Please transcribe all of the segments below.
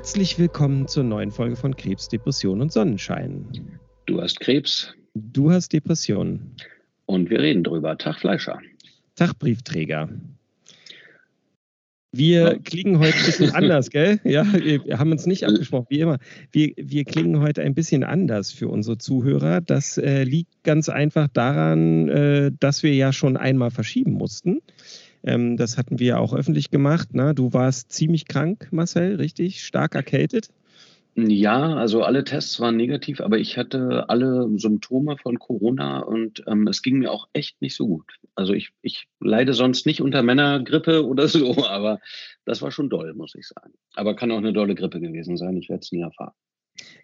Herzlich willkommen zur neuen Folge von Krebs, Depression und Sonnenschein. Du hast Krebs. Du hast Depression. Und wir reden drüber. Tag Fleischer. Tag Briefträger. Wir klingen heute ein bisschen anders, gell? Ja, wir haben uns nicht abgesprochen, wie immer. Wir, wir klingen heute ein bisschen anders für unsere Zuhörer. Das äh, liegt ganz einfach daran, äh, dass wir ja schon einmal verschieben mussten. Ähm, das hatten wir auch öffentlich gemacht. Ne? Du warst ziemlich krank, Marcel, richtig? Stark erkältet? Ja, also alle Tests waren negativ, aber ich hatte alle Symptome von Corona und ähm, es ging mir auch echt nicht so gut. Also ich, ich leide sonst nicht unter Männergrippe oder so, aber das war schon doll, muss ich sagen. Aber kann auch eine dolle Grippe gewesen sein, ich werde es nie erfahren.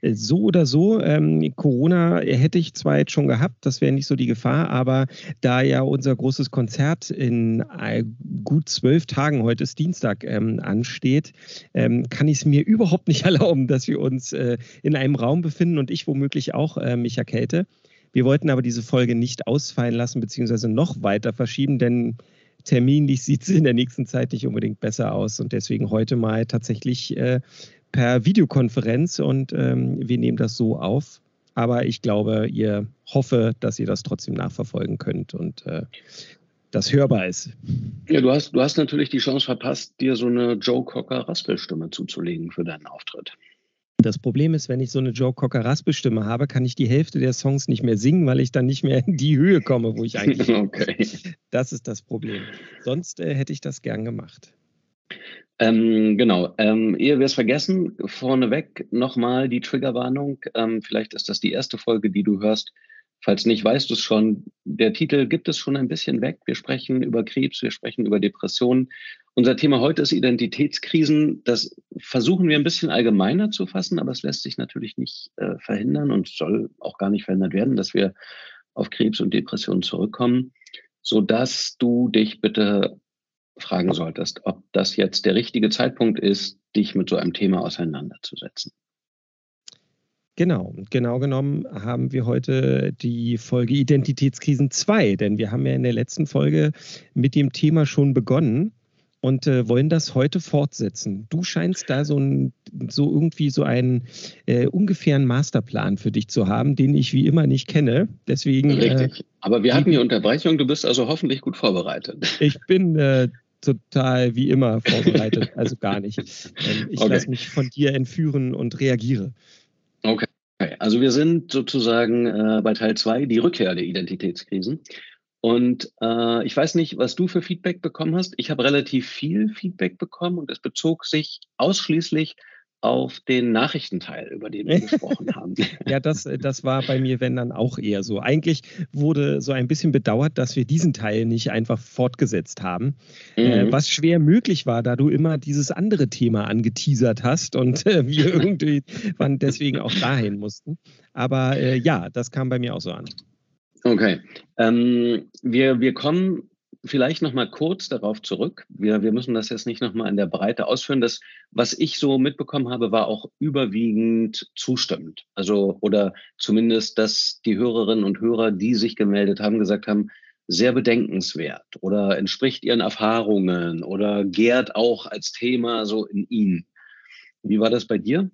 Äh, so oder so, ähm, Corona hätte ich zwar jetzt schon gehabt, das wäre nicht so die Gefahr, aber da ja unser großes Konzert in äh, gut zwölf Tagen, heute ist Dienstag, ähm, ansteht, ähm, kann ich es mir überhaupt nicht erlauben, dass wir uns äh, in einem Raum befinden und ich womöglich auch äh, mich erkälte. Wir wollten aber diese Folge nicht ausfallen lassen, beziehungsweise noch weiter verschieben, denn terminlich sieht es in der nächsten Zeit nicht unbedingt besser aus und deswegen heute mal tatsächlich äh, per Videokonferenz und ähm, wir nehmen das so auf. Aber ich glaube, ihr hoffe, dass ihr das trotzdem nachverfolgen könnt und äh, das hörbar ist. Ja, du hast, du hast natürlich die Chance verpasst, dir so eine Joe Cocker-Raspelstimme zuzulegen für deinen Auftritt. Das Problem ist, wenn ich so eine Joe Cocker Raspelstimme habe, kann ich die Hälfte der Songs nicht mehr singen, weil ich dann nicht mehr in die Höhe komme, wo ich eigentlich. okay. Das ist das Problem. Sonst äh, hätte ich das gern gemacht. Ähm, genau. Ähm, ehe wir es vergessen, vorneweg nochmal die Triggerwarnung. Ähm, vielleicht ist das die erste Folge, die du hörst. Falls nicht, weißt du es schon. Der Titel gibt es schon ein bisschen weg. Wir sprechen über Krebs, wir sprechen über Depressionen. Unser Thema heute ist Identitätskrisen. Das versuchen wir ein bisschen allgemeiner zu fassen, aber es lässt sich natürlich nicht äh, verhindern und soll auch gar nicht verhindert werden, dass wir auf Krebs und Depressionen zurückkommen, sodass du dich bitte fragen solltest, ob das jetzt der richtige Zeitpunkt ist, dich mit so einem Thema auseinanderzusetzen. Genau, genau genommen haben wir heute die Folge Identitätskrisen 2, denn wir haben ja in der letzten Folge mit dem Thema schon begonnen und äh, wollen das heute fortsetzen. Du scheinst da so, ein, so irgendwie so einen äh, ungefähren Masterplan für dich zu haben, den ich wie immer nicht kenne. Deswegen. Äh, Richtig. Äh, Aber wir hatten die Unterbrechung. Du bist also hoffentlich gut vorbereitet. Ich bin äh, total wie immer vorbereitet, also gar nicht. Ähm, ich okay. lasse mich von dir entführen und reagiere. Okay. Also wir sind sozusagen äh, bei Teil 2, die Rückkehr der Identitätskrisen. Und äh, ich weiß nicht, was du für Feedback bekommen hast. Ich habe relativ viel Feedback bekommen und es bezog sich ausschließlich auf den Nachrichtenteil, über den wir gesprochen haben. ja, das, das war bei mir, wenn dann auch eher so. Eigentlich wurde so ein bisschen bedauert, dass wir diesen Teil nicht einfach fortgesetzt haben, äh, mhm. äh, was schwer möglich war, da du immer dieses andere Thema angeteasert hast und äh, wir irgendwie deswegen auch dahin mussten. Aber äh, ja, das kam bei mir auch so an. Okay. Ähm, wir, wir kommen vielleicht noch mal kurz darauf zurück. Wir, wir müssen das jetzt nicht noch mal in der Breite ausführen. Das, was ich so mitbekommen habe, war auch überwiegend zustimmend. Also, oder zumindest, dass die Hörerinnen und Hörer, die sich gemeldet haben, gesagt haben, sehr bedenkenswert oder entspricht ihren Erfahrungen oder gärt auch als Thema so in ihnen. Wie war das bei dir?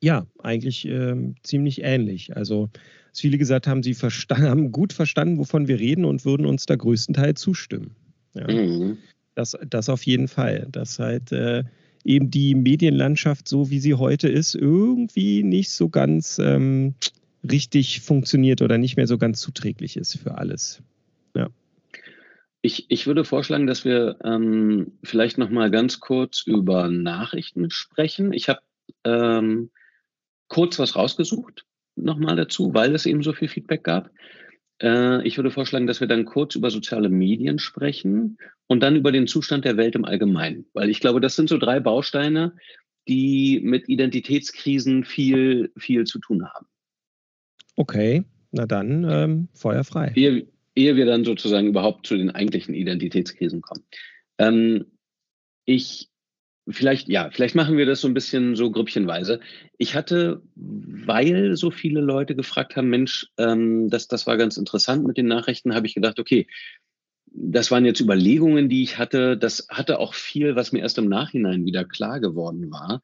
Ja, eigentlich äh, ziemlich ähnlich. Also dass viele gesagt haben, sie haben gut verstanden, wovon wir reden und würden uns da größtenteils zustimmen. Ja. Mhm. Das, das auf jeden Fall. Dass halt äh, eben die Medienlandschaft, so wie sie heute ist, irgendwie nicht so ganz ähm, richtig funktioniert oder nicht mehr so ganz zuträglich ist für alles. Ja. Ich, ich würde vorschlagen, dass wir ähm, vielleicht noch mal ganz kurz über Nachrichten sprechen. Ich habe ähm, kurz was rausgesucht nochmal dazu, weil es eben so viel Feedback gab. Äh, ich würde vorschlagen, dass wir dann kurz über soziale Medien sprechen und dann über den Zustand der Welt im Allgemeinen, weil ich glaube, das sind so drei Bausteine, die mit Identitätskrisen viel, viel zu tun haben. Okay, na dann ähm, Feuer frei. Ehe, ehe wir dann sozusagen überhaupt zu den eigentlichen Identitätskrisen kommen. Ähm, ich Vielleicht, ja, vielleicht machen wir das so ein bisschen so grüppchenweise. Ich hatte, weil so viele Leute gefragt haben, Mensch, ähm, das, das war ganz interessant mit den Nachrichten, habe ich gedacht, okay, das waren jetzt Überlegungen, die ich hatte. Das hatte auch viel, was mir erst im Nachhinein wieder klar geworden war.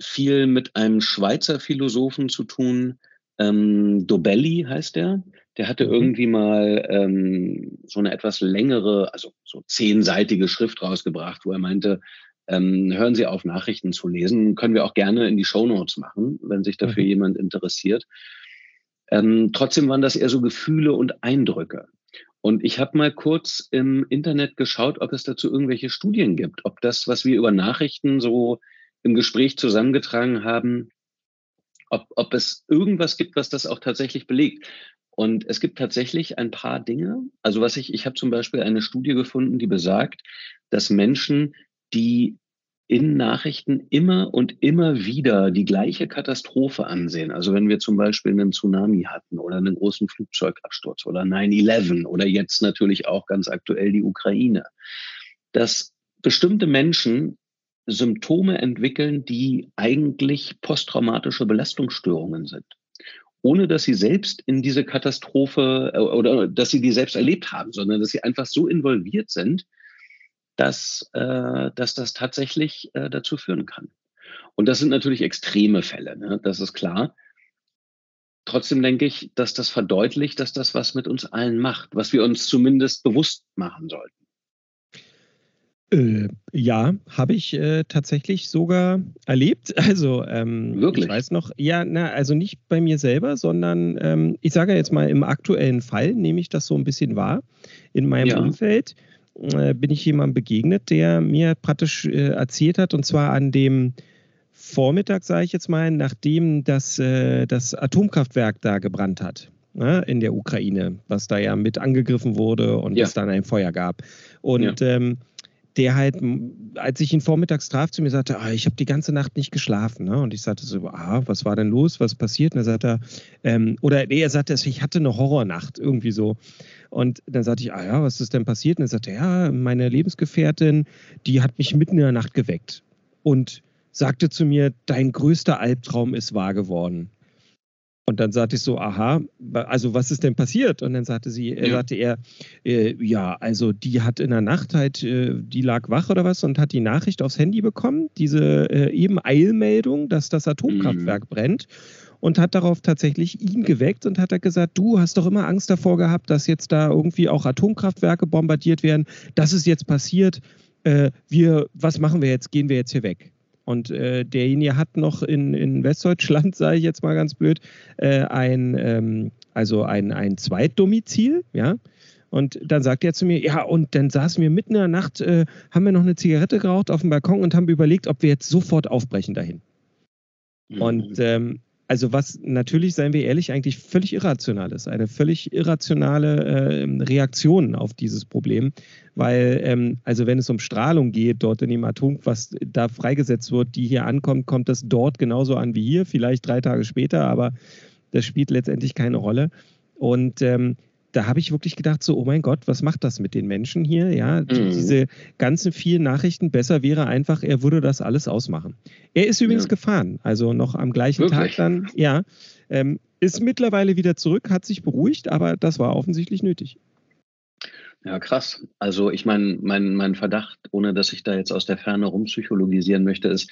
viel mit einem Schweizer Philosophen zu tun. Ähm, Dobelli heißt der. Der hatte mhm. irgendwie mal ähm, so eine etwas längere, also so zehnseitige Schrift rausgebracht, wo er meinte, ähm, hören Sie auf, Nachrichten zu lesen. Können wir auch gerne in die Shownotes machen, wenn sich dafür mhm. jemand interessiert. Ähm, trotzdem waren das eher so Gefühle und Eindrücke. Und ich habe mal kurz im Internet geschaut, ob es dazu irgendwelche Studien gibt, ob das, was wir über Nachrichten so im Gespräch zusammengetragen haben, ob, ob es irgendwas gibt, was das auch tatsächlich belegt. Und es gibt tatsächlich ein paar Dinge. Also was ich, ich habe zum Beispiel eine Studie gefunden, die besagt, dass Menschen, die in Nachrichten immer und immer wieder die gleiche Katastrophe ansehen. Also wenn wir zum Beispiel einen Tsunami hatten oder einen großen Flugzeugabsturz oder 9-11 oder jetzt natürlich auch ganz aktuell die Ukraine, dass bestimmte Menschen Symptome entwickeln, die eigentlich posttraumatische Belastungsstörungen sind ohne dass sie selbst in diese Katastrophe äh, oder dass sie die selbst erlebt haben, sondern dass sie einfach so involviert sind, dass, äh, dass das tatsächlich äh, dazu führen kann. Und das sind natürlich extreme Fälle, ne? das ist klar. Trotzdem denke ich, dass das verdeutlicht, dass das was mit uns allen macht, was wir uns zumindest bewusst machen sollten. Äh, ja, habe ich äh, tatsächlich sogar erlebt. Also ähm, Wirklich? ich weiß noch, ja, na, also nicht bei mir selber, sondern ähm, ich sage jetzt mal im aktuellen Fall nehme ich das so ein bisschen wahr in meinem ja. Umfeld äh, bin ich jemandem begegnet, der mir praktisch äh, erzählt hat, und zwar an dem Vormittag, sage ich jetzt mal, nachdem das, äh, das Atomkraftwerk da gebrannt hat ne, in der Ukraine, was da ja mit angegriffen wurde und ja. es dann ein Feuer gab. Und ja. ähm, der halt, als ich ihn vormittags traf, zu mir sagte, ah, ich habe die ganze Nacht nicht geschlafen. Ne? Und ich sagte so, ah, was war denn los? Was passiert? Und er sagte, ähm, oder nee, er sagte, ich hatte eine Horrornacht, irgendwie so. Und dann sagte ich, ah ja, was ist denn passiert? Und er sagte, ja, meine Lebensgefährtin, die hat mich mitten in der Nacht geweckt und sagte zu mir, dein größter Albtraum ist wahr geworden. Und dann sagte ich so, aha, also was ist denn passiert? Und dann sagte sie, ja. sagte er, äh, ja, also die hat in der Nacht halt, äh, die lag wach oder was und hat die Nachricht aufs Handy bekommen, diese äh, eben Eilmeldung, dass das Atomkraftwerk mhm. brennt und hat darauf tatsächlich ihn geweckt und hat er gesagt, du hast doch immer Angst davor gehabt, dass jetzt da irgendwie auch Atomkraftwerke bombardiert werden. Das ist jetzt passiert. Äh, wir, was machen wir jetzt? Gehen wir jetzt hier weg? Und äh, derjenige hat noch in, in Westdeutschland, sage ich jetzt mal ganz blöd, äh, ein, ähm, also ein, ein Zweitdomizil, ja. Und dann sagt er zu mir, ja, und dann saßen wir mitten in der Nacht, äh, haben wir noch eine Zigarette geraucht auf dem Balkon und haben überlegt, ob wir jetzt sofort aufbrechen dahin. Mhm. Und ähm, also was natürlich, seien wir ehrlich, eigentlich völlig irrational ist. Eine völlig irrationale äh, Reaktion auf dieses Problem. Weil, ähm, also wenn es um Strahlung geht, dort in dem Atom, was da freigesetzt wird, die hier ankommt, kommt das dort genauso an wie hier, vielleicht drei Tage später, aber das spielt letztendlich keine Rolle. Und ähm, da habe ich wirklich gedacht, so, oh mein Gott, was macht das mit den Menschen hier? Ja, mhm. diese ganzen vielen Nachrichten, besser wäre einfach, er würde das alles ausmachen. Er ist übrigens ja. gefahren, also noch am gleichen wirklich? Tag dann, ja, ähm, ist mittlerweile wieder zurück, hat sich beruhigt, aber das war offensichtlich nötig. Ja, krass. Also ich meine, mein, mein Verdacht, ohne dass ich da jetzt aus der Ferne rumpsychologisieren möchte, ist,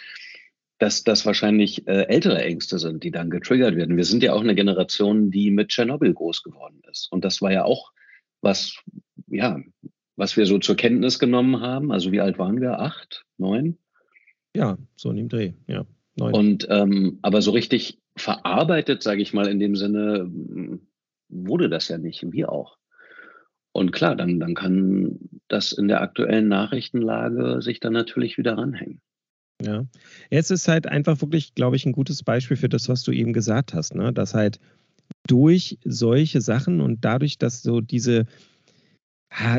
dass das wahrscheinlich äh, ältere Ängste sind, die dann getriggert werden. Wir sind ja auch eine Generation, die mit Tschernobyl groß geworden ist. Und das war ja auch was, ja, was wir so zur Kenntnis genommen haben. Also wie alt waren wir? Acht, neun? Ja, so in dem Dreh, ja. Neun. Und ähm, aber so richtig verarbeitet, sage ich mal, in dem Sinne, wurde das ja nicht, wir auch. Und klar, dann, dann kann das in der aktuellen Nachrichtenlage sich dann natürlich wieder ranhängen. Ja. Es ist halt einfach wirklich, glaube ich, ein gutes Beispiel für das, was du eben gesagt hast, ne? dass halt durch solche Sachen und dadurch, dass so diese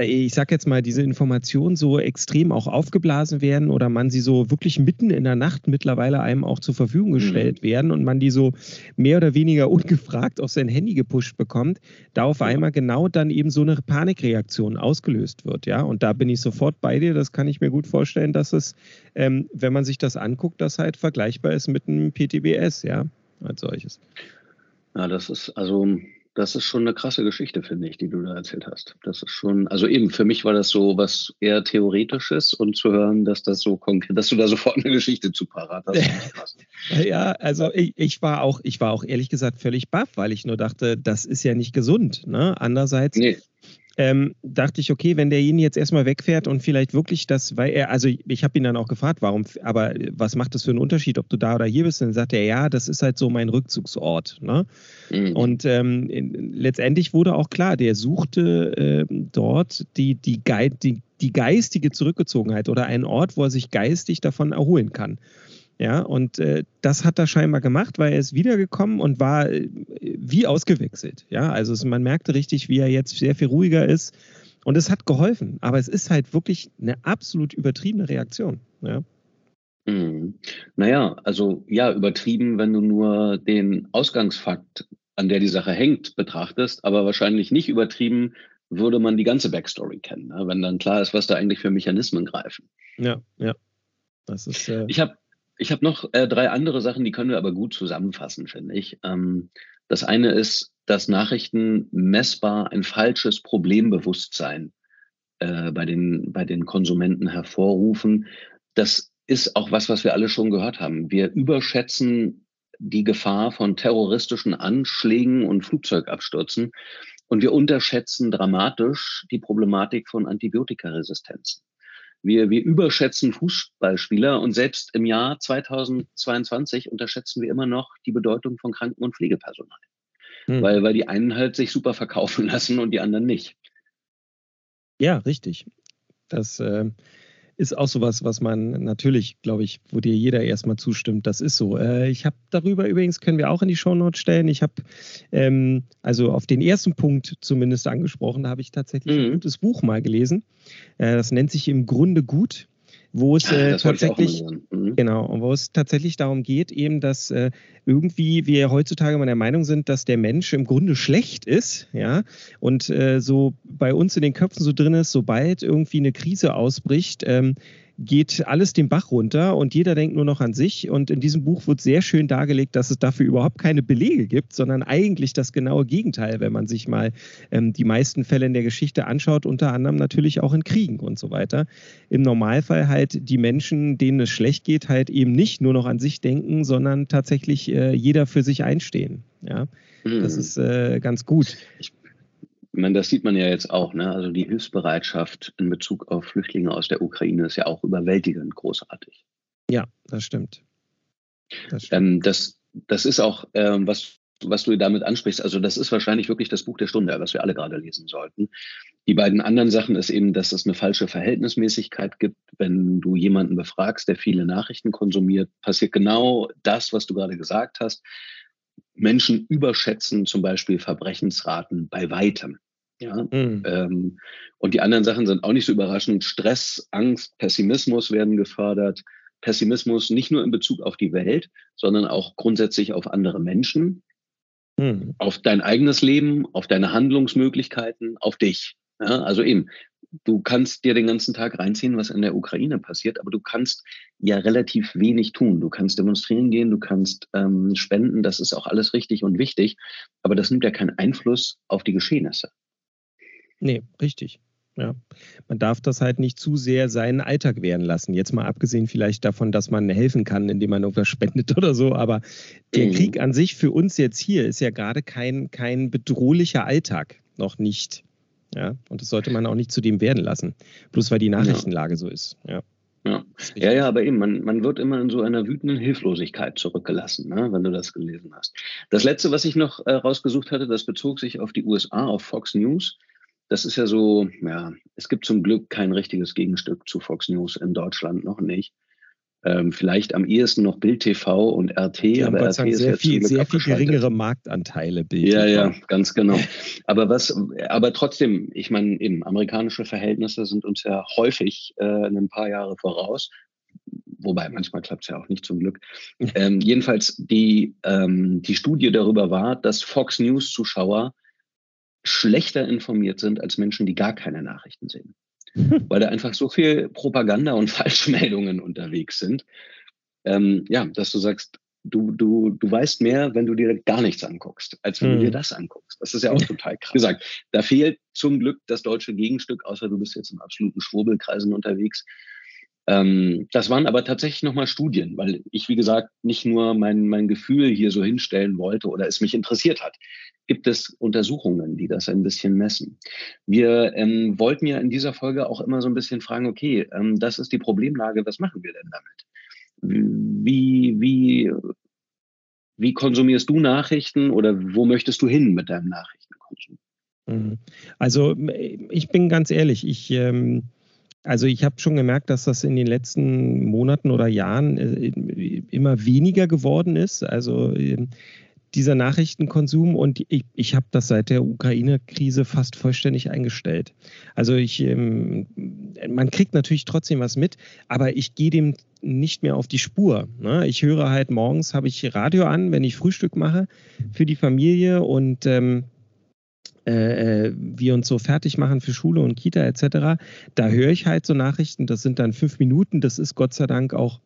ich sag jetzt mal, diese Informationen so extrem auch aufgeblasen werden oder man sie so wirklich mitten in der Nacht mittlerweile einem auch zur Verfügung mhm. gestellt mhm. werden und man die so mehr oder weniger ungefragt auf sein Handy gepusht bekommt, da auf einmal genau dann eben so eine Panikreaktion ausgelöst wird, ja. Und da bin ich sofort bei dir. Das kann ich mir gut vorstellen, dass es, ähm, wenn man sich das anguckt, das halt vergleichbar ist mit einem PTBS, ja, als solches. Ja, das ist also das ist schon eine krasse Geschichte, finde ich, die du da erzählt hast. Das ist schon, also eben, für mich war das so was eher Theoretisches und zu hören, dass das so konkret, dass du da sofort eine Geschichte zu parat hast. ja, also ich, ich, war auch, ich war auch ehrlich gesagt völlig baff, weil ich nur dachte, das ist ja nicht gesund. Ne? Andererseits nee ähm, dachte ich, okay, wenn derjenige jetzt erstmal wegfährt und vielleicht wirklich das, weil er, also ich habe ihn dann auch gefragt, warum, aber was macht das für einen Unterschied, ob du da oder hier bist? Und dann sagt er, ja, das ist halt so mein Rückzugsort. Ne? Mhm. Und ähm, letztendlich wurde auch klar, der suchte äh, dort die, die, die, die geistige Zurückgezogenheit oder einen Ort, wo er sich geistig davon erholen kann. Ja, und äh, das hat er scheinbar gemacht, weil er ist wiedergekommen und war äh, wie ausgewechselt. Ja, also es, man merkte richtig, wie er jetzt sehr viel ruhiger ist. Und es hat geholfen. Aber es ist halt wirklich eine absolut übertriebene Reaktion. Ja. Mhm. Naja, also ja, übertrieben, wenn du nur den Ausgangsfakt, an der die Sache hängt, betrachtest, aber wahrscheinlich nicht übertrieben, würde man die ganze Backstory kennen, ne? wenn dann klar ist, was da eigentlich für Mechanismen greifen. Ja, ja. Das ist, äh ich habe ich habe noch äh, drei andere Sachen, die können wir aber gut zusammenfassen, finde ich. Ähm, das eine ist, dass Nachrichten messbar ein falsches Problembewusstsein äh, bei, den, bei den Konsumenten hervorrufen. Das ist auch was, was wir alle schon gehört haben. Wir überschätzen die Gefahr von terroristischen Anschlägen und Flugzeugabstürzen und wir unterschätzen dramatisch die Problematik von Antibiotikaresistenzen. Wir, wir überschätzen Fußballspieler und selbst im Jahr 2022 unterschätzen wir immer noch die Bedeutung von Kranken- und Pflegepersonal. Hm. Weil, weil die einen halt sich super verkaufen lassen und die anderen nicht. Ja, richtig. Das, äh, ist auch sowas, was man natürlich, glaube ich, wo dir jeder erstmal zustimmt. Das ist so. Äh, ich habe darüber übrigens, können wir auch in die Shownotes stellen. Ich habe ähm, also auf den ersten Punkt zumindest angesprochen, da habe ich tatsächlich mhm. ein gutes Buch mal gelesen. Äh, das nennt sich im Grunde gut wo es äh, tatsächlich mhm. genau und wo es tatsächlich darum geht, eben, dass äh, irgendwie wir heutzutage mal der Meinung sind, dass der Mensch im Grunde schlecht ist, ja, und äh, so bei uns in den Köpfen so drin ist, sobald irgendwie eine Krise ausbricht, ähm, geht alles den Bach runter und jeder denkt nur noch an sich. Und in diesem Buch wird sehr schön dargelegt, dass es dafür überhaupt keine Belege gibt, sondern eigentlich das genaue Gegenteil, wenn man sich mal ähm, die meisten Fälle in der Geschichte anschaut, unter anderem natürlich auch in Kriegen und so weiter. Im Normalfall halt die Menschen, denen es schlecht geht, halt eben nicht nur noch an sich denken, sondern tatsächlich äh, jeder für sich einstehen. Ja, mhm. das ist äh, ganz gut. Ich ich meine, das sieht man ja jetzt auch. Ne? Also die Hilfsbereitschaft in Bezug auf Flüchtlinge aus der Ukraine ist ja auch überwältigend großartig. Ja, das stimmt. Das, stimmt. Ähm, das, das ist auch, ähm, was, was du damit ansprichst. Also das ist wahrscheinlich wirklich das Buch der Stunde, was wir alle gerade lesen sollten. Die beiden anderen Sachen ist eben, dass es eine falsche Verhältnismäßigkeit gibt. Wenn du jemanden befragst, der viele Nachrichten konsumiert, passiert genau das, was du gerade gesagt hast. Menschen überschätzen zum Beispiel Verbrechensraten bei weitem. Ja? Mhm. Ähm, und die anderen Sachen sind auch nicht so überraschend. Stress, Angst, Pessimismus werden gefördert. Pessimismus nicht nur in Bezug auf die Welt, sondern auch grundsätzlich auf andere Menschen, mhm. auf dein eigenes Leben, auf deine Handlungsmöglichkeiten, auf dich. Ja? Also eben, du kannst dir den ganzen Tag reinziehen, was in der Ukraine passiert, aber du kannst ja relativ wenig tun. Du kannst demonstrieren gehen, du kannst ähm, spenden, das ist auch alles richtig und wichtig, aber das nimmt ja keinen Einfluss auf die Geschehnisse. Nee, richtig. Ja, man darf das halt nicht zu sehr seinen Alltag werden lassen. Jetzt mal abgesehen vielleicht davon, dass man helfen kann, indem man irgendwas spendet oder so. Aber der mhm. Krieg an sich für uns jetzt hier ist ja gerade kein, kein bedrohlicher Alltag. Noch nicht. Ja, und das sollte man auch nicht zu dem werden lassen. Bloß weil die Nachrichtenlage ja. so ist. Ja. Ja. ja, ja, aber eben, man, man wird immer in so einer wütenden Hilflosigkeit zurückgelassen, ne, wenn du das gelesen hast. Das letzte, was ich noch äh, rausgesucht hatte, das bezog sich auf die USA, auf Fox News das ist ja so, ja, es gibt zum Glück kein richtiges Gegenstück zu Fox News in Deutschland noch nicht. Ähm, vielleicht am ehesten noch Bild TV und RT, Die aber RT ist sehr viel, sehr viel geringere Marktanteile. Bild ja, ja, ganz genau. Aber was, aber trotzdem, ich meine, eben amerikanische Verhältnisse sind uns ja häufig äh, ein paar Jahre voraus. Wobei manchmal klappt es ja auch nicht zum Glück. Ähm, jedenfalls die, ähm, die Studie darüber war, dass Fox News Zuschauer schlechter informiert sind als Menschen, die gar keine Nachrichten sehen. Weil da einfach so viel Propaganda und Falschmeldungen unterwegs sind. Ähm, ja, dass du sagst, du, du, du weißt mehr, wenn du dir gar nichts anguckst, als wenn hm. du dir hm. das anguckst. Das ist ja auch total krass. Wie gesagt, da fehlt zum Glück das deutsche Gegenstück, außer du bist jetzt in absoluten Schwurbelkreisen unterwegs. Ähm, das waren aber tatsächlich nochmal Studien, weil ich, wie gesagt, nicht nur mein, mein Gefühl hier so hinstellen wollte oder es mich interessiert hat. Gibt es Untersuchungen, die das ein bisschen messen? Wir ähm, wollten ja in dieser Folge auch immer so ein bisschen fragen, okay, ähm, das ist die Problemlage, was machen wir denn damit? Wie, wie, wie konsumierst du Nachrichten oder wo möchtest du hin mit deinem Nachrichtenkonsum? Mhm. Also ich bin ganz ehrlich, ich ähm, also ich habe schon gemerkt, dass das in den letzten Monaten oder Jahren äh, immer weniger geworden ist. Also ähm, dieser Nachrichtenkonsum und ich, ich habe das seit der Ukraine-Krise fast vollständig eingestellt. Also ich, ähm, man kriegt natürlich trotzdem was mit, aber ich gehe dem nicht mehr auf die Spur. Ne? Ich höre halt morgens, habe ich Radio an, wenn ich Frühstück mache für die Familie und ähm, äh, äh, wir uns so fertig machen für Schule und Kita etc., da höre ich halt so Nachrichten, das sind dann fünf Minuten, das ist Gott sei Dank auch,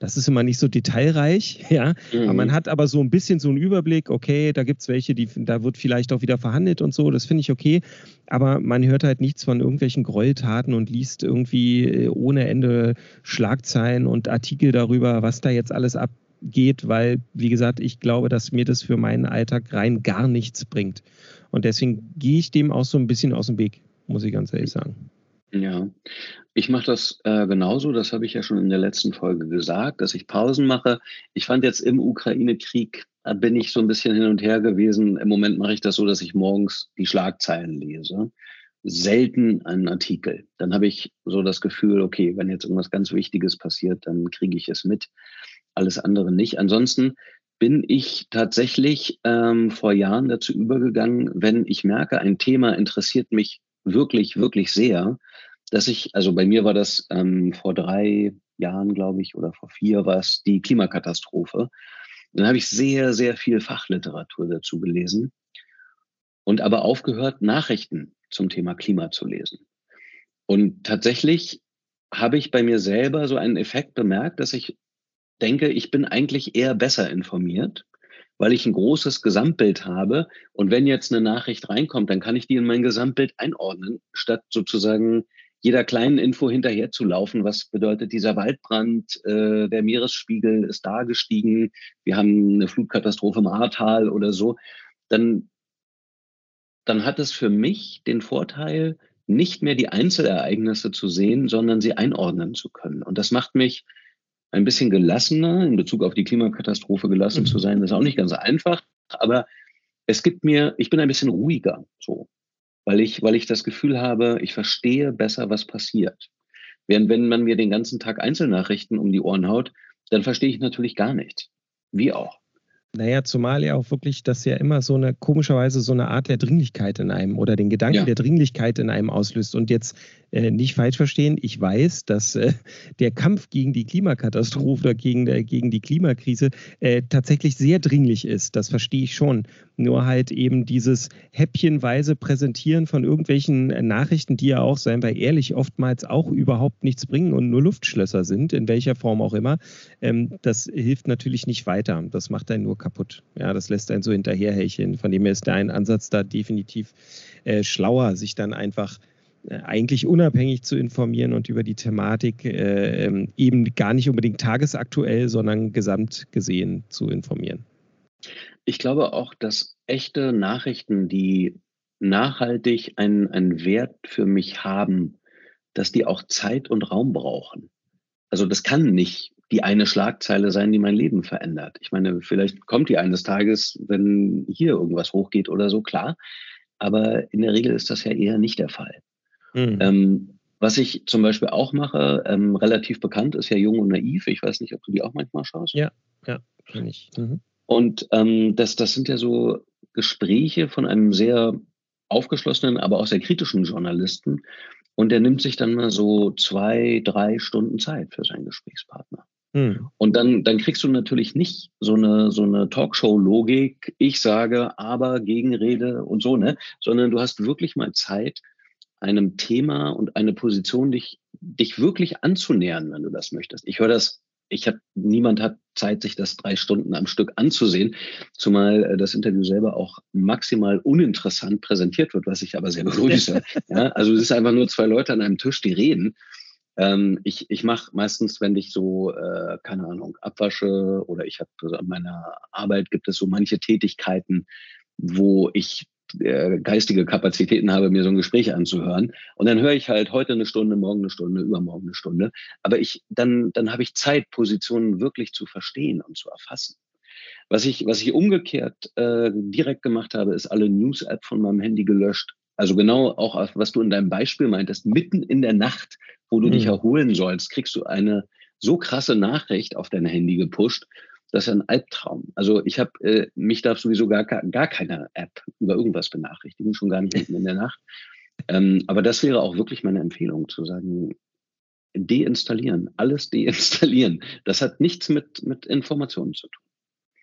das ist immer nicht so detailreich, ja, mhm. aber man hat aber so ein bisschen so einen Überblick, okay, da gibt es welche, die, da wird vielleicht auch wieder verhandelt und so, das finde ich okay, aber man hört halt nichts von irgendwelchen Gräueltaten und liest irgendwie äh, ohne Ende Schlagzeilen und Artikel darüber, was da jetzt alles abgeht, weil, wie gesagt, ich glaube, dass mir das für meinen Alltag rein gar nichts bringt. Und deswegen gehe ich dem auch so ein bisschen aus dem Weg, muss ich ganz ehrlich sagen. Ja, ich mache das äh, genauso. Das habe ich ja schon in der letzten Folge gesagt, dass ich Pausen mache. Ich fand jetzt im Ukraine-Krieg äh, bin ich so ein bisschen hin und her gewesen. Im Moment mache ich das so, dass ich morgens die Schlagzeilen lese. Selten einen Artikel. Dann habe ich so das Gefühl, okay, wenn jetzt irgendwas ganz Wichtiges passiert, dann kriege ich es mit. Alles andere nicht. Ansonsten bin ich tatsächlich ähm, vor Jahren dazu übergegangen, wenn ich merke, ein Thema interessiert mich wirklich, wirklich sehr, dass ich, also bei mir war das ähm, vor drei Jahren, glaube ich, oder vor vier war es die Klimakatastrophe. Dann habe ich sehr, sehr viel Fachliteratur dazu gelesen und aber aufgehört, Nachrichten zum Thema Klima zu lesen. Und tatsächlich habe ich bei mir selber so einen Effekt bemerkt, dass ich denke, ich bin eigentlich eher besser informiert, weil ich ein großes Gesamtbild habe. Und wenn jetzt eine Nachricht reinkommt, dann kann ich die in mein Gesamtbild einordnen, statt sozusagen jeder kleinen Info hinterher zu laufen. Was bedeutet dieser Waldbrand? Äh, der Meeresspiegel ist da gestiegen. Wir haben eine Flutkatastrophe im Ahrtal oder so. Dann, dann hat es für mich den Vorteil, nicht mehr die Einzelereignisse zu sehen, sondern sie einordnen zu können. Und das macht mich ein bisschen gelassener in Bezug auf die Klimakatastrophe gelassen mhm. zu sein. Das ist auch nicht ganz einfach, aber es gibt mir, ich bin ein bisschen ruhiger, so, weil ich, weil ich das Gefühl habe, ich verstehe besser, was passiert. Während wenn man mir den ganzen Tag Einzelnachrichten um die Ohren haut, dann verstehe ich natürlich gar nichts. Wie auch. Naja, zumal ja auch wirklich das ja immer so eine, komischerweise so eine Art der Dringlichkeit in einem oder den Gedanken ja. der Dringlichkeit in einem auslöst. Und jetzt äh, nicht falsch verstehen, ich weiß, dass äh, der Kampf gegen die Klimakatastrophe oder gegen, äh, gegen die Klimakrise äh, tatsächlich sehr dringlich ist. Das verstehe ich schon. Nur halt eben dieses häppchenweise Präsentieren von irgendwelchen äh, Nachrichten, die ja auch, seien wir ehrlich, oftmals auch überhaupt nichts bringen und nur Luftschlösser sind, in welcher Form auch immer, ähm, das hilft natürlich nicht weiter. Das macht einen nur kaputt. Ja, das lässt einen so hinterherhecheln. Von dem her ist dein Ansatz da definitiv äh, schlauer, sich dann einfach äh, eigentlich unabhängig zu informieren und über die Thematik äh, ähm, eben gar nicht unbedingt tagesaktuell, sondern gesamt gesehen zu informieren. Ich glaube auch, dass echte Nachrichten, die nachhaltig einen, einen Wert für mich haben, dass die auch Zeit und Raum brauchen. Also das kann nicht die eine Schlagzeile sein, die mein Leben verändert. Ich meine, vielleicht kommt die eines Tages, wenn hier irgendwas hochgeht oder so, klar. Aber in der Regel ist das ja eher nicht der Fall. Mhm. Ähm, was ich zum Beispiel auch mache, ähm, relativ bekannt, ist ja Jung und Naiv. Ich weiß nicht, ob du die auch manchmal schaust. Ja, ja, kenne ich. Mhm. Und ähm, das, das sind ja so Gespräche von einem sehr aufgeschlossenen, aber auch sehr kritischen Journalisten. Und der nimmt sich dann mal so zwei, drei Stunden Zeit für seinen Gesprächspartner. Mhm. Und dann, dann kriegst du natürlich nicht so eine, so eine Talkshow-Logik, ich sage aber Gegenrede und so, ne? Sondern du hast wirklich mal Zeit, einem Thema und eine Position dich, dich wirklich anzunähern, wenn du das möchtest. Ich höre das ich habe, niemand hat Zeit, sich das drei Stunden am Stück anzusehen, zumal äh, das Interview selber auch maximal uninteressant präsentiert wird, was ich aber sehr begrüße. ja, also es ist einfach nur zwei Leute an einem Tisch, die reden. Ähm, ich ich mache meistens, wenn ich so, äh, keine Ahnung, abwasche oder ich habe also an meiner Arbeit gibt es so manche Tätigkeiten, wo ich äh, geistige Kapazitäten habe, mir so ein Gespräch anzuhören. Und dann höre ich halt heute eine Stunde, morgen eine Stunde, übermorgen eine Stunde. Aber ich, dann, dann habe ich Zeit, Positionen wirklich zu verstehen und zu erfassen. Was ich, was ich umgekehrt äh, direkt gemacht habe, ist alle News-App von meinem Handy gelöscht. Also genau auch, was du in deinem Beispiel meintest, mitten in der Nacht, wo du mhm. dich erholen sollst, kriegst du eine so krasse Nachricht auf dein Handy gepusht, das ist ein Albtraum. Also ich habe, äh, mich darf sowieso gar, gar keine App über irgendwas benachrichtigen, schon gar nicht mitten in der Nacht. Ähm, aber das wäre auch wirklich meine Empfehlung, zu sagen, deinstallieren, alles deinstallieren. Das hat nichts mit, mit Informationen zu tun.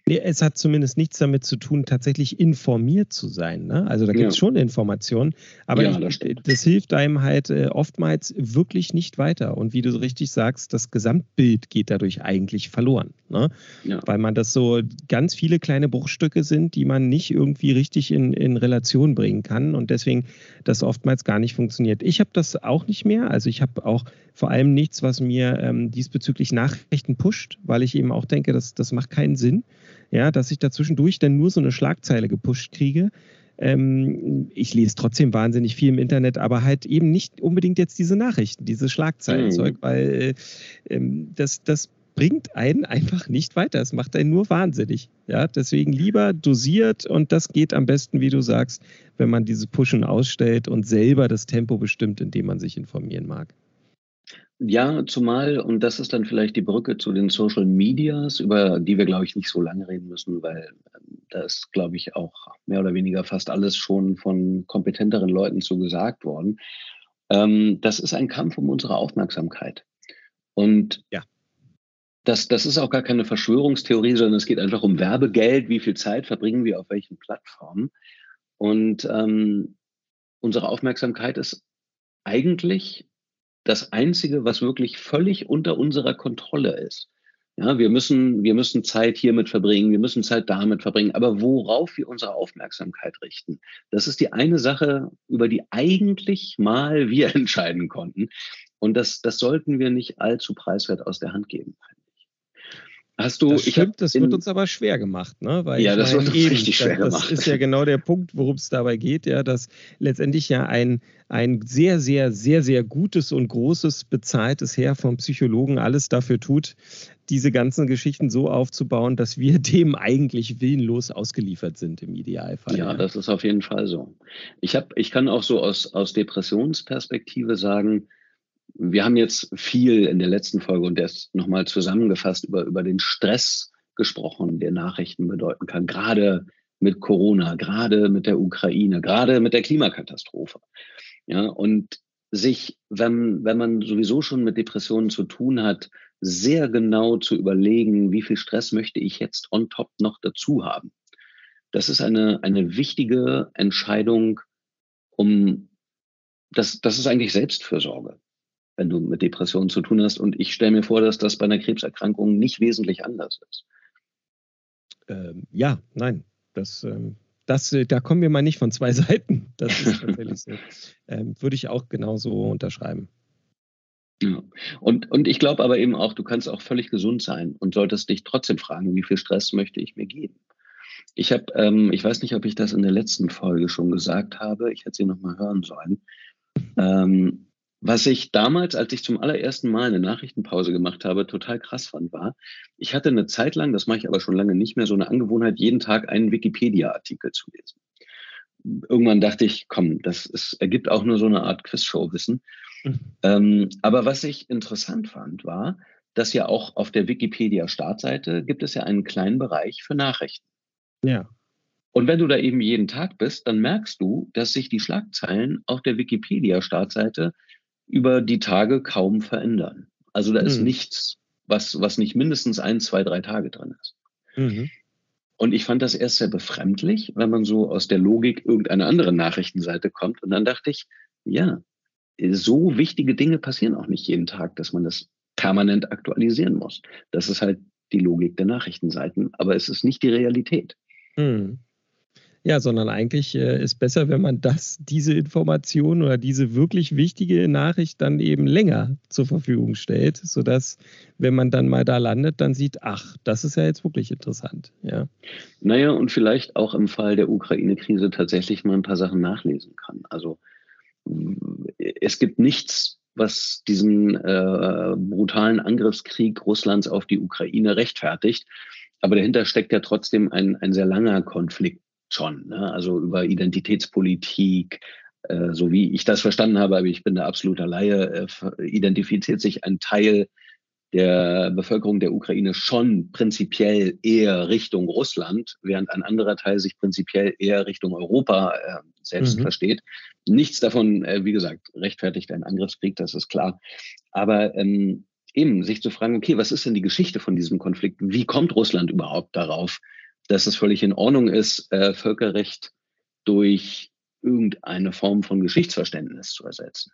Nee, es hat zumindest nichts damit zu tun, tatsächlich informiert zu sein. Ne? Also da gibt es ja. schon Informationen, aber ja, das, das, hilft einem halt äh, oftmals wirklich nicht weiter. Und wie du so richtig sagst, das Gesamtbild geht dadurch eigentlich verloren. Ne? Ja. Weil man das so ganz viele kleine Bruchstücke sind, die man nicht irgendwie richtig in, in Relation bringen kann und deswegen das oftmals gar nicht funktioniert. Ich habe das auch nicht mehr. Also ich habe auch vor allem nichts, was mir ähm, diesbezüglich Nachrichten pusht, weil ich eben auch denke, das, das macht keinen Sinn ja, dass ich dazwischendurch dann nur so eine Schlagzeile gepusht kriege. Ähm, ich lese trotzdem wahnsinnig viel im Internet, aber halt eben nicht unbedingt jetzt diese Nachrichten, dieses Schlagzeilenzeug, mhm. weil ähm, das, das bringt einen einfach nicht weiter. Es macht einen nur wahnsinnig. Ja, deswegen lieber dosiert und das geht am besten, wie du sagst, wenn man diese Pushen ausstellt und selber das Tempo bestimmt, in dem man sich informieren mag. Ja, zumal, und das ist dann vielleicht die Brücke zu den Social Medias, über die wir, glaube ich, nicht so lange reden müssen, weil ähm, da ist, glaube ich, auch mehr oder weniger fast alles schon von kompetenteren Leuten zu gesagt worden. Ähm, das ist ein Kampf um unsere Aufmerksamkeit. Und ja. das, das ist auch gar keine Verschwörungstheorie, sondern es geht einfach um Werbegeld, wie viel Zeit verbringen wir auf welchen Plattformen. Und ähm, unsere Aufmerksamkeit ist eigentlich das Einzige, was wirklich völlig unter unserer Kontrolle ist. Ja, wir müssen, wir müssen Zeit hiermit verbringen, wir müssen Zeit damit verbringen. Aber worauf wir unsere Aufmerksamkeit richten, das ist die eine Sache, über die eigentlich mal wir entscheiden konnten. Und das, das sollten wir nicht allzu preiswert aus der Hand geben. Hast du, das stimmt, das wird uns aber schwer gemacht, ne? Weil ja, das meine, wird uns eben, richtig schwer das, gemacht. Das ist ja genau der Punkt, worum es dabei geht, ja, dass letztendlich ja ein, ein sehr, sehr, sehr, sehr gutes und großes bezahltes Heer vom Psychologen alles dafür tut, diese ganzen Geschichten so aufzubauen, dass wir dem eigentlich willenlos ausgeliefert sind im Idealfall. Ja, ja. das ist auf jeden Fall so. Ich, hab, ich kann auch so aus, aus Depressionsperspektive sagen, wir haben jetzt viel in der letzten Folge und der ist nochmal zusammengefasst über, über den Stress gesprochen, der Nachrichten bedeuten kann, gerade mit Corona, gerade mit der Ukraine, gerade mit der Klimakatastrophe. Ja, und sich, wenn, wenn man sowieso schon mit Depressionen zu tun hat, sehr genau zu überlegen, wie viel Stress möchte ich jetzt on top noch dazu haben. Das ist eine, eine wichtige Entscheidung, um, das, das ist eigentlich Selbstfürsorge wenn du mit Depressionen zu tun hast. Und ich stelle mir vor, dass das bei einer Krebserkrankung nicht wesentlich anders ist. Ähm, ja, nein, das, ähm, das, äh, da kommen wir mal nicht von zwei Seiten. Das ist tatsächlich so. Ähm, würde ich auch genauso unterschreiben. Ja. Und, und ich glaube aber eben auch, du kannst auch völlig gesund sein und solltest dich trotzdem fragen, wie viel Stress möchte ich mir geben. Ich habe, ähm, ich weiß nicht, ob ich das in der letzten Folge schon gesagt habe, ich hätte sie nochmal hören sollen. Ähm, was ich damals, als ich zum allerersten Mal eine Nachrichtenpause gemacht habe, total krass fand, war, ich hatte eine Zeit lang, das mache ich aber schon lange nicht mehr, so eine Angewohnheit, jeden Tag einen Wikipedia-Artikel zu lesen. Irgendwann dachte ich, komm, das ist, ergibt auch nur so eine Art Quizshow-Wissen. Mhm. Ähm, aber was ich interessant fand, war, dass ja auch auf der Wikipedia-Startseite gibt es ja einen kleinen Bereich für Nachrichten. Ja. Und wenn du da eben jeden Tag bist, dann merkst du, dass sich die Schlagzeilen auf der Wikipedia-Startseite über die Tage kaum verändern. Also da ist mhm. nichts, was, was nicht mindestens ein, zwei, drei Tage drin ist. Mhm. Und ich fand das erst sehr befremdlich, wenn man so aus der Logik irgendeiner anderen Nachrichtenseite kommt. Und dann dachte ich, ja, so wichtige Dinge passieren auch nicht jeden Tag, dass man das permanent aktualisieren muss. Das ist halt die Logik der Nachrichtenseiten, aber es ist nicht die Realität. Hm. Ja, sondern eigentlich äh, ist besser, wenn man das, diese Information oder diese wirklich wichtige Nachricht dann eben länger zur Verfügung stellt, sodass, wenn man dann mal da landet, dann sieht, ach, das ist ja jetzt wirklich interessant. Ja. Naja, und vielleicht auch im Fall der Ukraine-Krise tatsächlich mal ein paar Sachen nachlesen kann. Also es gibt nichts, was diesen äh, brutalen Angriffskrieg Russlands auf die Ukraine rechtfertigt. Aber dahinter steckt ja trotzdem ein, ein sehr langer Konflikt schon. Ne? Also über Identitätspolitik, äh, so wie ich das verstanden habe, aber ich bin da absoluter Laie, äh, identifiziert sich ein Teil der Bevölkerung der Ukraine schon prinzipiell eher Richtung Russland, während ein anderer Teil sich prinzipiell eher Richtung Europa äh, selbst mhm. versteht. Nichts davon, äh, wie gesagt, rechtfertigt einen Angriffskrieg, das ist klar. Aber ähm, eben sich zu fragen, okay, was ist denn die Geschichte von diesem Konflikt? Wie kommt Russland überhaupt darauf, dass es völlig in Ordnung ist, äh, Völkerrecht durch irgendeine Form von Geschichtsverständnis zu ersetzen.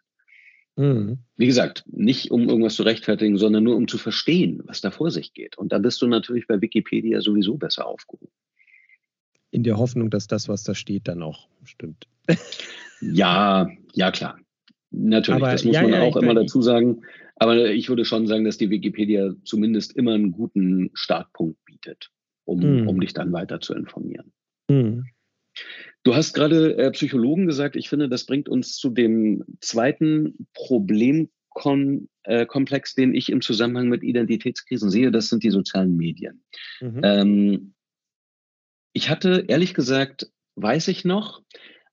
Mhm. Wie gesagt, nicht um irgendwas zu rechtfertigen, sondern nur um zu verstehen, was da vor sich geht. Und da bist du natürlich bei Wikipedia sowieso besser aufgehoben. In der Hoffnung, dass das, was da steht, dann auch stimmt. ja, ja klar. Natürlich, Aber, das muss ja, man ja, auch immer dazu sagen. Aber ich würde schon sagen, dass die Wikipedia zumindest immer einen guten Startpunkt bietet um, hm. um dich dann weiter zu informieren. Hm. Du hast gerade äh, Psychologen gesagt. Ich finde, das bringt uns zu dem zweiten Problemkomplex, äh, den ich im Zusammenhang mit Identitätskrisen sehe. Das sind die sozialen Medien. Mhm. Ähm, ich hatte, ehrlich gesagt, weiß ich noch,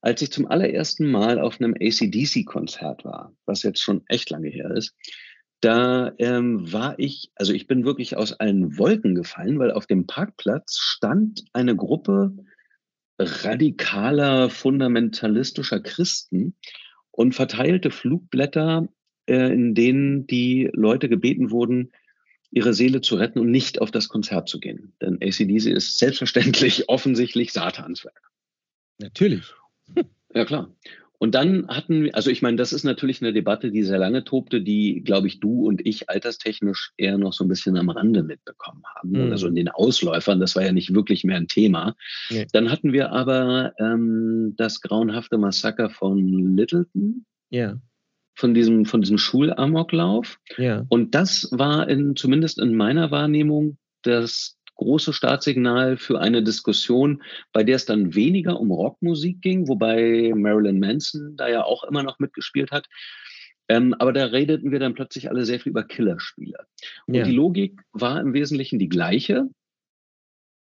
als ich zum allerersten Mal auf einem ACDC-Konzert war, was jetzt schon echt lange her ist, da ähm, war ich, also ich bin wirklich aus allen Wolken gefallen, weil auf dem Parkplatz stand eine Gruppe radikaler, fundamentalistischer Christen und verteilte Flugblätter, äh, in denen die Leute gebeten wurden, ihre Seele zu retten und nicht auf das Konzert zu gehen. Denn ACDC ist selbstverständlich offensichtlich Satans Werk. Natürlich. Ja, klar. Und dann hatten wir, also ich meine, das ist natürlich eine Debatte, die sehr lange tobte, die, glaube ich, du und ich alterstechnisch eher noch so ein bisschen am Rande mitbekommen haben mhm. oder so in den Ausläufern. Das war ja nicht wirklich mehr ein Thema. Nee. Dann hatten wir aber ähm, das grauenhafte Massaker von Littleton. Ja. Von diesem, von diesem Schulamoklauf. Ja. Und das war in, zumindest in meiner Wahrnehmung, das große Startsignal für eine Diskussion, bei der es dann weniger um Rockmusik ging, wobei Marilyn Manson da ja auch immer noch mitgespielt hat. Ähm, aber da redeten wir dann plötzlich alle sehr viel über Killerspiele. Und ja. die Logik war im Wesentlichen die gleiche.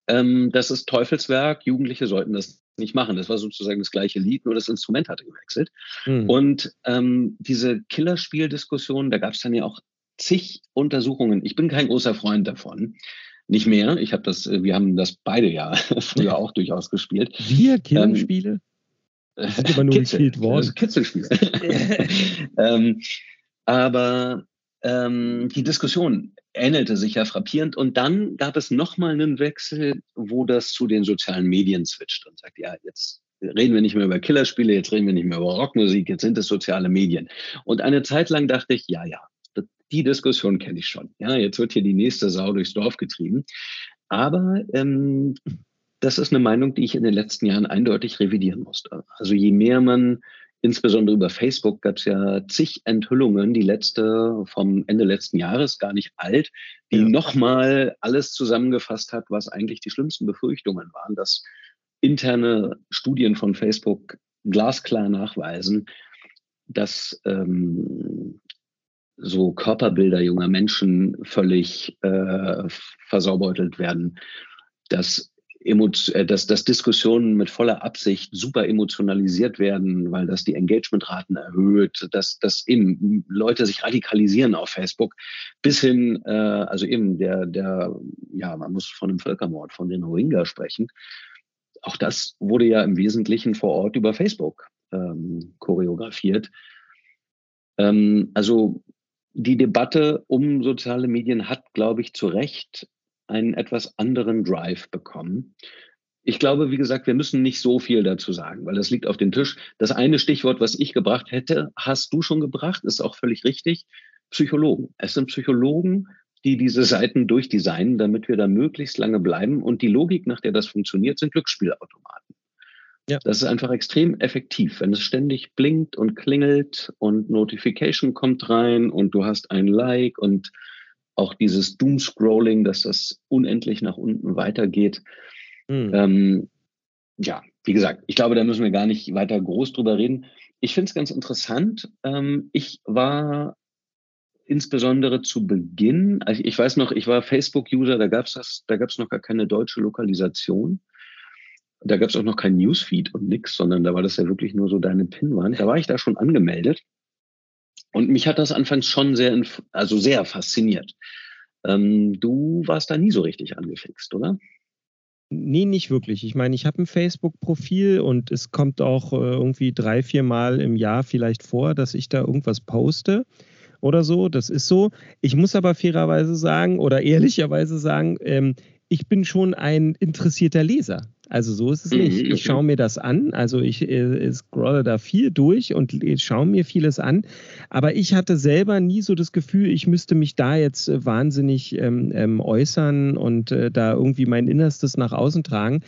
Ähm, das ist Teufelswerk, Jugendliche sollten das nicht machen. Das war sozusagen das gleiche Lied, nur das Instrument hatte gewechselt. Mhm. Und ähm, diese Killerspieldiskussion, da gab es dann ja auch zig Untersuchungen. Ich bin kein großer Freund davon. Nicht mehr. Ich habe das, äh, wir haben das beide ja früher auch durchaus gespielt. Wir Killenspiele? Ähm, sind aber nur Kitzel, gekillt worden. Kitzelspiele. ähm, aber ähm, die Diskussion ähnelte sich ja frappierend und dann gab es nochmal einen Wechsel, wo das zu den sozialen Medien switcht und sagt, ja, jetzt reden wir nicht mehr über Killerspiele, jetzt reden wir nicht mehr über Rockmusik, jetzt sind es soziale Medien. Und eine Zeit lang dachte ich, ja, ja, die Diskussion kenne ich schon. Ja, jetzt wird hier die nächste Sau durchs Dorf getrieben. Aber ähm, das ist eine Meinung, die ich in den letzten Jahren eindeutig revidieren musste. Also je mehr man, insbesondere über Facebook, gab es ja zig Enthüllungen, die letzte vom Ende letzten Jahres, gar nicht alt, die ja. nochmal alles zusammengefasst hat, was eigentlich die schlimmsten Befürchtungen waren, dass interne Studien von Facebook glasklar nachweisen, dass ähm, so Körperbilder junger Menschen völlig äh, versaubeutelt werden, dass, äh, dass, dass Diskussionen mit voller Absicht super emotionalisiert werden, weil das die Engagementraten erhöht, dass, dass eben Leute sich radikalisieren auf Facebook, bis hin, äh, also eben der, der, ja, man muss von einem Völkermord, von den Rohingya sprechen. Auch das wurde ja im Wesentlichen vor Ort über Facebook ähm, choreografiert. Ähm, also die Debatte um soziale Medien hat, glaube ich, zu Recht einen etwas anderen Drive bekommen. ich glaube, wie gesagt, wir müssen nicht so viel dazu sagen, weil das liegt auf dem Tisch. Das eine Stichwort, was ich gebracht hätte, hast du schon gebracht, ist auch völlig richtig. Psychologen. Es sind Psychologen, die diese Seiten durchdesignen, damit wir da möglichst lange bleiben. Und die Logik, nach der das funktioniert, sind Glücksspielautomaten. Ja. Das ist einfach extrem effektiv, wenn es ständig blinkt und klingelt und Notification kommt rein und du hast ein Like und auch dieses Doom-Scrolling, dass das unendlich nach unten weitergeht. Mhm. Ähm, ja, wie gesagt, ich glaube, da müssen wir gar nicht weiter groß drüber reden. Ich finde es ganz interessant. Ähm, ich war insbesondere zu Beginn, also ich weiß noch, ich war Facebook-User, da gab es das, da gab es noch gar keine deutsche Lokalisation. Da gab es auch noch kein Newsfeed und nix, sondern da war das ja wirklich nur so deine Pinwand. Da war ich da schon angemeldet. Und mich hat das anfangs schon sehr, also sehr fasziniert. Ähm, du warst da nie so richtig angefixt, oder? Nee, nicht wirklich. Ich meine, ich habe ein Facebook-Profil und es kommt auch äh, irgendwie drei, vier Mal im Jahr vielleicht vor, dass ich da irgendwas poste oder so. Das ist so. Ich muss aber fairerweise sagen oder ehrlicherweise sagen, ähm, ich bin schon ein interessierter Leser. Also so ist es nicht. Mhm, ich schaue mir das an. Also ich äh, scrolle da viel durch und schaue mir vieles an. Aber ich hatte selber nie so das Gefühl, ich müsste mich da jetzt äh, wahnsinnig ähm, ähm, äußern und äh, da irgendwie mein Innerstes nach außen tragen.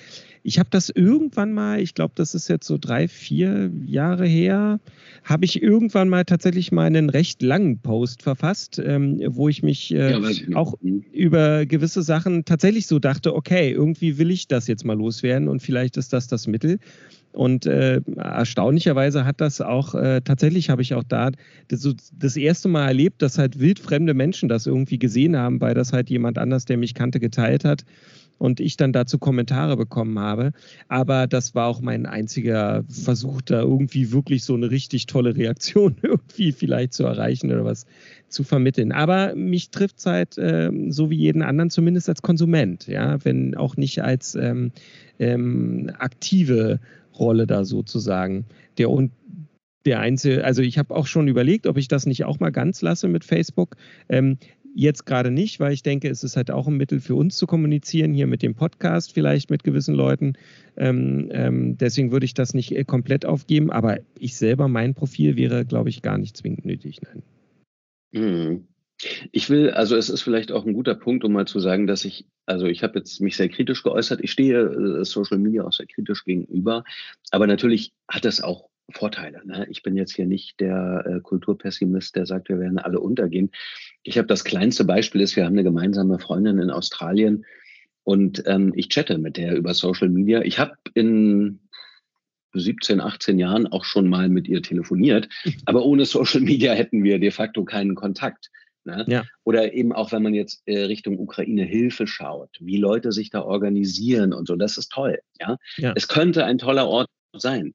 Ich habe das irgendwann mal, ich glaube, das ist jetzt so drei, vier Jahre her, habe ich irgendwann mal tatsächlich mal einen recht langen Post verfasst, ähm, wo ich mich äh, ja, auch über gewisse Sachen tatsächlich so dachte, okay, irgendwie will ich das jetzt mal loswerden und vielleicht ist das das Mittel. Und äh, erstaunlicherweise hat das auch, äh, tatsächlich habe ich auch da das, das, erste Mal erlebt, dass halt wildfremde Menschen das irgendwie gesehen haben, weil das halt jemand anders, der mich kannte, geteilt hat und ich dann dazu Kommentare bekommen habe. Aber das war auch mein einziger Versuch, da irgendwie wirklich so eine richtig tolle Reaktion irgendwie vielleicht zu erreichen oder was zu vermitteln. Aber mich trifft es halt äh, so wie jeden anderen, zumindest als Konsument, ja, wenn auch nicht als ähm, ähm, aktive Rolle da sozusagen. Der und der Einzel, also ich habe auch schon überlegt, ob ich das nicht auch mal ganz lasse mit Facebook. Ähm, Jetzt gerade nicht, weil ich denke, es ist halt auch ein Mittel für uns zu kommunizieren, hier mit dem Podcast vielleicht mit gewissen Leuten. Ähm, ähm, deswegen würde ich das nicht äh, komplett aufgeben, aber ich selber, mein Profil wäre, glaube ich, gar nicht zwingend nötig. Nein. Hm. Ich will, also es ist vielleicht auch ein guter Punkt, um mal zu sagen, dass ich, also ich habe jetzt mich sehr kritisch geäußert. Ich stehe äh, Social Media auch sehr kritisch gegenüber, aber natürlich hat es auch Vorteile. Ne? Ich bin jetzt hier nicht der äh, Kulturpessimist, der sagt, wir werden alle untergehen. Ich habe das kleinste Beispiel ist, wir haben eine gemeinsame Freundin in Australien und ähm, ich chatte mit der über Social Media. Ich habe in 17, 18 Jahren auch schon mal mit ihr telefoniert, aber ohne Social Media hätten wir de facto keinen Kontakt. Ne? Ja. Oder eben auch, wenn man jetzt äh, Richtung Ukraine Hilfe schaut, wie Leute sich da organisieren und so, das ist toll. Ja? ja. Es könnte ein toller Ort sein.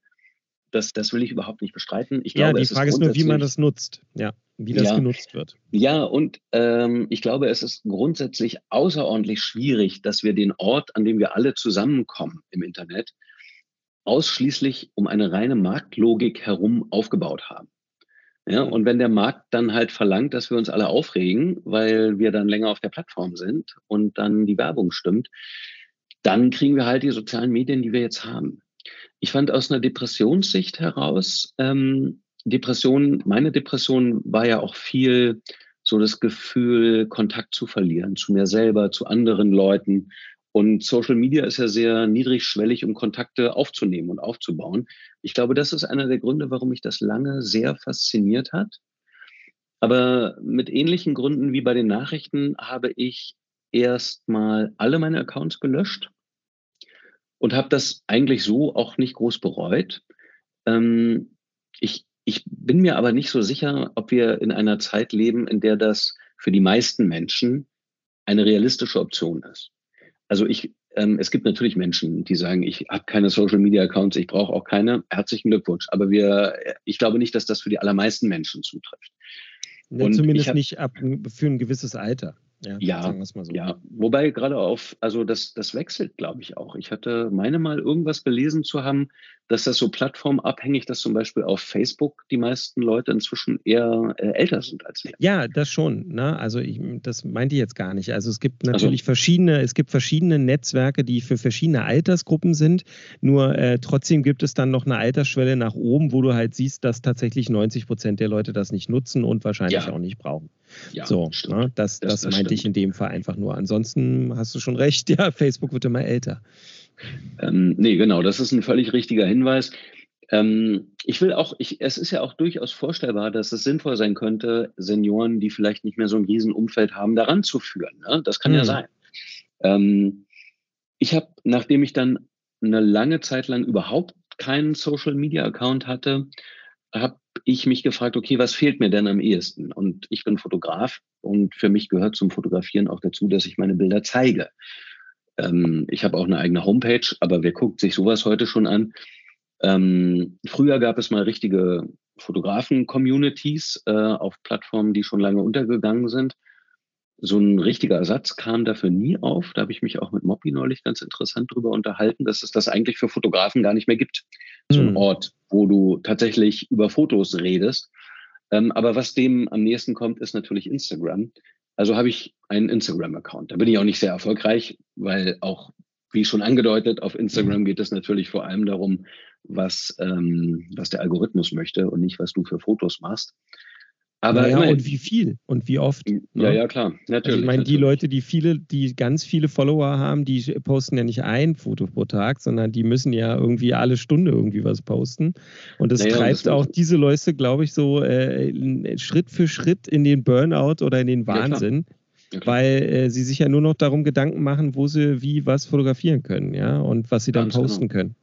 Das, das will ich überhaupt nicht bestreiten. Ich ja, glaube, die Frage ist, ist nur, wie man das nutzt. Ja, wie das ja, genutzt wird. Ja, und ähm, ich glaube, es ist grundsätzlich außerordentlich schwierig, dass wir den Ort, an dem wir alle zusammenkommen im Internet, ausschließlich um eine reine Marktlogik herum aufgebaut haben. Ja, und wenn der Markt dann halt verlangt, dass wir uns alle aufregen, weil wir dann länger auf der Plattform sind und dann die Werbung stimmt, dann kriegen wir halt die sozialen Medien, die wir jetzt haben. Ich fand aus einer Depressionssicht heraus, ähm, Depression, meine Depression war ja auch viel so das Gefühl, Kontakt zu verlieren, zu mir selber, zu anderen Leuten. Und Social Media ist ja sehr niedrigschwellig, um Kontakte aufzunehmen und aufzubauen. Ich glaube, das ist einer der Gründe, warum mich das lange sehr fasziniert hat. Aber mit ähnlichen Gründen wie bei den Nachrichten habe ich erstmal alle meine Accounts gelöscht und habe das eigentlich so auch nicht groß bereut. Ähm, ich, ich bin mir aber nicht so sicher, ob wir in einer Zeit leben, in der das für die meisten Menschen eine realistische Option ist. Also ich, ähm, es gibt natürlich Menschen, die sagen, ich habe keine Social Media Accounts, ich brauche auch keine. Herzlichen Glückwunsch. Aber wir, ich glaube nicht, dass das für die allermeisten Menschen zutrifft. Ja, zumindest hab, nicht ab für ein gewisses Alter. Ja, ja, so. ja, wobei gerade auf, also das, das wechselt, glaube ich, auch. Ich hatte meine mal irgendwas gelesen zu haben, dass das so plattformabhängig, dass zum Beispiel auf Facebook die meisten Leute inzwischen eher äh, älter sind als wir. Ja, das schon. Ne? Also ich, das meinte ich jetzt gar nicht. Also es gibt natürlich also, verschiedene, es gibt verschiedene Netzwerke, die für verschiedene Altersgruppen sind. Nur äh, trotzdem gibt es dann noch eine Altersschwelle nach oben, wo du halt siehst, dass tatsächlich 90 Prozent der Leute das nicht nutzen und wahrscheinlich ja. auch nicht brauchen. Ja, so, ne? das, das, das, das meinte stimmt. ich in dem Fall einfach nur. Ansonsten hast du schon recht, ja, Facebook wird immer älter. Ähm, nee, genau, das ist ein völlig richtiger Hinweis. Ähm, ich will auch, ich, es ist ja auch durchaus vorstellbar, dass es sinnvoll sein könnte, Senioren, die vielleicht nicht mehr so ein Riesenumfeld haben, daran zu führen. Ne? Das kann mhm. ja sein. Ähm, ich habe, nachdem ich dann eine lange Zeit lang überhaupt keinen Social Media Account hatte, habe ich mich gefragt, okay, was fehlt mir denn am ehesten? Und ich bin Fotograf und für mich gehört zum Fotografieren auch dazu, dass ich meine Bilder zeige. Ähm, ich habe auch eine eigene Homepage, aber wer guckt sich sowas heute schon an? Ähm, früher gab es mal richtige Fotografen-Communities äh, auf Plattformen, die schon lange untergegangen sind. So ein richtiger Ersatz kam dafür nie auf. Da habe ich mich auch mit Moppy neulich ganz interessant drüber unterhalten, dass es das eigentlich für Fotografen gar nicht mehr gibt. So ein hm. Ort, wo du tatsächlich über Fotos redest. Ähm, aber was dem am nächsten kommt, ist natürlich Instagram. Also habe ich einen Instagram-Account. Da bin ich auch nicht sehr erfolgreich, weil auch, wie schon angedeutet, auf Instagram geht es natürlich vor allem darum, was, ähm, was der Algorithmus möchte und nicht, was du für Fotos machst. Aber naja, immerhin, und wie viel und wie oft. Ja, ne? ja, klar, natürlich. Also ich meine, die Leute, die viele, die ganz viele Follower haben, die posten ja nicht ein Foto pro Tag, sondern die müssen ja irgendwie alle Stunde irgendwie was posten. Und das naja, treibt das auch diese Leute, glaube ich, so äh, Schritt für Schritt in den Burnout oder in den Wahnsinn. Ja, weil äh, sie sich ja nur noch darum Gedanken machen, wo sie wie was fotografieren können, ja, und was sie dann Ganz genau. posten genau. können.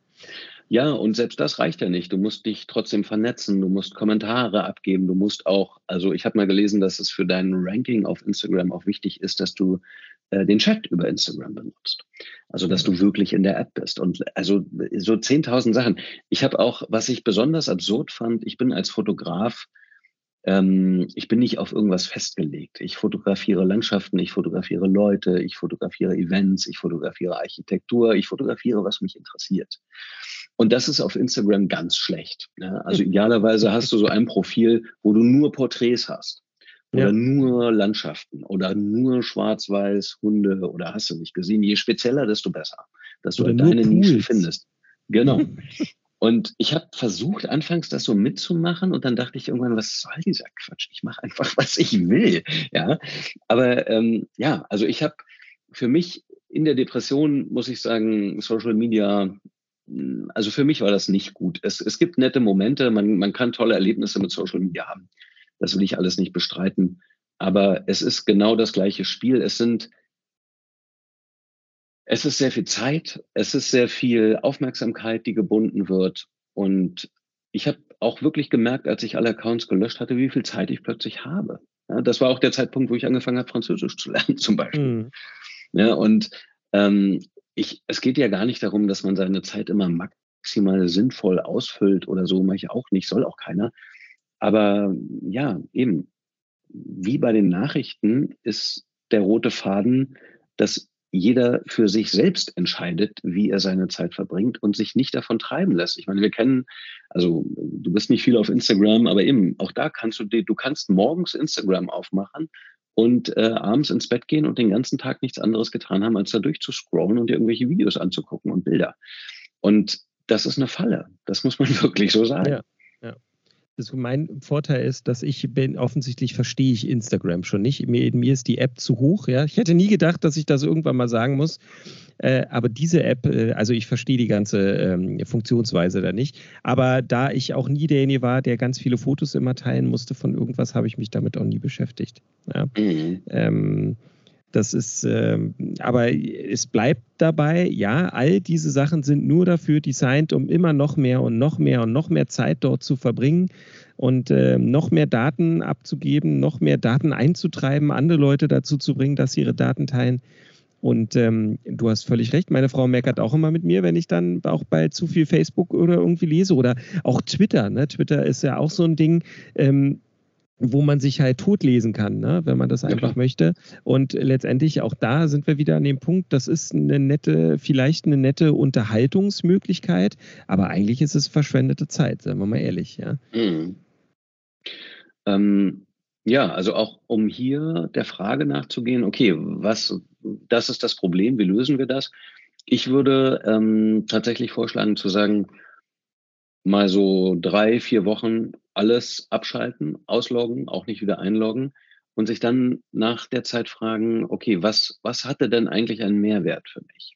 Ja, und selbst das reicht ja nicht. Du musst dich trotzdem vernetzen, du musst Kommentare abgeben, du musst auch, also ich habe mal gelesen, dass es für dein Ranking auf Instagram auch wichtig ist, dass du äh, den Chat über Instagram benutzt. Also dass du wirklich in der App bist. Und also so 10.000 Sachen. Ich habe auch, was ich besonders absurd fand, ich bin als Fotograf ähm, ich bin nicht auf irgendwas festgelegt. Ich fotografiere Landschaften, ich fotografiere Leute, ich fotografiere Events, ich fotografiere Architektur, ich fotografiere, was mich interessiert. Und das ist auf Instagram ganz schlecht. Ne? Also idealerweise hast du so ein Profil, wo du nur Porträts hast. Oder ja. nur Landschaften oder nur Schwarz-Weiß, Hunde oder hast du nicht gesehen. Je spezieller, desto besser. Dass du oder deine Nische findest. Genau. Und ich habe versucht, anfangs das so mitzumachen und dann dachte ich irgendwann, was soll dieser Quatsch? Ich mache einfach, was ich will. Ja, aber ähm, ja, also ich habe für mich in der Depression, muss ich sagen, Social Media, hm, also für mich war das nicht gut. Es, es gibt nette Momente, man, man kann tolle Erlebnisse mit Social Media haben. Das will ich alles nicht bestreiten. Aber es ist genau das gleiche Spiel. Es sind es ist sehr viel Zeit, es ist sehr viel Aufmerksamkeit, die gebunden wird. Und ich habe auch wirklich gemerkt, als ich alle Accounts gelöscht hatte, wie viel Zeit ich plötzlich habe. Ja, das war auch der Zeitpunkt, wo ich angefangen habe, Französisch zu lernen, zum Beispiel. Mhm. Ja, und ähm, ich, es geht ja gar nicht darum, dass man seine Zeit immer maximal sinnvoll ausfüllt oder so, mache ich auch nicht, soll auch keiner. Aber ja, eben, wie bei den Nachrichten ist der rote Faden, dass jeder für sich selbst entscheidet, wie er seine Zeit verbringt und sich nicht davon treiben lässt. Ich meine, wir kennen, also du bist nicht viel auf Instagram, aber eben auch da kannst du, du kannst morgens Instagram aufmachen und äh, abends ins Bett gehen und den ganzen Tag nichts anderes getan haben, als da durchzuscrollen und dir irgendwelche Videos anzugucken und Bilder. Und das ist eine Falle. Das muss man wirklich so sagen. Ja. Also mein Vorteil ist, dass ich bin, offensichtlich verstehe ich Instagram schon nicht. Mir, mir ist die App zu hoch. Ja? Ich hätte nie gedacht, dass ich das irgendwann mal sagen muss. Äh, aber diese App, äh, also ich verstehe die ganze ähm, Funktionsweise da nicht. Aber da ich auch nie derjenige war, der ganz viele Fotos immer teilen musste von irgendwas, habe ich mich damit auch nie beschäftigt. Ja? Mhm. Ähm, das ist, ähm, aber es bleibt dabei, ja, all diese Sachen sind nur dafür designt, um immer noch mehr und noch mehr und noch mehr Zeit dort zu verbringen und äh, noch mehr Daten abzugeben, noch mehr Daten einzutreiben, andere Leute dazu zu bringen, dass sie ihre Daten teilen. Und ähm, du hast völlig recht, meine Frau meckert auch immer mit mir, wenn ich dann auch bei zu viel Facebook oder irgendwie lese oder auch Twitter. Ne? Twitter ist ja auch so ein Ding. Ähm, wo man sich halt totlesen kann, ne? wenn man das einfach ja, möchte. Und letztendlich auch da sind wir wieder an dem Punkt, das ist eine nette, vielleicht eine nette Unterhaltungsmöglichkeit, aber eigentlich ist es verschwendete Zeit, sagen wir mal ehrlich. Ja, mhm. ähm, ja also auch um hier der Frage nachzugehen, okay, was, das ist das Problem, wie lösen wir das? Ich würde ähm, tatsächlich vorschlagen zu sagen, mal so drei, vier Wochen alles abschalten, ausloggen, auch nicht wieder einloggen und sich dann nach der Zeit fragen, okay, was, was hatte denn eigentlich einen Mehrwert für mich?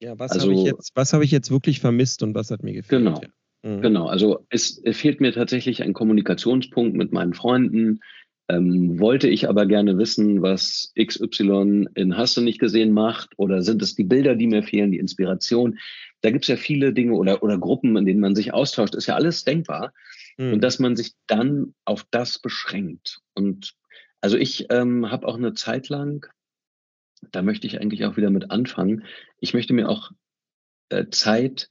Ja, was also, habe ich jetzt, was habe ich jetzt wirklich vermisst und was hat mir gefehlt? Genau. Ja. Mhm. Genau, also es, es, fehlt mir tatsächlich ein Kommunikationspunkt mit meinen Freunden. Ähm, wollte ich aber gerne wissen, was XY in Hast du nicht gesehen macht oder sind es die Bilder, die mir fehlen, die Inspiration? Da gibt es ja viele Dinge oder, oder Gruppen, in denen man sich austauscht, ist ja alles denkbar. Mhm. Und dass man sich dann auf das beschränkt. Und also ich ähm, habe auch eine Zeit lang, da möchte ich eigentlich auch wieder mit anfangen, ich möchte mir auch äh, Zeit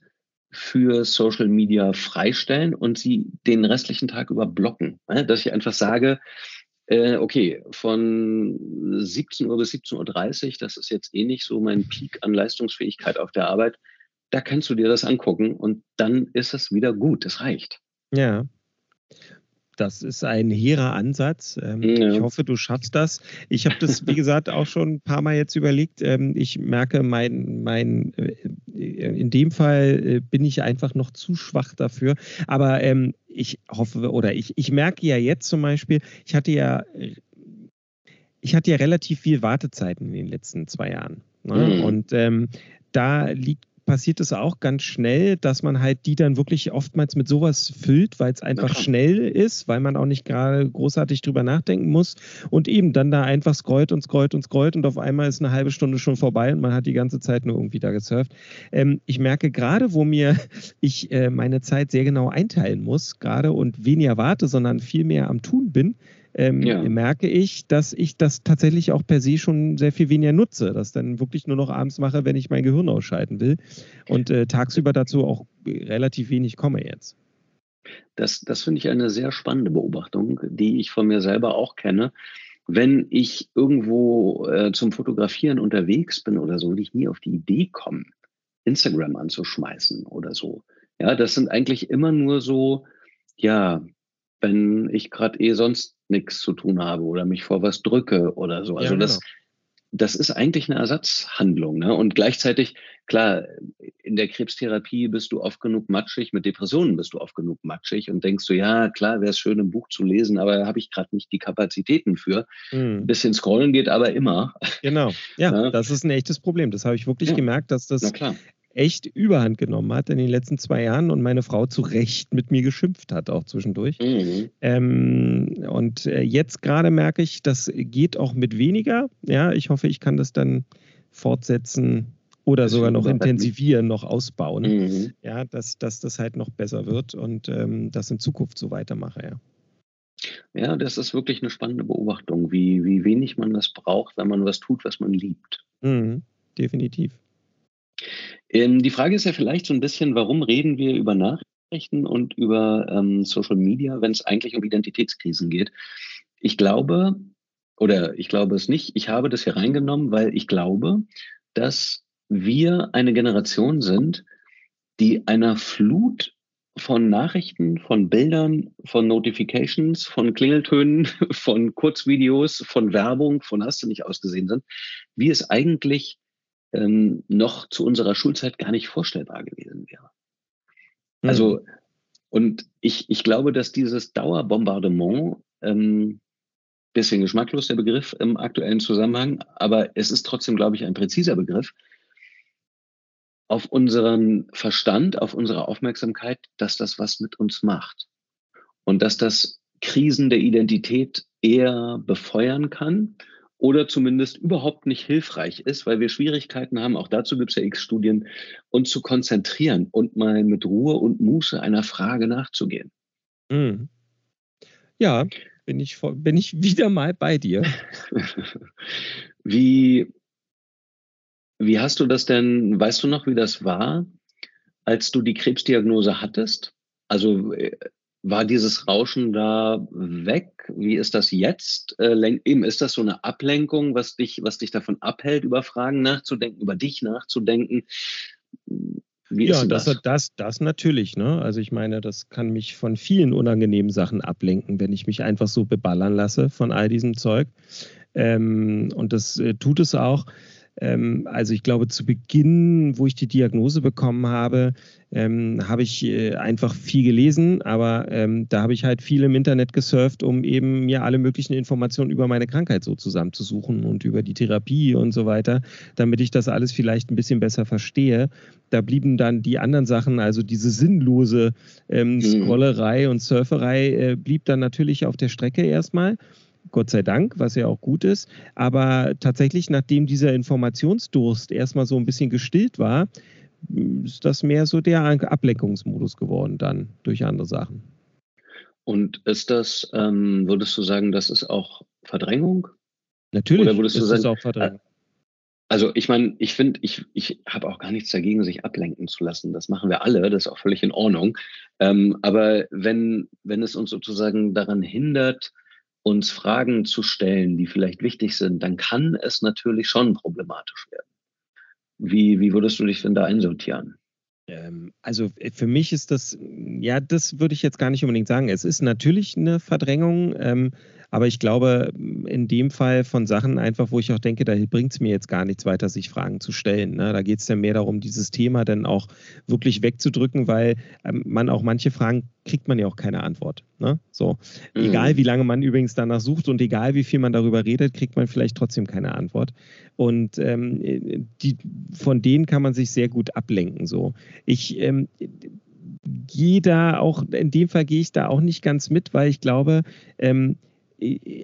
für Social Media freistellen und sie den restlichen Tag über blocken. Ne? Dass ich einfach sage, äh, okay, von 17 Uhr bis 17.30 Uhr, das ist jetzt eh nicht so mein Peak an Leistungsfähigkeit auf der Arbeit, da kannst du dir das angucken und dann ist es wieder gut, das reicht. Ja. Das ist ein hehrer Ansatz. Ähm, ja. Ich hoffe, du schaffst das. Ich habe das, wie gesagt, auch schon ein paar Mal jetzt überlegt. Ähm, ich merke, mein, mein, äh, in dem Fall äh, bin ich einfach noch zu schwach dafür. Aber ähm, ich hoffe, oder ich, ich merke ja jetzt zum Beispiel, ich hatte ja, ich hatte ja relativ viel Wartezeiten in den letzten zwei Jahren. Ne? Mhm. Und ähm, da liegt passiert es auch ganz schnell, dass man halt die dann wirklich oftmals mit sowas füllt, weil es einfach schnell ist, weil man auch nicht gerade großartig drüber nachdenken muss und eben dann da einfach scrollt und scrollt und scrollt und auf einmal ist eine halbe Stunde schon vorbei und man hat die ganze Zeit nur irgendwie da gesurft. Ähm, ich merke gerade, wo mir ich äh, meine Zeit sehr genau einteilen muss, gerade und weniger warte, sondern viel mehr am Tun bin, ähm, ja. merke ich, dass ich das tatsächlich auch per se schon sehr viel weniger nutze. Das dann wirklich nur noch abends mache, wenn ich mein Gehirn ausschalten will. Und äh, tagsüber dazu auch relativ wenig komme jetzt. Das, das finde ich eine sehr spannende Beobachtung, die ich von mir selber auch kenne. Wenn ich irgendwo äh, zum Fotografieren unterwegs bin oder so, würde ich nie auf die Idee kommen, Instagram anzuschmeißen oder so. Ja, das sind eigentlich immer nur so, ja, wenn ich gerade eh sonst nichts zu tun habe oder mich vor was drücke oder so. Also ja, genau. das, das ist eigentlich eine Ersatzhandlung. Ne? Und gleichzeitig, klar, in der Krebstherapie bist du oft genug matschig, mit Depressionen bist du oft genug matschig und denkst du, ja, klar, wäre es schön, ein Buch zu lesen, aber habe ich gerade nicht die Kapazitäten für. Mhm. Ein bisschen scrollen geht aber immer. Genau, ja, ja, das ist ein echtes Problem. Das habe ich wirklich ja. gemerkt, dass das echt Überhand genommen hat in den letzten zwei Jahren und meine Frau zu Recht mit mir geschimpft hat, auch zwischendurch. Mhm. Ähm, und äh, jetzt gerade merke ich, das geht auch mit weniger. Ja, ich hoffe, ich kann das dann fortsetzen oder das sogar noch intensivieren, noch ausbauen. Mhm. Ja, dass, dass das halt noch besser wird und ähm, das in Zukunft so weitermache, ja. Ja, das ist wirklich eine spannende Beobachtung, wie, wie wenig man das braucht, wenn man was tut, was man liebt. Mhm, definitiv. Ähm, die Frage ist ja vielleicht so ein bisschen, warum reden wir über Nachrichten und über ähm, Social Media, wenn es eigentlich um Identitätskrisen geht? Ich glaube, oder ich glaube es nicht, ich habe das hier reingenommen, weil ich glaube, dass wir eine Generation sind, die einer Flut von Nachrichten, von Bildern, von Notifications, von Klingeltönen, von Kurzvideos, von Werbung, von hast du nicht ausgesehen sind, wie es eigentlich ähm, noch zu unserer Schulzeit gar nicht vorstellbar gewesen wäre. Mhm. Also, und ich, ich glaube, dass dieses Dauerbombardement, ähm, bisschen geschmacklos der Begriff im aktuellen Zusammenhang, aber es ist trotzdem, glaube ich, ein präziser Begriff, auf unseren Verstand, auf unsere Aufmerksamkeit, dass das was mit uns macht. Und dass das Krisen der Identität eher befeuern kann oder zumindest überhaupt nicht hilfreich ist, weil wir Schwierigkeiten haben, auch dazu gibt es ja X-Studien, uns zu konzentrieren und mal mit Ruhe und Muße einer Frage nachzugehen. Mhm. Ja, bin ich, bin ich wieder mal bei dir. wie, wie hast du das denn, weißt du noch, wie das war, als du die Krebsdiagnose hattest? Also äh, war dieses Rauschen da weg? Wie ist das jetzt? Äh, eben ist das so eine Ablenkung, was dich, was dich davon abhält, über Fragen nachzudenken, über dich nachzudenken? Wie ja, das? Das, das, das natürlich. Ne? Also ich meine, das kann mich von vielen unangenehmen Sachen ablenken, wenn ich mich einfach so beballern lasse von all diesem Zeug. Ähm, und das äh, tut es auch. Ähm, also ich glaube, zu Beginn, wo ich die Diagnose bekommen habe, ähm, habe ich äh, einfach viel gelesen, aber ähm, da habe ich halt viel im Internet gesurft, um eben mir alle möglichen Informationen über meine Krankheit so zusammenzusuchen und über die Therapie und so weiter, damit ich das alles vielleicht ein bisschen besser verstehe. Da blieben dann die anderen Sachen, also diese sinnlose ähm, mhm. Scrollerei und Surferei, äh, blieb dann natürlich auf der Strecke erstmal. Gott sei Dank, was ja auch gut ist. Aber tatsächlich, nachdem dieser Informationsdurst erstmal so ein bisschen gestillt war, ist das mehr so der Ablenkungsmodus geworden dann durch andere Sachen. Und ist das, ähm, würdest du sagen, das ist auch Verdrängung? Natürlich Oder würdest ist du sagen, auch Verdrängung. Äh, also ich meine, ich finde, ich, ich habe auch gar nichts dagegen, sich ablenken zu lassen. Das machen wir alle, das ist auch völlig in Ordnung. Ähm, aber wenn, wenn es uns sozusagen daran hindert, uns Fragen zu stellen, die vielleicht wichtig sind, dann kann es natürlich schon problematisch werden. Wie, wie würdest du dich denn da einsortieren? Ähm, also äh, für mich ist das, ja, das würde ich jetzt gar nicht unbedingt sagen. Es ist natürlich eine Verdrängung, ähm, aber ich glaube, in dem Fall von Sachen einfach, wo ich auch denke, da bringt es mir jetzt gar nichts weiter, sich Fragen zu stellen. Ne? Da geht es ja mehr darum, dieses Thema dann auch wirklich wegzudrücken, weil ähm, man auch manche Fragen kriegt man ja auch keine Antwort. Ne? So, mhm. egal wie lange man übrigens danach sucht und egal wie viel man darüber redet, kriegt man vielleicht trotzdem keine Antwort. Und ähm, die, von denen kann man sich sehr gut ablenken. So, ich ähm, gehe da auch, in dem Fall gehe ich da auch nicht ganz mit, weil ich glaube, ähm,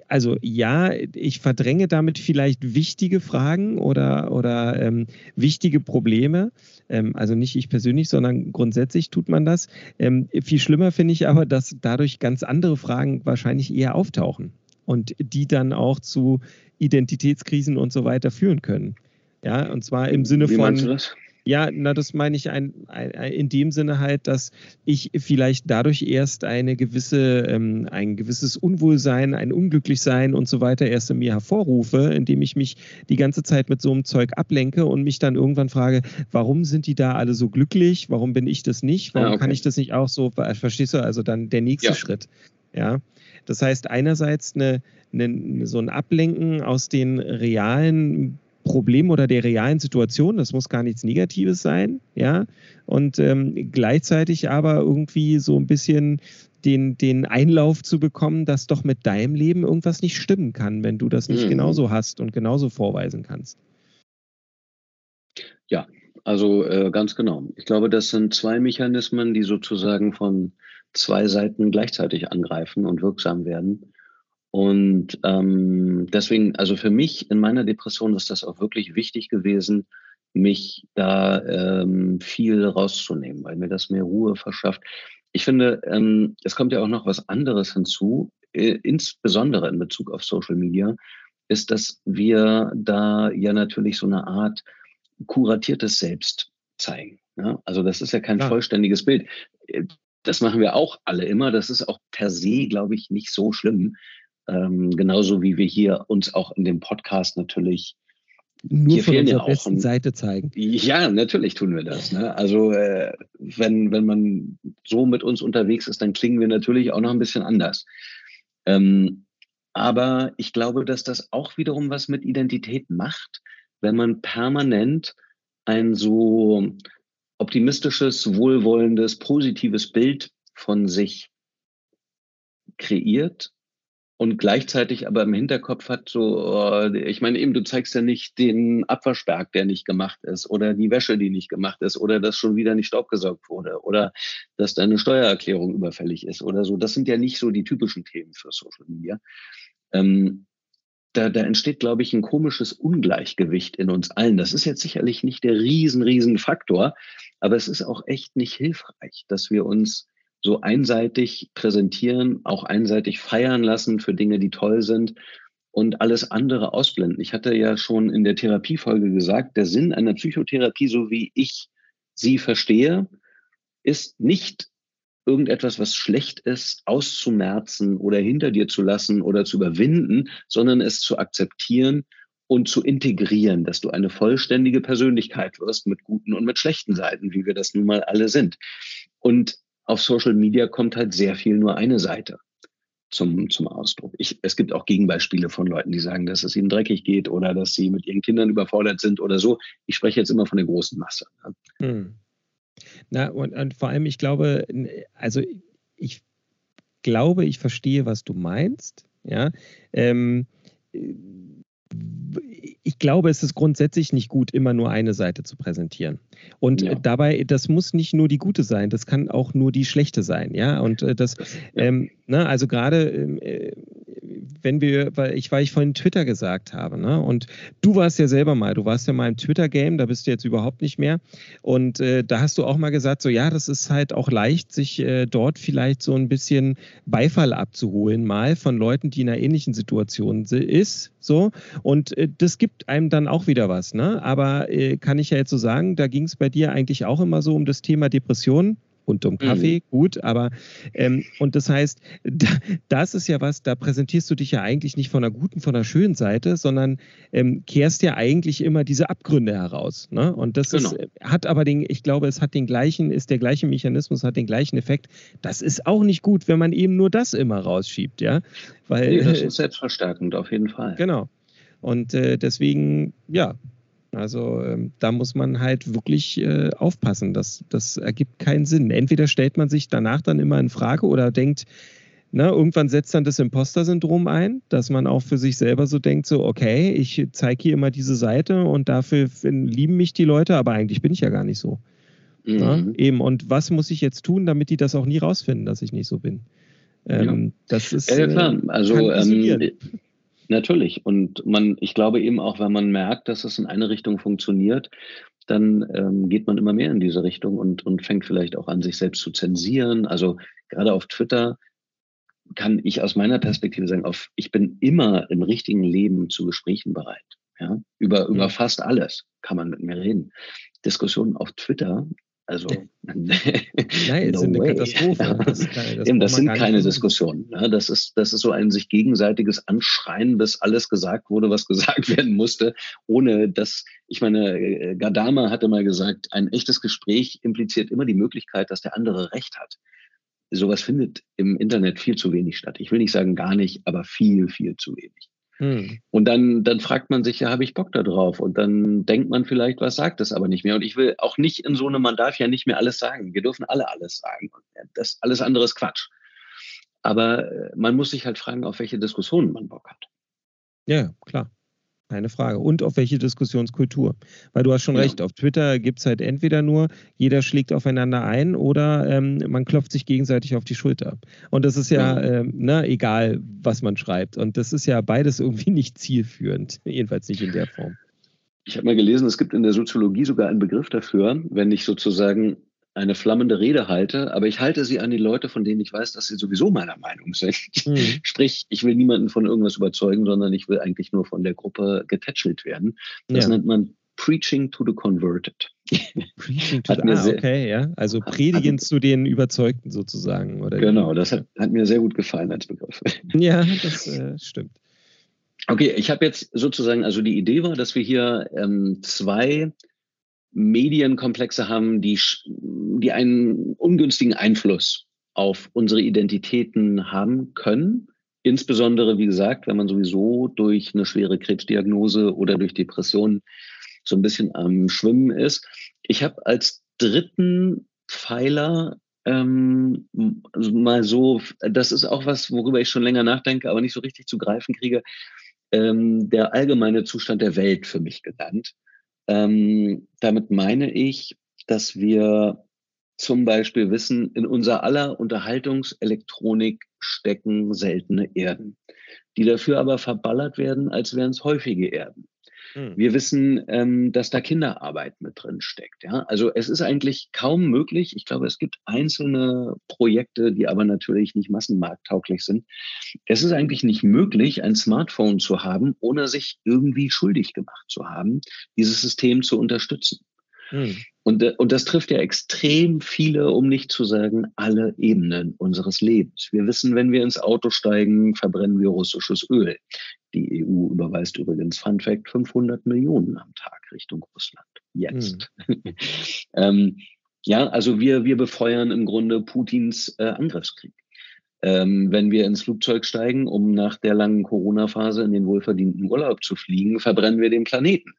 also ja, ich verdränge damit vielleicht wichtige Fragen oder, oder ähm, wichtige Probleme. Ähm, also nicht ich persönlich, sondern grundsätzlich tut man das. Ähm, viel schlimmer finde ich aber, dass dadurch ganz andere Fragen wahrscheinlich eher auftauchen und die dann auch zu Identitätskrisen und so weiter führen können. Ja, und zwar im Sinne Wie von. Ja, na, das meine ich ein, ein, in dem Sinne halt, dass ich vielleicht dadurch erst eine gewisse, ähm, ein gewisses Unwohlsein, ein Unglücklichsein und so weiter erst in mir hervorrufe, indem ich mich die ganze Zeit mit so einem Zeug ablenke und mich dann irgendwann frage, warum sind die da alle so glücklich? Warum bin ich das nicht? Warum ja, okay. kann ich das nicht auch so? Verstehst du? Also dann der nächste ja. Schritt. Ja. Das heißt, einerseits eine, eine, so ein Ablenken aus den realen Problem oder der realen Situation. Das muss gar nichts Negatives sein, ja. Und ähm, gleichzeitig aber irgendwie so ein bisschen den, den Einlauf zu bekommen, dass doch mit deinem Leben irgendwas nicht stimmen kann, wenn du das nicht mhm. genauso hast und genauso vorweisen kannst. Ja, also äh, ganz genau. Ich glaube, das sind zwei Mechanismen, die sozusagen von zwei Seiten gleichzeitig angreifen und wirksam werden. Und ähm, deswegen, also für mich in meiner Depression ist das auch wirklich wichtig gewesen, mich da ähm, viel rauszunehmen, weil mir das mehr Ruhe verschafft. Ich finde, ähm, es kommt ja auch noch was anderes hinzu, äh, insbesondere in Bezug auf Social Media, ist, dass wir da ja natürlich so eine Art kuratiertes Selbst zeigen. Ja? Also das ist ja kein ja. vollständiges Bild. Äh, das machen wir auch alle immer. Das ist auch per se, glaube ich, nicht so schlimm. Ähm, genauso wie wir hier uns auch in dem Podcast natürlich nur hier von unserer ja besten Seite zeigen. Ja, natürlich tun wir das. Ne? Also äh, wenn, wenn man so mit uns unterwegs ist, dann klingen wir natürlich auch noch ein bisschen anders. Ähm, aber ich glaube, dass das auch wiederum was mit Identität macht, wenn man permanent ein so optimistisches, wohlwollendes, positives Bild von sich kreiert und gleichzeitig aber im Hinterkopf hat so, oh, ich meine eben, du zeigst ja nicht den Abwaschberg, der nicht gemacht ist oder die Wäsche, die nicht gemacht ist oder dass schon wieder nicht staubgesaugt wurde oder dass deine Steuererklärung überfällig ist oder so. Das sind ja nicht so die typischen Themen für Social Media. Ähm, da, da entsteht, glaube ich, ein komisches Ungleichgewicht in uns allen. Das ist jetzt sicherlich nicht der riesen, riesen Faktor, aber es ist auch echt nicht hilfreich, dass wir uns so einseitig präsentieren, auch einseitig feiern lassen für Dinge, die toll sind und alles andere ausblenden. Ich hatte ja schon in der Therapiefolge gesagt, der Sinn einer Psychotherapie, so wie ich sie verstehe, ist nicht irgendetwas, was schlecht ist, auszumerzen oder hinter dir zu lassen oder zu überwinden, sondern es zu akzeptieren und zu integrieren, dass du eine vollständige Persönlichkeit wirst mit guten und mit schlechten Seiten, wie wir das nun mal alle sind. Und auf Social Media kommt halt sehr viel nur eine Seite zum, zum Ausdruck. Ich, es gibt auch Gegenbeispiele von Leuten, die sagen, dass es ihnen dreckig geht oder dass sie mit ihren Kindern überfordert sind oder so. Ich spreche jetzt immer von der großen Masse. Ne? Hm. Na, und, und vor allem, ich glaube, also ich glaube, ich verstehe, was du meinst. Ja. Ähm, ich glaube, es ist grundsätzlich nicht gut, immer nur eine Seite zu präsentieren. Und ja. dabei, das muss nicht nur die gute sein, das kann auch nur die schlechte sein, ja. Und äh, das, ähm, ne, also gerade ähm, äh, wenn wir, weil ich, weil ich vorhin Twitter gesagt habe, ne? Und du warst ja selber mal, du warst ja mal im Twitter-Game, da bist du jetzt überhaupt nicht mehr. Und äh, da hast du auch mal gesagt, so ja, das ist halt auch leicht, sich äh, dort vielleicht so ein bisschen Beifall abzuholen, mal von Leuten, die in einer ähnlichen Situation ist. So. Und äh, das gibt einem dann auch wieder was, ne? Aber äh, kann ich ja jetzt so sagen, da ging es bei dir eigentlich auch immer so um das Thema Depressionen und um Kaffee, mhm. gut, aber ähm, und das heißt, da, das ist ja was, da präsentierst du dich ja eigentlich nicht von einer guten, von einer schönen Seite, sondern ähm, kehrst ja eigentlich immer diese Abgründe heraus. Ne? Und das genau. ist, hat aber den, ich glaube, es hat den gleichen, ist der gleiche Mechanismus, hat den gleichen Effekt. Das ist auch nicht gut, wenn man eben nur das immer rausschiebt, ja. Weil, nee, das ist selbstverstärkend, auf jeden Fall. Genau. Und äh, deswegen, ja, also ähm, da muss man halt wirklich äh, aufpassen. Das, das ergibt keinen Sinn. Entweder stellt man sich danach dann immer in Frage oder denkt, na, irgendwann setzt dann das Imposter-Syndrom ein, dass man auch für sich selber so denkt, so, okay, ich zeige hier immer diese Seite und dafür lieben mich die Leute, aber eigentlich bin ich ja gar nicht so. Mhm. Na, eben, und was muss ich jetzt tun, damit die das auch nie rausfinden, dass ich nicht so bin? Ähm, ja. Das ist. Ja, klar. Äh, also, ähm, Natürlich. Und man, ich glaube eben auch, wenn man merkt, dass es in eine Richtung funktioniert, dann ähm, geht man immer mehr in diese Richtung und, und fängt vielleicht auch an, sich selbst zu zensieren. Also gerade auf Twitter kann ich aus meiner Perspektive sagen, auf, ich bin immer im richtigen Leben zu Gesprächen bereit. Ja? Über, über fast alles kann man mit mir reden. Diskussionen auf Twitter also, nein, no sind eine Katastrophe. Das, das, Eben, das sind keine Diskussionen. Ja, das, ist, das ist so ein sich gegenseitiges Anschreien, bis alles gesagt wurde, was gesagt werden musste, ohne dass, ich meine, äh, Gadama hatte mal gesagt, ein echtes Gespräch impliziert immer die Möglichkeit, dass der andere Recht hat. Sowas findet im Internet viel zu wenig statt. Ich will nicht sagen gar nicht, aber viel, viel zu wenig. Hm. Und dann, dann fragt man sich, ja, habe ich Bock da drauf? Und dann denkt man vielleicht, was sagt das aber nicht mehr. Und ich will auch nicht in so einem, man darf ja nicht mehr alles sagen. Wir dürfen alle alles sagen. Das alles andere ist Quatsch. Aber äh, man muss sich halt fragen, auf welche Diskussionen man Bock hat. Ja, klar. Keine Frage. Und auf welche Diskussionskultur? Weil du hast schon ja. recht, auf Twitter gibt es halt entweder nur, jeder schlägt aufeinander ein oder ähm, man klopft sich gegenseitig auf die Schulter. Und das ist ja, ja. Ähm, ne, egal, was man schreibt. Und das ist ja beides irgendwie nicht zielführend, jedenfalls nicht in der Form. Ich habe mal gelesen, es gibt in der Soziologie sogar einen Begriff dafür, wenn ich sozusagen eine flammende Rede halte, aber ich halte sie an die Leute, von denen ich weiß, dass sie sowieso meiner Meinung sind. Mhm. Sprich, ich will niemanden von irgendwas überzeugen, sondern ich will eigentlich nur von der Gruppe getätschelt werden. Das ja. nennt man Preaching to the Converted. Preaching to the, ah, okay, ja. Also predigen zu den Überzeugten sozusagen. Oder genau, das hat, hat, mir sehr gut gefallen als Begriff. Ja, das äh, stimmt. Okay, ich habe jetzt sozusagen, also die Idee war, dass wir hier ähm, zwei Medienkomplexe haben, die, die einen ungünstigen Einfluss auf unsere Identitäten haben können. Insbesondere, wie gesagt, wenn man sowieso durch eine schwere Krebsdiagnose oder durch Depressionen so ein bisschen am Schwimmen ist. Ich habe als dritten Pfeiler ähm, also mal so, das ist auch was, worüber ich schon länger nachdenke, aber nicht so richtig zu greifen kriege, ähm, der allgemeine Zustand der Welt für mich genannt. Ähm, damit meine ich, dass wir zum Beispiel wissen, in unser aller Unterhaltungselektronik stecken seltene Erden, die dafür aber verballert werden, als wären es häufige Erden. Hm. Wir wissen, ähm, dass da Kinderarbeit mit drin steckt. Ja? Also es ist eigentlich kaum möglich. Ich glaube, es gibt einzelne Projekte, die aber natürlich nicht massenmarkttauglich sind. Es ist eigentlich nicht möglich, ein Smartphone zu haben, ohne sich irgendwie schuldig gemacht zu haben, dieses System zu unterstützen. Hm. Und, äh, und das trifft ja extrem viele, um nicht zu sagen, alle Ebenen unseres Lebens. Wir wissen, wenn wir ins Auto steigen, verbrennen wir russisches Öl. Die EU überweist übrigens, Fun Fact, 500 Millionen am Tag Richtung Russland. Jetzt. Hm. ähm, ja, also wir, wir befeuern im Grunde Putins äh, Angriffskrieg. Ähm, wenn wir ins Flugzeug steigen, um nach der langen Corona-Phase in den wohlverdienten Urlaub zu fliegen, verbrennen wir den Planeten.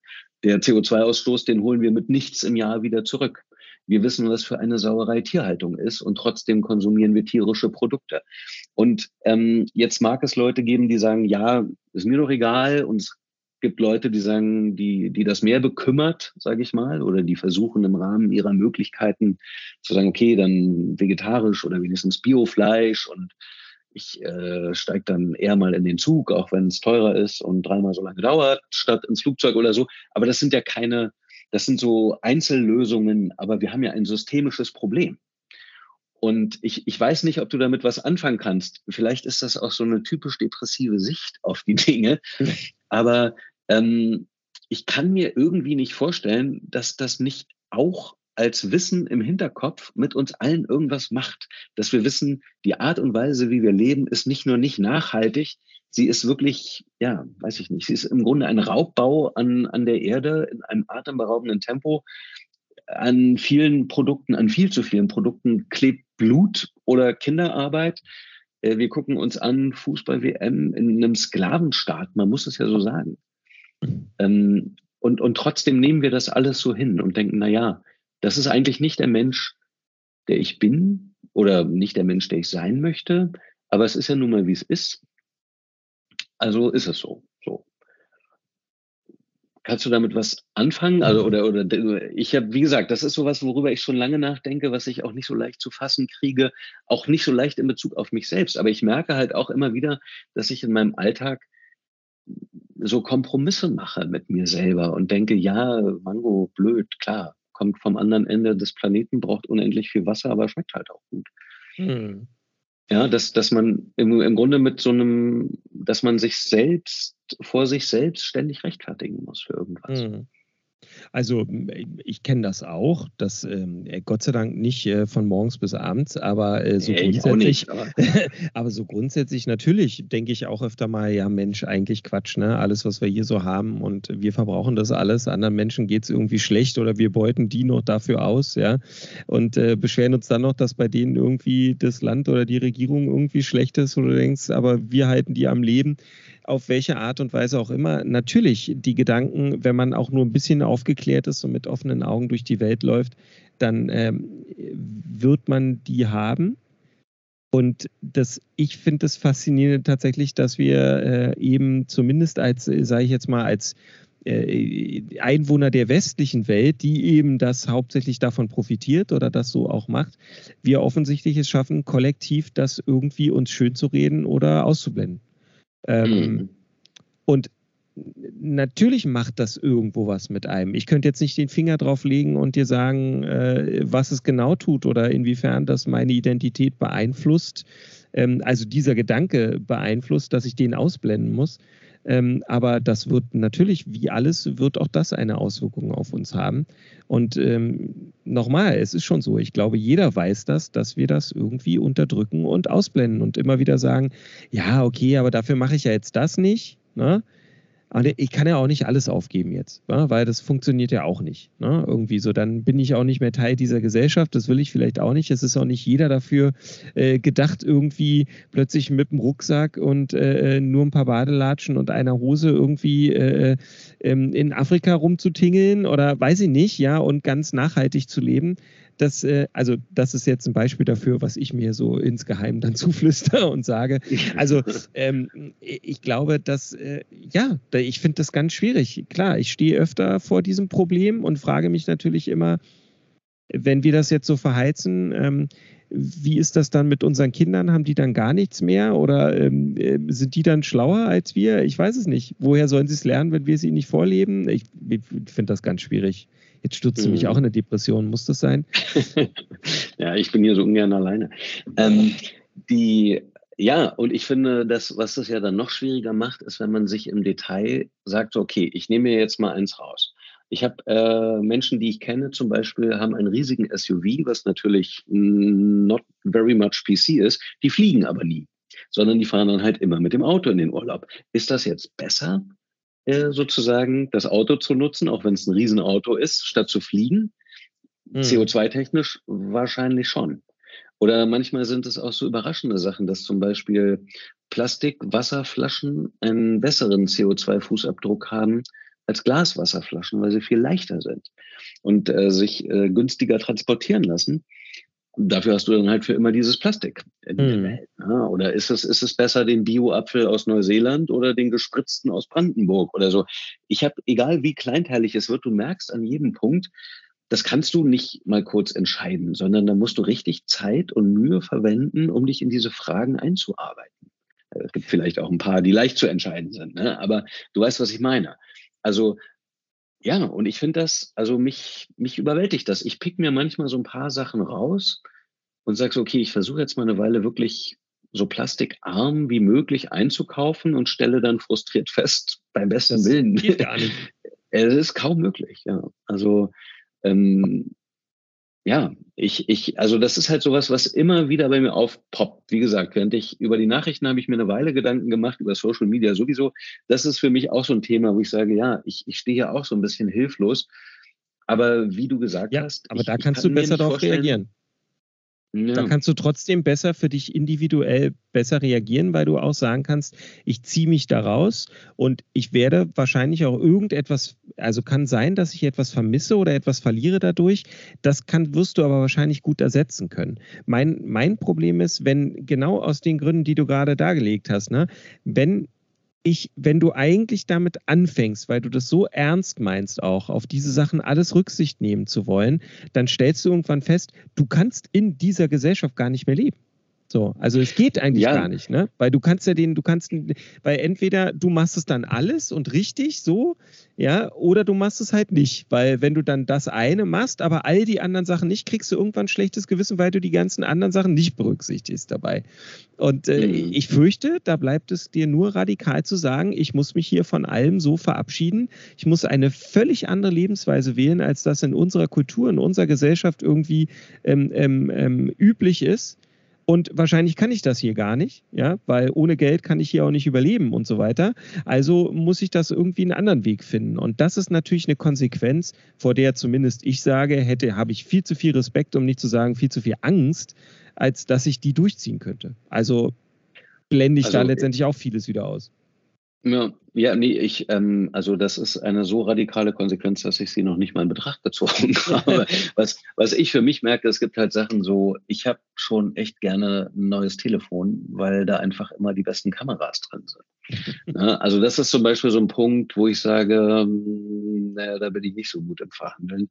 Der CO2-Ausstoß, den holen wir mit nichts im Jahr wieder zurück. Wir wissen, was für eine Sauerei Tierhaltung ist und trotzdem konsumieren wir tierische Produkte. Und ähm, jetzt mag es Leute geben, die sagen, ja, ist mir doch egal und es gibt Leute, die sagen, die, die das mehr bekümmert, sage ich mal, oder die versuchen im Rahmen ihrer Möglichkeiten zu sagen, okay, dann vegetarisch oder wenigstens Biofleisch und ich äh, steige dann eher mal in den Zug, auch wenn es teurer ist und dreimal so lange dauert, statt ins Flugzeug oder so. Aber das sind ja keine, das sind so Einzellösungen, aber wir haben ja ein systemisches Problem. Und ich, ich weiß nicht, ob du damit was anfangen kannst. Vielleicht ist das auch so eine typisch depressive Sicht auf die Dinge. Aber ähm, ich kann mir irgendwie nicht vorstellen, dass das nicht auch als Wissen im Hinterkopf mit uns allen irgendwas macht. Dass wir wissen, die Art und Weise, wie wir leben, ist nicht nur nicht nachhaltig, sie ist wirklich, ja, weiß ich nicht, sie ist im Grunde ein Raubbau an, an der Erde in einem atemberaubenden Tempo. An vielen Produkten, an viel zu vielen Produkten klebt Blut oder Kinderarbeit. Äh, wir gucken uns an Fußball-WM in einem Sklavenstaat, man muss es ja so sagen. Ähm, und, und trotzdem nehmen wir das alles so hin und denken, na ja, das ist eigentlich nicht der Mensch, der ich bin oder nicht der Mensch, der ich sein möchte, aber es ist ja nun mal, wie es ist. Also ist es so. so. Kannst du damit was anfangen? Also, oder, oder ich habe, wie gesagt, das ist sowas, worüber ich schon lange nachdenke, was ich auch nicht so leicht zu fassen kriege, auch nicht so leicht in Bezug auf mich selbst. Aber ich merke halt auch immer wieder, dass ich in meinem Alltag so Kompromisse mache mit mir selber und denke, ja, Mango, blöd, klar, kommt vom anderen Ende des Planeten, braucht unendlich viel Wasser, aber schmeckt halt auch gut. Hm. Ja, dass, dass man im, im Grunde mit so einem, dass man sich selbst vor sich selbst ständig rechtfertigen muss für irgendwas. Hm. Also ich kenne das auch, das ähm, äh, Gott sei Dank nicht äh, von morgens bis abends, aber äh, so nee, grundsätzlich, nicht, aber. aber. so grundsätzlich natürlich denke ich auch öfter mal, ja Mensch, eigentlich Quatsch, ne? Alles, was wir hier so haben und wir verbrauchen das alles, anderen Menschen geht es irgendwie schlecht oder wir beuten die noch dafür aus, ja, und äh, beschweren uns dann noch, dass bei denen irgendwie das Land oder die Regierung irgendwie schlecht ist, wo du denkst, aber wir halten die am Leben auf welche Art und Weise auch immer, natürlich die Gedanken, wenn man auch nur ein bisschen aufgeklärt ist und mit offenen Augen durch die Welt läuft, dann ähm, wird man die haben. Und das, ich finde es faszinierend tatsächlich, dass wir äh, eben zumindest als, sage ich jetzt mal, als äh, Einwohner der westlichen Welt, die eben das hauptsächlich davon profitiert oder das so auch macht, wir offensichtlich es schaffen, kollektiv das irgendwie uns schön zu reden oder auszublenden. Ähm, mhm. Und natürlich macht das irgendwo was mit einem. Ich könnte jetzt nicht den Finger drauf legen und dir sagen, äh, was es genau tut oder inwiefern das meine Identität beeinflusst. Ähm, also dieser Gedanke beeinflusst, dass ich den ausblenden muss. Ähm, aber das wird natürlich, wie alles, wird auch das eine Auswirkung auf uns haben. Und ähm, nochmal, es ist schon so, ich glaube, jeder weiß das, dass wir das irgendwie unterdrücken und ausblenden und immer wieder sagen, ja, okay, aber dafür mache ich ja jetzt das nicht. Ne? Ich kann ja auch nicht alles aufgeben jetzt, weil das funktioniert ja auch nicht. Ne? Irgendwie so, dann bin ich auch nicht mehr Teil dieser Gesellschaft. Das will ich vielleicht auch nicht. Es ist auch nicht jeder dafür äh, gedacht, irgendwie plötzlich mit dem Rucksack und äh, nur ein paar Badelatschen und einer Hose irgendwie äh, ähm, in Afrika rumzutingeln oder weiß ich nicht, ja, und ganz nachhaltig zu leben das, äh, also das ist jetzt ein Beispiel dafür, was ich mir so insgeheim dann zuflüster und sage. Also ähm, ich glaube, dass, äh, ja, ich finde das ganz schwierig. Klar, ich stehe öfter vor diesem Problem und frage mich natürlich immer, wenn wir das jetzt so verheizen, ähm, wie ist das dann mit unseren Kindern? Haben die dann gar nichts mehr oder ähm, äh, sind die dann schlauer als wir? Ich weiß es nicht. Woher sollen sie es lernen, wenn wir sie nicht vorleben? Ich, ich finde das ganz schwierig. Jetzt stürzt du mich mhm. auch in eine Depression. Muss das sein? ja, ich bin hier so ungern alleine. Ähm, die, ja, und ich finde, das, was das ja dann noch schwieriger macht, ist, wenn man sich im Detail sagt, okay, ich nehme mir jetzt mal eins raus. Ich habe äh, Menschen, die ich kenne, zum Beispiel, haben einen riesigen SUV, was natürlich not very much PC ist. Die fliegen aber nie, sondern die fahren dann halt immer mit dem Auto in den Urlaub. Ist das jetzt besser, äh, sozusagen das Auto zu nutzen, auch wenn es ein Riesenauto ist, statt zu fliegen? Mhm. CO2-technisch wahrscheinlich schon. Oder manchmal sind es auch so überraschende Sachen, dass zum Beispiel Plastik-Wasserflaschen einen besseren CO2-Fußabdruck haben als Glaswasserflaschen, weil sie viel leichter sind und äh, sich äh, günstiger transportieren lassen. Dafür hast du dann halt für immer dieses Plastik in der hm. Welt. Ne? Oder ist es, ist es besser den Bio-Apfel aus Neuseeland oder den gespritzten aus Brandenburg oder so? Ich habe, egal wie kleinteilig es wird, du merkst an jedem Punkt, das kannst du nicht mal kurz entscheiden, sondern da musst du richtig Zeit und Mühe verwenden, um dich in diese Fragen einzuarbeiten. Es gibt vielleicht auch ein paar, die leicht zu entscheiden sind, ne? aber du weißt, was ich meine. Also ja, und ich finde das, also mich, mich überwältigt das. Ich pick mir manchmal so ein paar Sachen raus und sage so, okay, ich versuche jetzt mal eine Weile wirklich so plastikarm wie möglich einzukaufen und stelle dann frustriert fest, beim besten das Willen. Geht gar nicht. Es ist kaum möglich, ja. Also ähm, ja, ich, ich, also das ist halt sowas, was immer wieder bei mir aufpoppt. Wie gesagt, während ich über die Nachrichten habe ich mir eine Weile Gedanken gemacht, über Social Media sowieso. Das ist für mich auch so ein Thema, wo ich sage, ja, ich, ich stehe ja auch so ein bisschen hilflos. Aber wie du gesagt ja, hast. Aber ich, da kannst kann du besser darauf reagieren. Ja. Da kannst du trotzdem besser für dich individuell besser reagieren, weil du auch sagen kannst, ich ziehe mich da raus und ich werde wahrscheinlich auch irgendetwas, also kann sein, dass ich etwas vermisse oder etwas verliere dadurch. Das kann, wirst du aber wahrscheinlich gut ersetzen können. Mein, mein Problem ist, wenn genau aus den Gründen, die du gerade dargelegt hast, ne, wenn ich, wenn du eigentlich damit anfängst, weil du das so ernst meinst, auch auf diese Sachen alles Rücksicht nehmen zu wollen, dann stellst du irgendwann fest, du kannst in dieser Gesellschaft gar nicht mehr leben. So, also es geht eigentlich ja. gar nicht, ne? Weil du kannst ja den, du kannst, weil entweder du machst es dann alles und richtig so, ja, oder du machst es halt nicht, weil wenn du dann das eine machst, aber all die anderen Sachen nicht, kriegst du irgendwann schlechtes Gewissen, weil du die ganzen anderen Sachen nicht berücksichtigst dabei. Und äh, mhm. ich fürchte, da bleibt es dir nur radikal zu sagen, ich muss mich hier von allem so verabschieden. Ich muss eine völlig andere Lebensweise wählen, als das in unserer Kultur, in unserer Gesellschaft irgendwie ähm, ähm, ähm üblich ist. Und wahrscheinlich kann ich das hier gar nicht, ja, weil ohne Geld kann ich hier auch nicht überleben und so weiter. Also muss ich das irgendwie einen anderen Weg finden. Und das ist natürlich eine Konsequenz, vor der zumindest ich sage, hätte, habe ich viel zu viel Respekt, um nicht zu sagen, viel zu viel Angst, als dass ich die durchziehen könnte. Also blende ich also, da letztendlich auch vieles wieder aus. Ja, ja, nee, ich, ähm, also das ist eine so radikale Konsequenz, dass ich sie noch nicht mal in Betracht gezogen habe. was, was ich für mich merke, es gibt halt Sachen so, ich habe schon echt gerne ein neues Telefon, weil da einfach immer die besten Kameras drin sind. ja, also das ist zum Beispiel so ein Punkt, wo ich sage, ähm, naja, da bin ich nicht so gut im Verhandeln.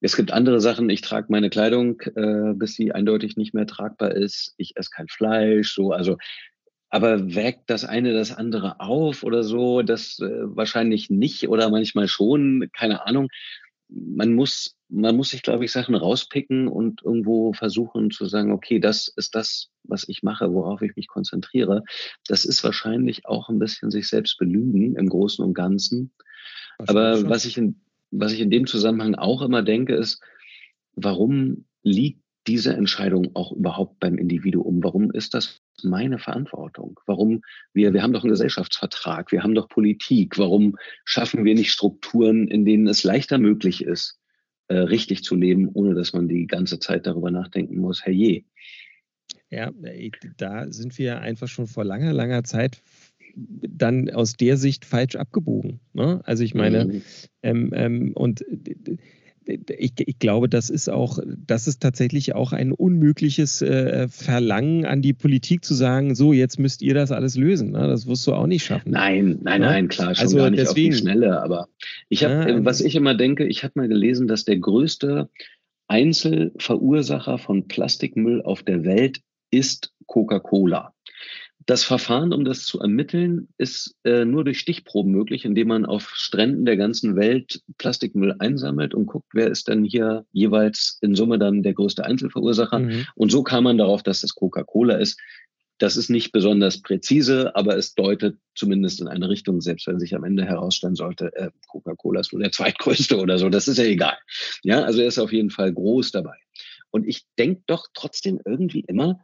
Es gibt andere Sachen, ich trage meine Kleidung, äh, bis sie eindeutig nicht mehr tragbar ist. Ich esse kein Fleisch, so, also aber wägt das eine das andere auf oder so? Das äh, wahrscheinlich nicht oder manchmal schon, keine Ahnung. Man muss, man muss sich, glaube ich, Sachen rauspicken und irgendwo versuchen zu sagen, okay, das ist das, was ich mache, worauf ich mich konzentriere. Das ist wahrscheinlich auch ein bisschen sich selbst belügen im Großen und Ganzen. Aber was ich in, was ich in dem Zusammenhang auch immer denke, ist, warum liegt diese Entscheidung auch überhaupt beim Individuum? Warum ist das meine Verantwortung? Warum wir, wir haben doch einen Gesellschaftsvertrag, wir haben doch Politik. Warum schaffen wir nicht Strukturen, in denen es leichter möglich ist, äh, richtig zu leben, ohne dass man die ganze Zeit darüber nachdenken muss, herrje. Ja, da sind wir einfach schon vor langer, langer Zeit dann aus der Sicht falsch abgebogen. Ne? Also ich meine, mhm. ähm, ähm, und ich, ich, glaube, das ist auch, das ist tatsächlich auch ein unmögliches äh, Verlangen an die Politik zu sagen, so, jetzt müsst ihr das alles lösen. Ne? Das wirst du auch nicht schaffen. Nein, nein, ja? nein, klar, schon also gar nicht deswegen, auf die Schnelle. Aber ich habe, ja, äh, was ich immer denke, ich habe mal gelesen, dass der größte Einzelverursacher von Plastikmüll auf der Welt ist Coca-Cola. Das Verfahren, um das zu ermitteln, ist äh, nur durch Stichproben möglich, indem man auf Stränden der ganzen Welt Plastikmüll einsammelt und guckt, wer ist denn hier jeweils in Summe dann der größte Einzelverursacher. Mhm. Und so kam man darauf, dass das Coca-Cola ist. Das ist nicht besonders präzise, aber es deutet zumindest in eine Richtung, selbst wenn sich am Ende herausstellen sollte, äh, Coca-Cola ist nur der zweitgrößte oder so, das ist ja egal. Ja, also er ist auf jeden Fall groß dabei. Und ich denke doch trotzdem irgendwie immer,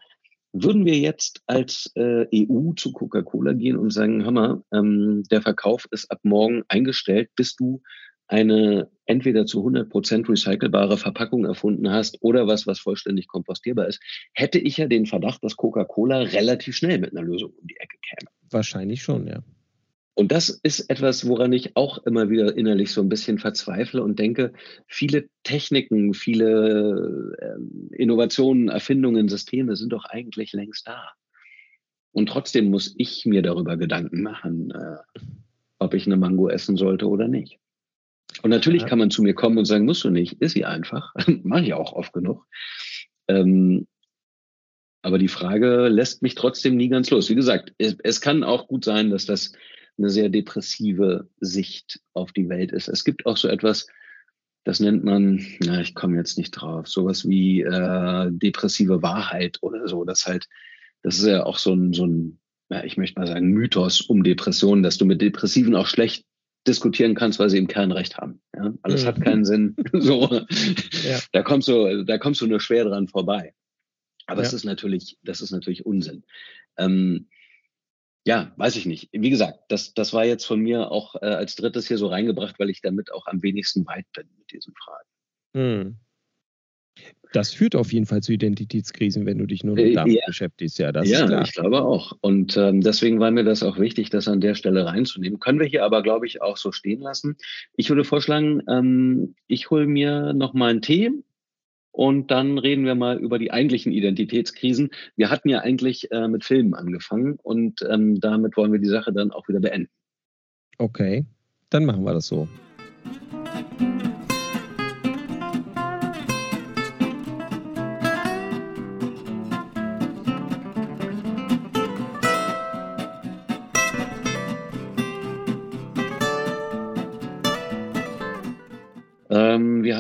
würden wir jetzt als äh, EU zu Coca-Cola gehen und sagen, mal, ähm, der Verkauf ist ab morgen eingestellt, bis du eine entweder zu 100 Prozent recycelbare Verpackung erfunden hast oder was, was vollständig kompostierbar ist, hätte ich ja den Verdacht, dass Coca-Cola relativ schnell mit einer Lösung um die Ecke käme. Wahrscheinlich schon, ja. Und das ist etwas, woran ich auch immer wieder innerlich so ein bisschen verzweifle und denke, viele Techniken, viele ähm, Innovationen, Erfindungen, Systeme sind doch eigentlich längst da. Und trotzdem muss ich mir darüber Gedanken machen, äh, ob ich eine Mango essen sollte oder nicht. Und natürlich ja. kann man zu mir kommen und sagen, musst du nicht, ist sie einfach. Mache ich auch oft genug. Ähm, aber die Frage lässt mich trotzdem nie ganz los. Wie gesagt, es, es kann auch gut sein, dass das eine sehr depressive Sicht auf die Welt ist. Es gibt auch so etwas, das nennt man, na, ich komme jetzt nicht drauf, sowas wie äh, depressive Wahrheit oder so. Das halt, das ist ja auch so ein, so ein, ja, ich möchte mal sagen, Mythos um Depressionen, dass du mit Depressiven auch schlecht diskutieren kannst, weil sie im Kern recht haben. Ja? Alles mhm. hat keinen Sinn. so, ja. da kommst du, da kommst du nur schwer dran vorbei. Aber ja. es ist natürlich, das ist natürlich Unsinn. Ähm, ja, weiß ich nicht. Wie gesagt, das, das war jetzt von mir auch äh, als drittes hier so reingebracht, weil ich damit auch am wenigsten weit bin mit diesen Fragen. Hm. Das führt auf jeden Fall zu Identitätskrisen, wenn du dich nur äh, damit ja. beschäftigst. Ja, das ja, ich glaube auch. Und ähm, deswegen war mir das auch wichtig, das an der Stelle reinzunehmen. Können wir hier aber, glaube ich, auch so stehen lassen. Ich würde vorschlagen, ähm, ich hole mir noch mal einen Tee und dann reden wir mal über die eigentlichen Identitätskrisen. Wir hatten ja eigentlich äh, mit Filmen angefangen und ähm, damit wollen wir die Sache dann auch wieder beenden. Okay, dann machen wir das so.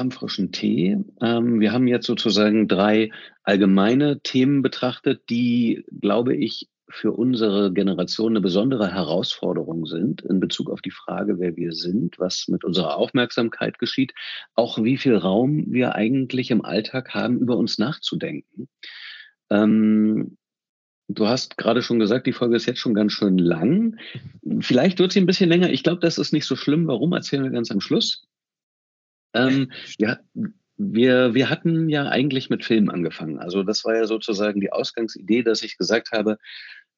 Haben frischen Tee. Ähm, wir haben jetzt sozusagen drei allgemeine Themen betrachtet, die, glaube ich, für unsere Generation eine besondere Herausforderung sind in Bezug auf die Frage, wer wir sind, was mit unserer Aufmerksamkeit geschieht, auch wie viel Raum wir eigentlich im Alltag haben, über uns nachzudenken. Ähm, Du hast gerade schon gesagt, die Folge ist jetzt schon ganz schön lang. Vielleicht wird sie ein bisschen länger. Ich glaube, das ist nicht so schlimm. Warum erzählen wir ganz am Schluss? Ähm, ja, wir, wir hatten ja eigentlich mit Filmen angefangen. Also das war ja sozusagen die Ausgangsidee, dass ich gesagt habe,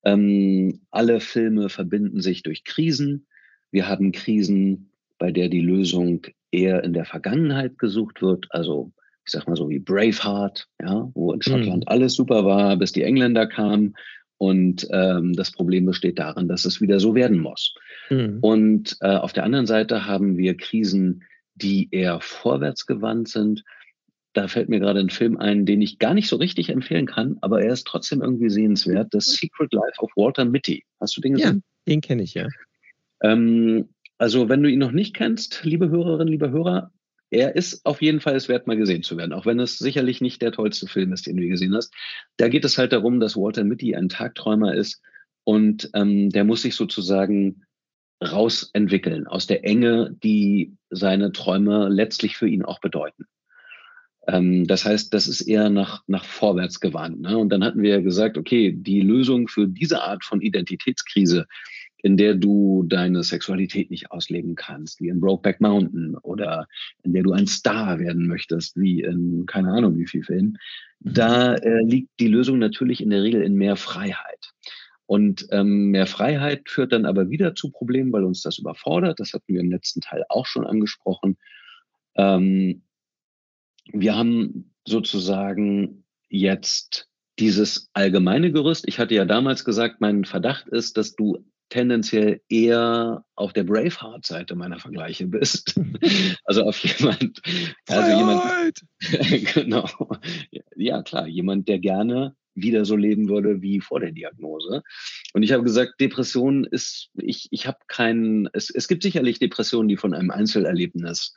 ähm, alle Filme verbinden sich durch Krisen. Wir haben Krisen, bei der die Lösung eher in der Vergangenheit gesucht wird. Also ich sag mal so wie Braveheart, ja, wo in Schottland mhm. alles super war, bis die Engländer kamen. Und ähm, das Problem besteht darin, dass es wieder so werden muss. Mhm. Und äh, auf der anderen Seite haben wir Krisen, die eher vorwärtsgewandt sind. Da fällt mir gerade ein Film ein, den ich gar nicht so richtig empfehlen kann, aber er ist trotzdem irgendwie sehenswert. Das Secret Life of Walter Mitty. Hast du den gesehen? Ja, den kenne ich, ja. Ähm, also, wenn du ihn noch nicht kennst, liebe Hörerinnen, liebe Hörer, er ist auf jeden Fall es wert, mal gesehen zu werden, auch wenn es sicherlich nicht der tollste Film ist, den du gesehen hast. Da geht es halt darum, dass Walter Mitty ein Tagträumer ist und ähm, der muss sich sozusagen rausentwickeln aus der Enge, die seine Träume letztlich für ihn auch bedeuten. Ähm, das heißt, das ist eher nach, nach vorwärts gewandt. Ne? Und dann hatten wir ja gesagt, okay, die Lösung für diese Art von Identitätskrise, in der du deine Sexualität nicht ausleben kannst, wie in Brokeback Mountain oder in der du ein Star werden möchtest, wie in keine Ahnung wie viel Filmen, da äh, liegt die Lösung natürlich in der Regel in mehr Freiheit. Und ähm, mehr Freiheit führt dann aber wieder zu Problemen, weil uns das überfordert. Das hatten wir im letzten Teil auch schon angesprochen. Ähm, wir haben sozusagen jetzt dieses allgemeine Gerüst. Ich hatte ja damals gesagt, mein Verdacht ist, dass du tendenziell eher auf der Braveheart-Seite meiner Vergleiche bist. also auf jemand, also jemand, genau, ja klar, jemand, der gerne wieder so leben würde wie vor der Diagnose. Und ich habe gesagt, Depression ist, ich, ich habe keinen, es, es gibt sicherlich Depressionen, die von einem Einzelerlebnis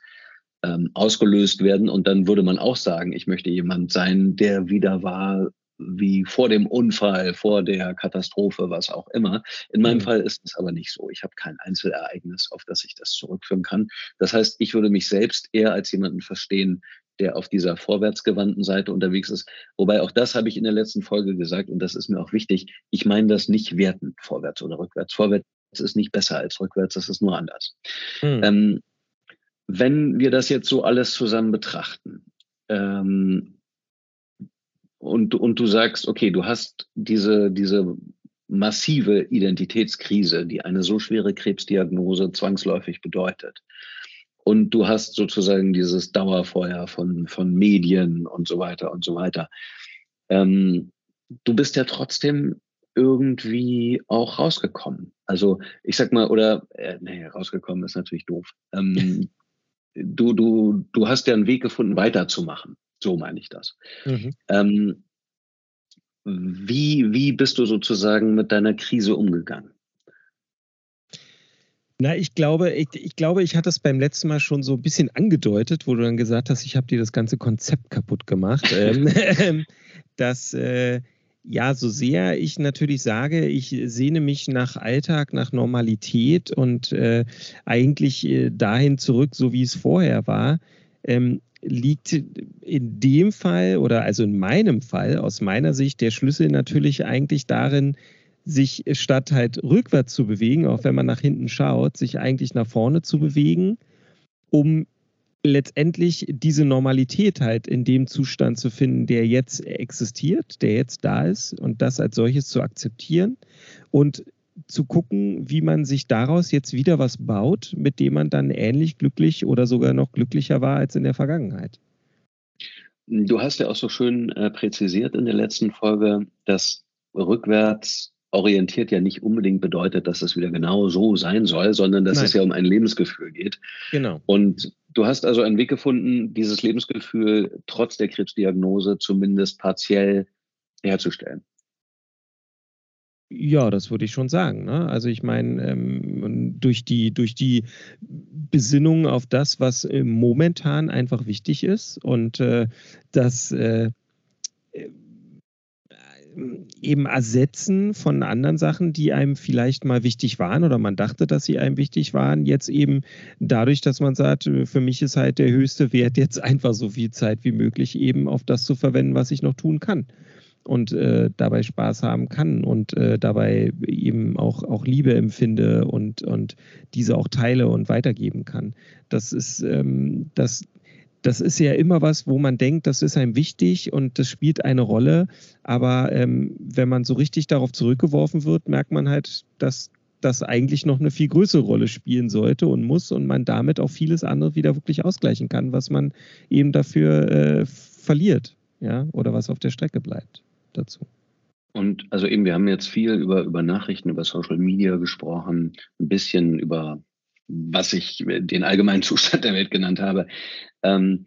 ähm, ausgelöst werden. Und dann würde man auch sagen, ich möchte jemand sein, der wieder war, wie vor dem Unfall, vor der Katastrophe, was auch immer. In meinem mhm. Fall ist es aber nicht so. Ich habe kein Einzelereignis, auf das ich das zurückführen kann. Das heißt, ich würde mich selbst eher als jemanden verstehen, der auf dieser vorwärtsgewandten Seite unterwegs ist. Wobei auch das habe ich in der letzten Folge gesagt und das ist mir auch wichtig. Ich meine das nicht wertend, vorwärts oder rückwärts. Vorwärts ist nicht besser als rückwärts, das ist nur anders. Mhm. Ähm, wenn wir das jetzt so alles zusammen betrachten, ähm, und, und du sagst, okay, du hast diese, diese massive Identitätskrise, die eine so schwere Krebsdiagnose zwangsläufig bedeutet. Und du hast sozusagen dieses Dauerfeuer von, von Medien und so weiter und so weiter. Ähm, du bist ja trotzdem irgendwie auch rausgekommen. Also ich sag mal, oder äh, nee, rausgekommen ist natürlich doof. Ähm, du, du, du hast ja einen Weg gefunden, weiterzumachen. So meine ich das. Mhm. Ähm, wie, wie bist du sozusagen mit deiner Krise umgegangen? Na, ich glaube, ich, ich, glaube, ich hatte es beim letzten Mal schon so ein bisschen angedeutet, wo du dann gesagt hast, ich habe dir das ganze Konzept kaputt gemacht. ähm, ähm dass äh, ja, so sehr ich natürlich sage, ich sehne mich nach Alltag, nach Normalität und äh, eigentlich äh, dahin zurück, so wie es vorher war, ähm, liegt in dem Fall oder also in meinem Fall aus meiner Sicht der Schlüssel natürlich eigentlich darin, sich statt halt rückwärts zu bewegen, auch wenn man nach hinten schaut, sich eigentlich nach vorne zu bewegen, um letztendlich diese Normalität halt in dem Zustand zu finden, der jetzt existiert, der jetzt da ist und das als solches zu akzeptieren und zu gucken, wie man sich daraus jetzt wieder was baut, mit dem man dann ähnlich glücklich oder sogar noch glücklicher war als in der Vergangenheit. Du hast ja auch so schön äh, präzisiert in der letzten Folge, dass rückwärts orientiert ja nicht unbedingt bedeutet, dass es wieder genau so sein soll, sondern dass Nein. es ja um ein Lebensgefühl geht. Genau. Und du hast also einen Weg gefunden, dieses Lebensgefühl trotz der Krebsdiagnose zumindest partiell herzustellen. Ja, das würde ich schon sagen. Ne? Also ich meine, ähm, durch, die, durch die Besinnung auf das, was äh, momentan einfach wichtig ist und äh, das äh, eben ersetzen von anderen Sachen, die einem vielleicht mal wichtig waren oder man dachte, dass sie einem wichtig waren. Jetzt eben dadurch, dass man sagt, für mich ist halt der höchste Wert jetzt einfach so viel Zeit wie möglich eben auf das zu verwenden, was ich noch tun kann und äh, dabei Spaß haben kann und äh, dabei eben auch, auch Liebe empfinde und, und diese auch teile und weitergeben kann. Das ist ähm, das das ist ja immer was, wo man denkt, das ist einem wichtig und das spielt eine Rolle. Aber ähm, wenn man so richtig darauf zurückgeworfen wird, merkt man halt, dass das eigentlich noch eine viel größere Rolle spielen sollte und muss und man damit auch vieles andere wieder wirklich ausgleichen kann, was man eben dafür äh, verliert, ja, oder was auf der Strecke bleibt dazu. Und also eben, wir haben jetzt viel über, über Nachrichten, über Social Media gesprochen, ein bisschen über was ich den allgemeinen Zustand der Welt genannt habe. Ähm,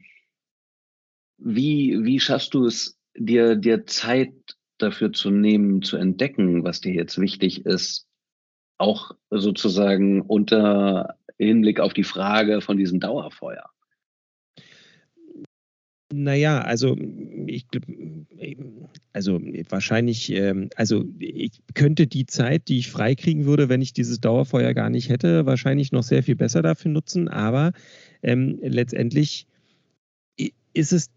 wie, wie schaffst du es, dir, dir Zeit dafür zu nehmen, zu entdecken, was dir jetzt wichtig ist, auch sozusagen unter Hinblick auf die Frage von diesem Dauerfeuer? Naja, also ich also wahrscheinlich, ähm, also ich könnte die Zeit, die ich freikriegen würde, wenn ich dieses Dauerfeuer gar nicht hätte, wahrscheinlich noch sehr viel besser dafür nutzen. Aber ähm, letztendlich ist es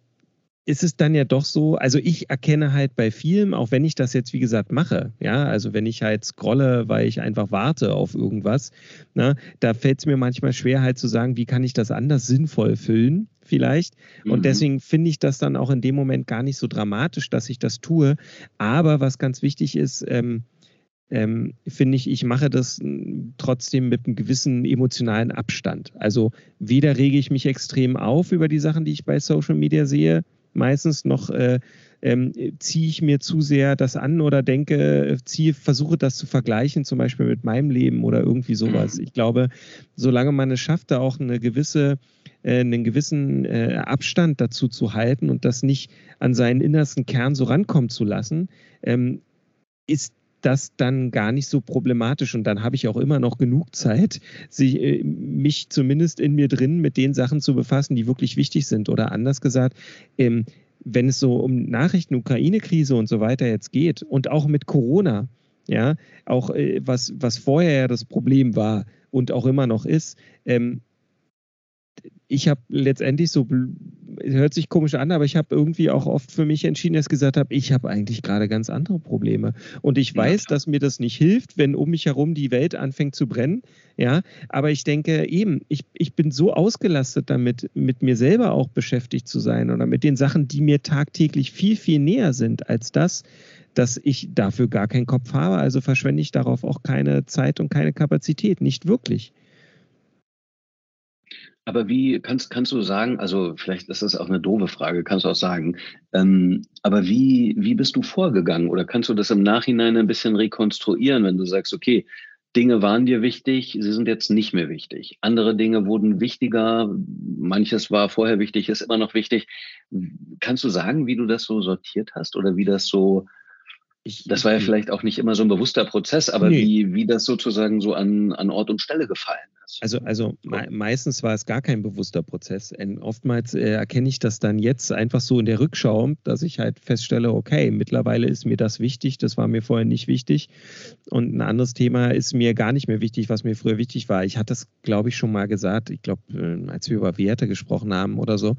ist es dann ja doch so, also ich erkenne halt bei vielen, auch wenn ich das jetzt wie gesagt mache, ja, also wenn ich halt scrolle, weil ich einfach warte auf irgendwas, na, ne, da fällt es mir manchmal schwer halt zu sagen, wie kann ich das anders sinnvoll füllen vielleicht. Und mhm. deswegen finde ich das dann auch in dem Moment gar nicht so dramatisch, dass ich das tue. Aber was ganz wichtig ist, ähm, ähm, finde ich, ich mache das trotzdem mit einem gewissen emotionalen Abstand. Also weder rege ich mich extrem auf über die Sachen, die ich bei Social Media sehe, meistens noch äh, ähm, ziehe ich mir zu sehr das an oder denke, ziehe, versuche das zu vergleichen, zum Beispiel mit meinem Leben oder irgendwie sowas. Mhm. Ich glaube, solange man es schafft, da auch eine gewisse, äh, einen gewissen äh, Abstand dazu zu halten und das nicht an seinen innersten Kern so rankommen zu lassen, ähm, ist das dann gar nicht so problematisch und dann habe ich auch immer noch genug Zeit, sich, äh, mich zumindest in mir drin mit den Sachen zu befassen, die wirklich wichtig sind. Oder anders gesagt, ähm, wenn es so um Nachrichten, Ukraine-Krise und so weiter jetzt geht und auch mit Corona, ja, auch äh, was, was vorher ja das Problem war und auch immer noch ist, ähm, ich habe letztendlich so, hört sich komisch an, aber ich habe irgendwie auch oft für mich entschieden, dass ich gesagt habe, ich habe eigentlich gerade ganz andere Probleme. Und ich weiß, ja, dass mir das nicht hilft, wenn um mich herum die Welt anfängt zu brennen. Ja, aber ich denke eben, ich, ich bin so ausgelastet damit, mit mir selber auch beschäftigt zu sein oder mit den Sachen, die mir tagtäglich viel, viel näher sind als das, dass ich dafür gar keinen Kopf habe. Also verschwende ich darauf auch keine Zeit und keine Kapazität. Nicht wirklich. Aber wie kannst, kannst du sagen, also vielleicht ist das auch eine doofe Frage, kannst du auch sagen, ähm, aber wie, wie bist du vorgegangen oder kannst du das im Nachhinein ein bisschen rekonstruieren, wenn du sagst, okay, Dinge waren dir wichtig, sie sind jetzt nicht mehr wichtig. Andere Dinge wurden wichtiger, manches war vorher wichtig, ist immer noch wichtig. Kannst du sagen, wie du das so sortiert hast oder wie das so, ich, das war ja vielleicht auch nicht immer so ein bewusster Prozess, aber nee. wie, wie das sozusagen so an, an Ort und Stelle gefallen also, also me meistens war es gar kein bewusster Prozess. Und oftmals äh, erkenne ich das dann jetzt einfach so in der Rückschau, dass ich halt feststelle, okay, mittlerweile ist mir das wichtig, das war mir vorher nicht wichtig. Und ein anderes Thema ist mir gar nicht mehr wichtig, was mir früher wichtig war. Ich hatte das, glaube ich, schon mal gesagt, ich glaube, äh, als wir über Werte gesprochen haben oder so,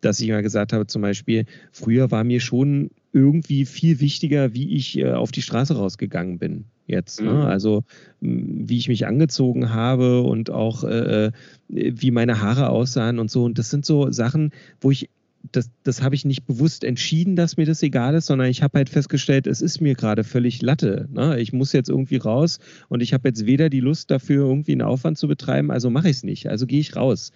dass ich mal gesagt habe, zum Beispiel, früher war mir schon irgendwie viel wichtiger, wie ich äh, auf die Straße rausgegangen bin jetzt. Ne? Mhm. Ne? Also wie ich mich angezogen habe und auch äh, äh, wie meine Haare aussahen und so. Und das sind so Sachen, wo ich das, das habe ich nicht bewusst entschieden, dass mir das egal ist, sondern ich habe halt festgestellt, es ist mir gerade völlig Latte. Ne? Ich muss jetzt irgendwie raus und ich habe jetzt weder die Lust dafür, irgendwie einen Aufwand zu betreiben, also mache ich es nicht. Also gehe ich raus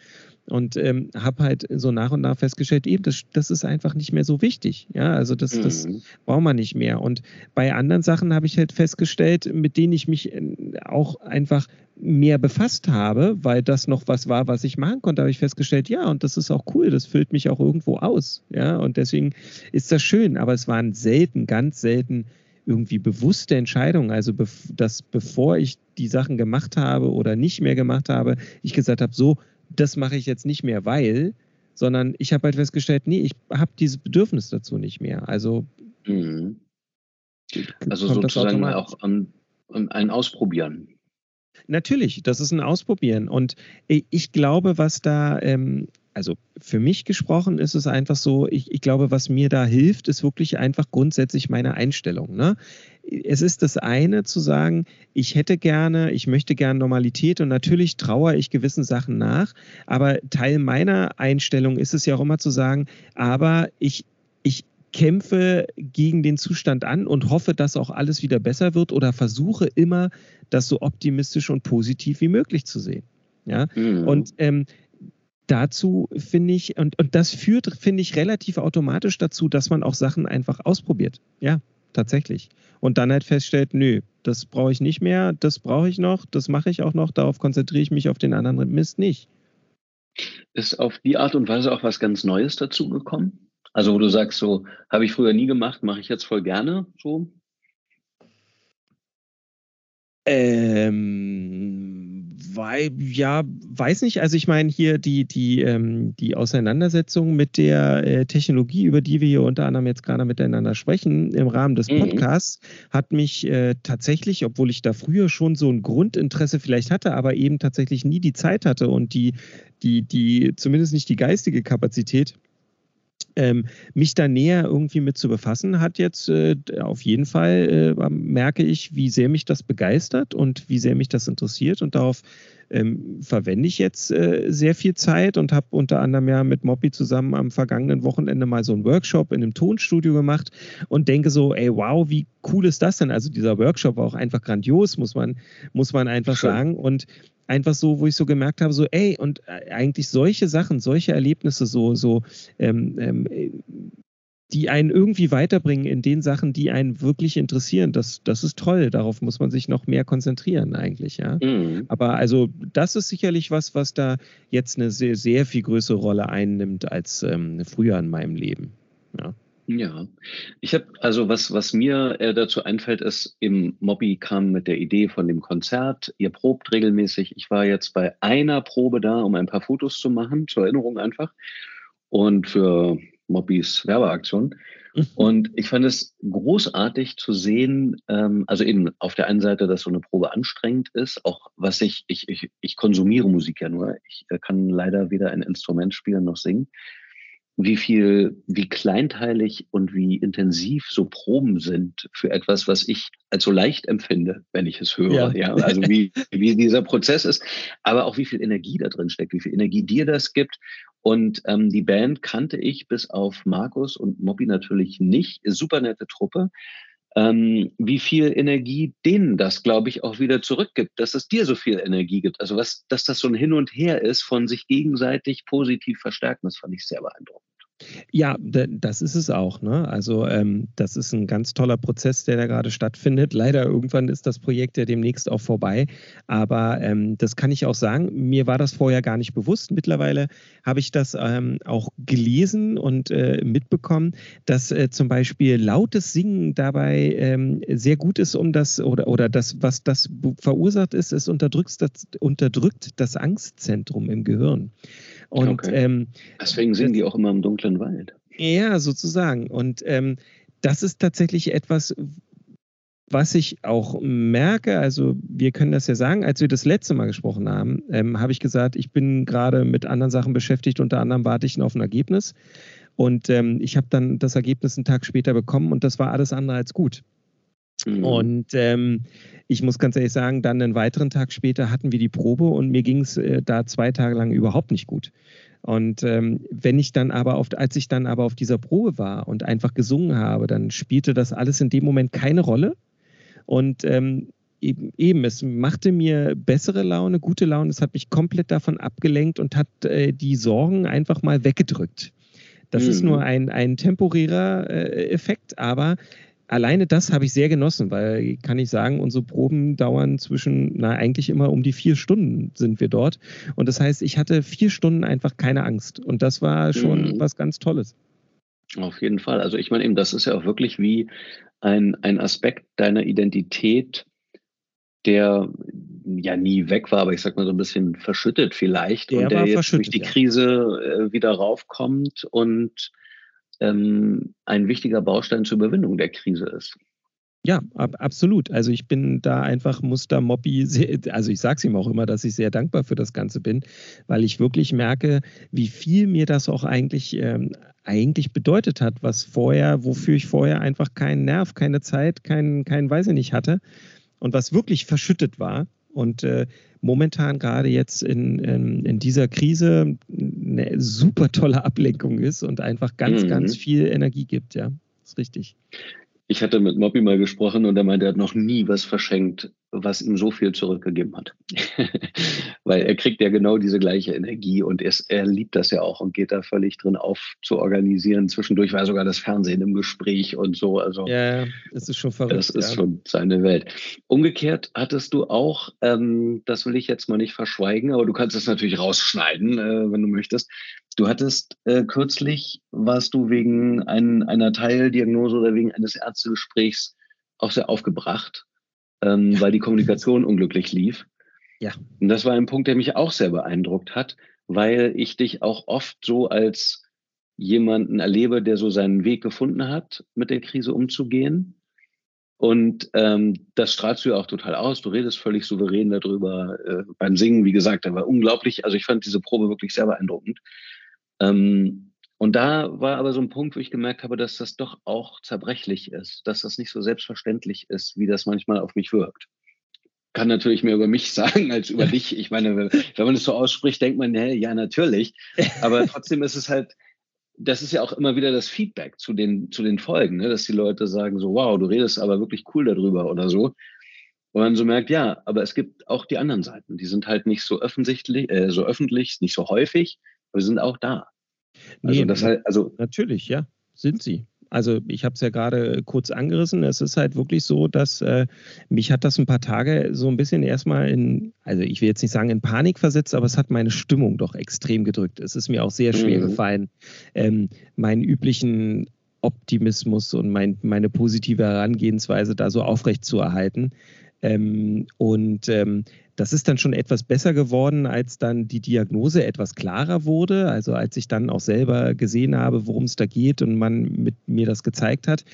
und ähm, habe halt so nach und nach festgestellt, eben, das, das ist einfach nicht mehr so wichtig. Ja, also das, mhm. das braucht man nicht mehr. Und bei anderen Sachen habe ich halt festgestellt, mit denen ich mich äh, auch einfach mehr befasst habe, weil das noch was war, was ich machen konnte, habe ich festgestellt, ja, und das ist auch cool, das füllt mich auch irgendwo aus. Ja, und deswegen ist das schön, aber es waren selten, ganz selten irgendwie bewusste Entscheidungen, also dass bevor ich die Sachen gemacht habe oder nicht mehr gemacht habe, ich gesagt habe, so, das mache ich jetzt nicht mehr, weil, sondern ich habe halt festgestellt, nee, ich habe dieses Bedürfnis dazu nicht mehr. Also, mhm. also sozusagen auch um, um ein Ausprobieren. Natürlich, das ist ein Ausprobieren. Und ich glaube, was da ähm, also für mich gesprochen ist es einfach so, ich, ich, glaube, was mir da hilft, ist wirklich einfach grundsätzlich meine Einstellung. Ne? Es ist das eine zu sagen, ich hätte gerne, ich möchte gerne Normalität und natürlich trauere ich gewissen Sachen nach, aber Teil meiner Einstellung ist es ja auch immer zu sagen, aber ich, ich kämpfe gegen den Zustand an und hoffe, dass auch alles wieder besser wird oder versuche immer, das so optimistisch und positiv wie möglich zu sehen. Ja, mhm. und ähm, dazu finde ich, und, und das führt, finde ich, relativ automatisch dazu, dass man auch Sachen einfach ausprobiert. Ja, tatsächlich. Und dann halt feststellt, nö, das brauche ich nicht mehr, das brauche ich noch, das mache ich auch noch, darauf konzentriere ich mich auf den anderen Mist nicht. Ist auf die Art und Weise auch was ganz Neues dazu gekommen? Also, wo du sagst, so, habe ich früher nie gemacht, mache ich jetzt voll gerne, so? Ähm, weil, ja, weiß nicht. Also ich meine hier die, die, ähm, die Auseinandersetzung mit der äh, Technologie, über die wir hier unter anderem jetzt gerade miteinander sprechen, im Rahmen des mhm. Podcasts, mhm. hat mich äh, tatsächlich, obwohl ich da früher schon so ein Grundinteresse vielleicht hatte, aber eben tatsächlich nie die Zeit hatte und die, die, die, zumindest nicht die geistige Kapazität, ähm, mich da näher irgendwie mit zu befassen, hat jetzt äh, auf jeden Fall, äh, merke ich, wie sehr mich das begeistert und wie sehr mich das interessiert und darauf ähm, verwende ich jetzt äh, sehr viel Zeit und habe unter anderem ja mit Moppy zusammen am vergangenen Wochenende mal so einen Workshop in einem Tonstudio gemacht und denke so, ey, wow, wie cool ist das denn? Also dieser Workshop war auch einfach grandios, muss man, muss man einfach Schön. sagen. Und einfach so, wo ich so gemerkt habe, so, ey, und äh, eigentlich solche Sachen, solche Erlebnisse, so, so, ähm, ähm, die einen irgendwie weiterbringen in den Sachen, die einen wirklich interessieren. Das, das ist toll. Darauf muss man sich noch mehr konzentrieren, eigentlich, ja. Mhm. Aber also, das ist sicherlich was, was da jetzt eine sehr, sehr viel größere Rolle einnimmt als ähm, früher in meinem Leben. Ja. Ja, ich habe also was, was mir äh, dazu einfällt, ist, im Mobby kam mit der Idee von dem Konzert. Ihr probt regelmäßig. Ich war jetzt bei einer Probe da, um ein paar Fotos zu machen, zur Erinnerung einfach. Und für Mobbys Werbeaktion. Mhm. Und ich fand es großartig zu sehen, ähm, also eben auf der einen Seite, dass so eine Probe anstrengend ist, auch was ich, ich, ich, ich konsumiere Musik ja nur. Ich äh, kann leider weder ein Instrument spielen noch singen wie viel, wie kleinteilig und wie intensiv so Proben sind für etwas, was ich als so leicht empfinde, wenn ich es höre. Ja. ja. Also wie, wie dieser Prozess ist, aber auch wie viel Energie da drin steckt, wie viel Energie dir das gibt. Und ähm, die Band kannte ich bis auf Markus und Mobby natürlich nicht. Super nette Truppe. Ähm, wie viel Energie denen das, glaube ich, auch wieder zurückgibt, dass es dir so viel Energie gibt. Also was, dass das so ein Hin und Her ist von sich gegenseitig positiv verstärken, das fand ich sehr beeindruckend. Ja, das ist es auch. Ne? Also ähm, das ist ein ganz toller Prozess, der da gerade stattfindet. Leider irgendwann ist das Projekt ja demnächst auch vorbei. Aber ähm, das kann ich auch sagen. Mir war das vorher gar nicht bewusst. Mittlerweile habe ich das ähm, auch gelesen und äh, mitbekommen, dass äh, zum Beispiel lautes Singen dabei ähm, sehr gut ist, um das oder, oder das, was das verursacht ist, es unterdrückt das, unterdrückt das Angstzentrum im Gehirn. Und okay. ähm, deswegen singen die auch immer im dunklen Wald. Ja, sozusagen. Und ähm, das ist tatsächlich etwas, was ich auch merke, also wir können das ja sagen, als wir das letzte Mal gesprochen haben, ähm, habe ich gesagt, ich bin gerade mit anderen Sachen beschäftigt, unter anderem warte ich auf ein Ergebnis. Und ähm, ich habe dann das Ergebnis einen Tag später bekommen und das war alles andere als gut. Mhm. Und ähm, ich muss ganz ehrlich sagen, dann einen weiteren Tag später hatten wir die Probe und mir ging es äh, da zwei Tage lang überhaupt nicht gut. Und ähm, wenn ich dann aber auf, als ich dann aber auf dieser Probe war und einfach gesungen habe, dann spielte das alles in dem Moment keine Rolle. Und ähm, eben, eben, es machte mir bessere Laune, gute Laune. Es hat mich komplett davon abgelenkt und hat äh, die Sorgen einfach mal weggedrückt. Das mhm. ist nur ein, ein temporärer äh, Effekt, aber alleine das habe ich sehr genossen, weil kann ich sagen, unsere Proben dauern zwischen, na, eigentlich immer um die vier Stunden sind wir dort. Und das heißt, ich hatte vier Stunden einfach keine Angst. Und das war schon mhm. was ganz Tolles. Auf jeden Fall. Also ich meine eben, das ist ja auch wirklich wie ein, ein Aspekt deiner Identität, der ja nie weg war, aber ich sag mal so ein bisschen verschüttet vielleicht der und der jetzt durch die Krise äh, wieder raufkommt und ähm, ein wichtiger Baustein zur Überwindung der Krise ist. Ja, ab, absolut. Also ich bin da einfach, sehr, also ich sage es ihm auch immer, dass ich sehr dankbar für das Ganze bin, weil ich wirklich merke, wie viel mir das auch eigentlich, ähm, eigentlich bedeutet hat, was vorher, wofür ich vorher einfach keinen Nerv, keine Zeit, keinen, keinen Weiß ich nicht hatte und was wirklich verschüttet war. Und äh, momentan gerade jetzt in, in, in, dieser Krise eine super tolle Ablenkung ist und einfach ganz, mhm. ganz viel Energie gibt, ja. Das ist richtig. Ich hatte mit Moppy mal gesprochen und er meinte, er hat noch nie was verschenkt, was ihm so viel zurückgegeben hat. Weil er kriegt ja genau diese gleiche Energie und er, er liebt das ja auch und geht da völlig drin auf zu organisieren. Zwischendurch war sogar das Fernsehen im Gespräch und so. Also ja, das ist schon verrückt. Das ist ja. schon seine Welt. Umgekehrt hattest du auch, ähm, das will ich jetzt mal nicht verschweigen, aber du kannst es natürlich rausschneiden, äh, wenn du möchtest. Du hattest äh, kürzlich, warst du wegen ein, einer Teildiagnose oder wegen eines Ärztegesprächs auch sehr aufgebracht, ähm, weil die Kommunikation unglücklich lief. Ja. Und das war ein Punkt, der mich auch sehr beeindruckt hat, weil ich dich auch oft so als jemanden erlebe, der so seinen Weg gefunden hat, mit der Krise umzugehen. Und ähm, das strahlst du ja auch total aus. Du redest völlig souverän darüber. Äh, beim Singen, wie gesagt, da war unglaublich. Also ich fand diese Probe wirklich sehr beeindruckend. Ähm, und da war aber so ein Punkt, wo ich gemerkt habe, dass das doch auch zerbrechlich ist, dass das nicht so selbstverständlich ist, wie das manchmal auf mich wirkt kann natürlich mehr über mich sagen als über dich. Ich meine, wenn man es so ausspricht, denkt man, hey, ja, natürlich. Aber trotzdem ist es halt, das ist ja auch immer wieder das Feedback zu den, zu den Folgen, ne? dass die Leute sagen so, wow, du redest aber wirklich cool darüber oder so. Und man so merkt, ja, aber es gibt auch die anderen Seiten. Die sind halt nicht so öffentlich, äh, so öffentlich, nicht so häufig, aber sie sind auch da. Also nee, das halt, also natürlich, ja, sind sie also ich habe es ja gerade kurz angerissen. Es ist halt wirklich so, dass äh, mich hat das ein paar Tage so ein bisschen erstmal in, also ich will jetzt nicht sagen in Panik versetzt, aber es hat meine Stimmung doch extrem gedrückt. Es ist mir auch sehr schwer mhm. gefallen, ähm, meinen üblichen Optimismus und mein, meine positive Herangehensweise da so aufrecht zu erhalten. Ähm, und ähm, das ist dann schon etwas besser geworden, als dann die Diagnose etwas klarer wurde. Also als ich dann auch selber gesehen habe, worum es da geht und man mit mir das gezeigt hat.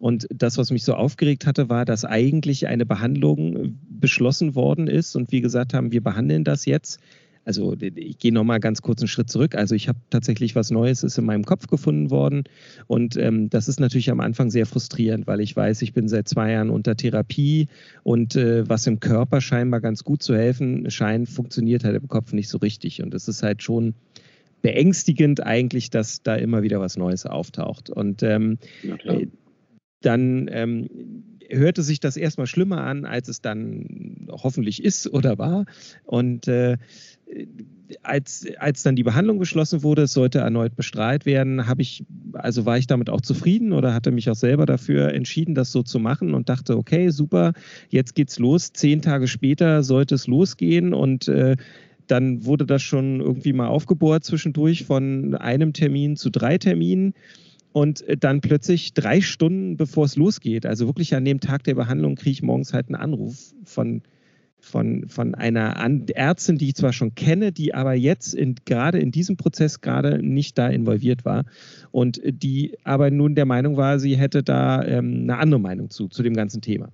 Und das, was mich so aufgeregt hatte, war, dass eigentlich eine Behandlung beschlossen worden ist und wir gesagt haben, wir behandeln das jetzt also ich gehe nochmal ganz kurz einen Schritt zurück. Also ich habe tatsächlich was Neues ist in meinem Kopf gefunden worden. Und ähm, das ist natürlich am Anfang sehr frustrierend, weil ich weiß, ich bin seit zwei Jahren unter Therapie und äh, was im Körper scheinbar ganz gut zu helfen scheint, funktioniert halt im Kopf nicht so richtig. Und es ist halt schon beängstigend eigentlich, dass da immer wieder was Neues auftaucht. Und ähm, äh, dann ähm, hörte sich das erstmal schlimmer an, als es dann hoffentlich ist oder war. Und äh, als, als dann die Behandlung geschlossen wurde, es sollte erneut bestrahlt werden, habe ich, also war ich damit auch zufrieden oder hatte mich auch selber dafür entschieden, das so zu machen und dachte, okay, super, jetzt geht's los. Zehn Tage später sollte es losgehen und äh, dann wurde das schon irgendwie mal aufgebohrt zwischendurch von einem Termin zu drei Terminen. Und dann plötzlich drei Stunden bevor es losgeht, also wirklich an dem Tag der Behandlung, kriege ich morgens halt einen Anruf von von, von einer Ärztin, die ich zwar schon kenne, die aber jetzt in, gerade in diesem Prozess gerade nicht da involviert war und die aber nun der Meinung war, sie hätte da ähm, eine andere Meinung zu, zu dem ganzen Thema.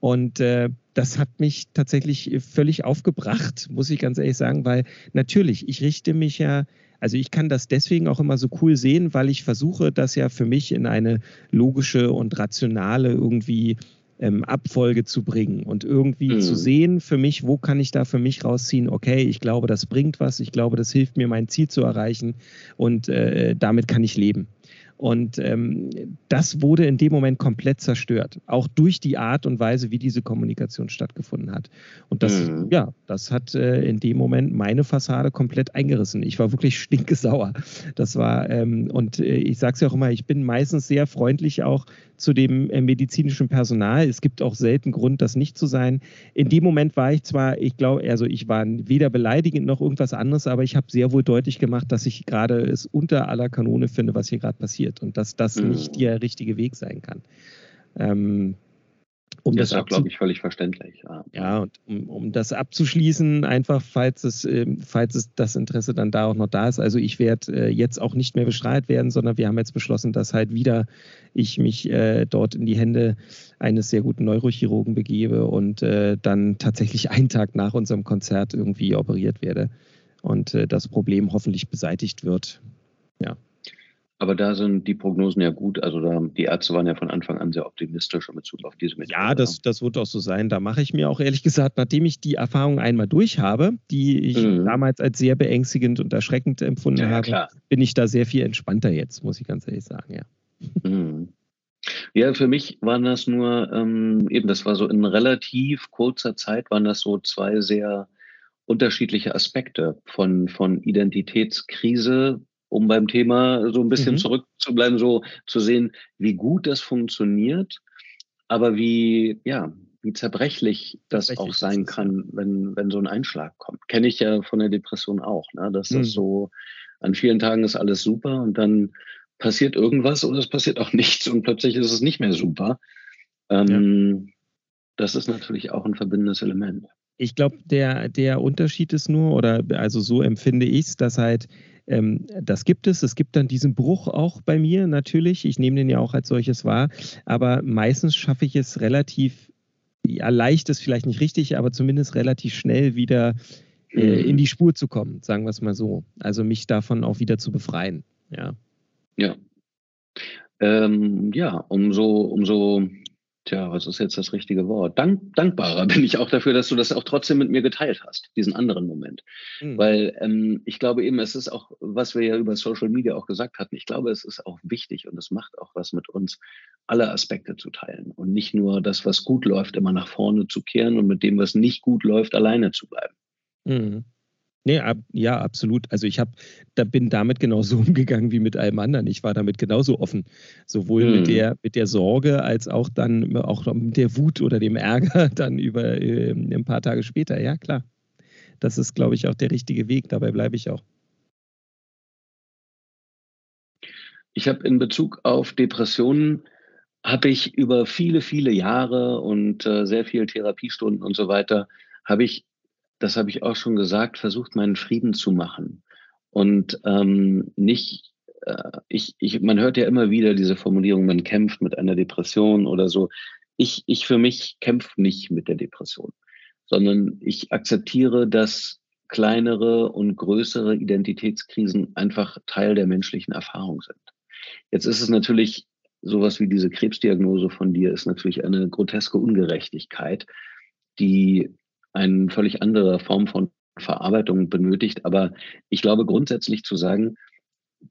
Und äh, das hat mich tatsächlich völlig aufgebracht, muss ich ganz ehrlich sagen, weil natürlich, ich richte mich ja also ich kann das deswegen auch immer so cool sehen, weil ich versuche, das ja für mich in eine logische und rationale irgendwie ähm, Abfolge zu bringen und irgendwie mhm. zu sehen für mich, wo kann ich da für mich rausziehen, okay, ich glaube, das bringt was, ich glaube, das hilft mir, mein Ziel zu erreichen und äh, damit kann ich leben. Und ähm, das wurde in dem Moment komplett zerstört, auch durch die Art und Weise, wie diese Kommunikation stattgefunden hat. Und das, mhm. ja, das hat äh, in dem Moment meine Fassade komplett eingerissen. Ich war wirklich stinkesauer. Das war, ähm, und äh, ich sage es ja auch immer, ich bin meistens sehr freundlich auch zu dem äh, medizinischen Personal. Es gibt auch selten Grund, das nicht zu sein. In dem Moment war ich zwar, ich glaube, also ich war weder beleidigend noch irgendwas anderes, aber ich habe sehr wohl deutlich gemacht, dass ich gerade es unter aller Kanone finde, was hier gerade passiert und dass das mhm. nicht der richtige Weg sein kann. Ähm, um das, das ist, glaube ich, völlig verständlich. Ja, ja und um, um, das abzuschließen, einfach, falls es, äh, falls es das Interesse dann da auch noch da ist. Also ich werde äh, jetzt auch nicht mehr bestrahlt werden, sondern wir haben jetzt beschlossen, dass halt wieder ich mich äh, dort in die Hände eines sehr guten Neurochirurgen begebe und äh, dann tatsächlich einen Tag nach unserem Konzert irgendwie operiert werde und äh, das Problem hoffentlich beseitigt wird. Ja. Aber da sind die Prognosen ja gut. Also da, die Ärzte waren ja von Anfang an sehr optimistisch in Bezug auf diese Methode. Ja, das, das wird auch so sein. Da mache ich mir auch ehrlich gesagt, nachdem ich die Erfahrung einmal durch habe, die ich mhm. damals als sehr beängstigend und erschreckend empfunden ja, habe, klar. bin ich da sehr viel entspannter jetzt, muss ich ganz ehrlich sagen, ja. Mhm. Ja, für mich waren das nur, ähm, eben, das war so in relativ kurzer Zeit, waren das so zwei sehr unterschiedliche Aspekte von, von Identitätskrise um beim Thema so ein bisschen mhm. zurückzubleiben, so zu sehen, wie gut das funktioniert, aber wie, ja, wie zerbrechlich das auch sein kann, wenn, wenn so ein Einschlag kommt. Kenne ich ja von der Depression auch, ne? dass mhm. das so, an vielen Tagen ist alles super und dann passiert irgendwas oder es passiert auch nichts und plötzlich ist es nicht mehr super. Ähm, ja. Das ist natürlich auch ein verbindendes Element. Ich glaube, der, der Unterschied ist nur, oder also so empfinde ich es, dass halt ähm, das gibt es. Es gibt dann diesen Bruch auch bei mir natürlich. Ich nehme den ja auch als solches wahr. Aber meistens schaffe ich es relativ, ja, leicht ist vielleicht nicht richtig, aber zumindest relativ schnell wieder äh, in die Spur zu kommen, sagen wir es mal so. Also mich davon auch wieder zu befreien. Ja. Ja. Ähm, ja, umso, umso Tja, was ist jetzt das richtige Wort? Dank, dankbarer bin ich auch dafür, dass du das auch trotzdem mit mir geteilt hast, diesen anderen Moment. Mhm. Weil ähm, ich glaube eben, es ist auch, was wir ja über Social Media auch gesagt hatten, ich glaube, es ist auch wichtig und es macht auch was mit uns, alle Aspekte zu teilen und nicht nur das, was gut läuft, immer nach vorne zu kehren und mit dem, was nicht gut läuft, alleine zu bleiben. Mhm. Nee, ab, ja, absolut. Also ich habe, da bin damit genauso umgegangen wie mit allem anderen. Ich war damit genauso offen. Sowohl mhm. mit der, mit der Sorge als auch dann auch mit der Wut oder dem Ärger dann über äh, ein paar Tage später. Ja, klar. Das ist, glaube ich, auch der richtige Weg. Dabei bleibe ich auch. Ich habe in Bezug auf Depressionen habe ich über viele, viele Jahre und äh, sehr viele Therapiestunden und so weiter, habe ich das habe ich auch schon gesagt, versucht meinen Frieden zu machen und ähm, nicht äh, ich, ich, man hört ja immer wieder diese Formulierung, man kämpft mit einer Depression oder so. Ich, ich für mich kämpfe nicht mit der Depression, sondern ich akzeptiere, dass kleinere und größere Identitätskrisen einfach Teil der menschlichen Erfahrung sind. Jetzt ist es natürlich sowas wie diese Krebsdiagnose von dir ist natürlich eine groteske Ungerechtigkeit, die eine völlig andere Form von Verarbeitung benötigt. Aber ich glaube grundsätzlich zu sagen,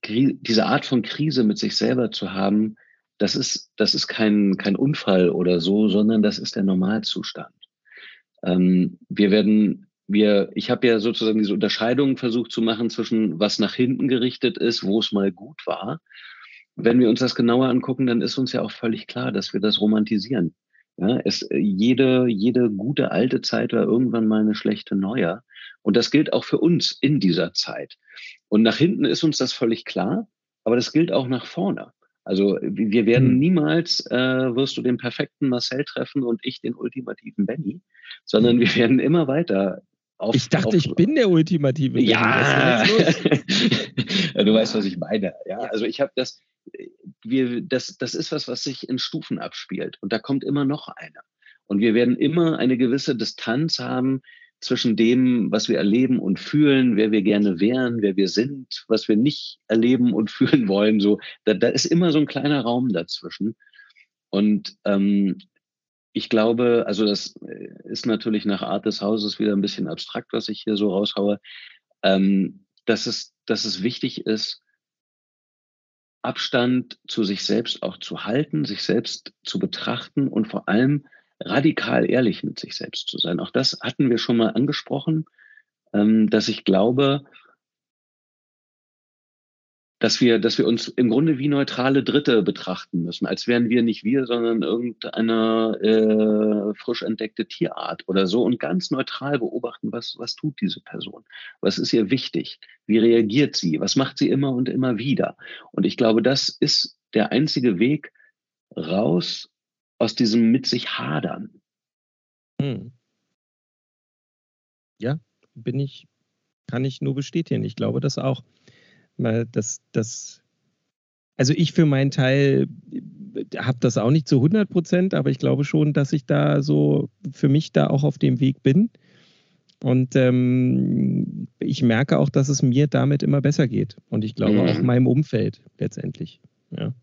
diese Art von Krise mit sich selber zu haben, das ist, das ist kein, kein Unfall oder so, sondern das ist der Normalzustand. Ähm, wir werden, wir, ich habe ja sozusagen diese Unterscheidung versucht zu machen zwischen was nach hinten gerichtet ist, wo es mal gut war. Wenn wir uns das genauer angucken, dann ist uns ja auch völlig klar, dass wir das romantisieren. Ja, es, jede, jede gute alte Zeit war irgendwann mal eine schlechte neue. Und das gilt auch für uns in dieser Zeit. Und nach hinten ist uns das völlig klar, aber das gilt auch nach vorne. Also wir werden hm. niemals, äh, wirst du den perfekten Marcel treffen und ich den ultimativen Benny, sondern wir werden immer weiter auf, ich dachte, auf, ich bin der ultimative. Benny. Ja, du weißt, was ich meine. Ja, also ich habe das, wir, das, das ist was, was sich in Stufen abspielt und da kommt immer noch einer. Und wir werden immer eine gewisse Distanz haben zwischen dem, was wir erleben und fühlen, wer wir gerne wären, wer wir sind, was wir nicht erleben und fühlen wollen. So, da, da ist immer so ein kleiner Raum dazwischen. Und ähm, ich glaube, also das äh, ist natürlich nach Art des Hauses wieder ein bisschen abstrakt, was ich hier so raushaue, ähm, dass, es, dass es wichtig ist, Abstand zu sich selbst auch zu halten, sich selbst zu betrachten und vor allem radikal ehrlich mit sich selbst zu sein. Auch das hatten wir schon mal angesprochen, ähm, dass ich glaube, dass wir, dass wir uns im Grunde wie neutrale Dritte betrachten müssen, als wären wir nicht wir, sondern irgendeine äh, frisch entdeckte Tierart oder so und ganz neutral beobachten, was, was tut diese Person, was ist ihr wichtig, wie reagiert sie, was macht sie immer und immer wieder. Und ich glaube, das ist der einzige Weg raus aus diesem mit sich hadern. Hm. Ja, bin ich, kann ich nur bestätigen. Ich glaube das auch. Das, das, also ich für meinen Teil habe das auch nicht zu 100 Prozent, aber ich glaube schon, dass ich da so für mich da auch auf dem Weg bin. Und ähm, ich merke auch, dass es mir damit immer besser geht. Und ich glaube mhm. auch meinem Umfeld letztendlich. Ja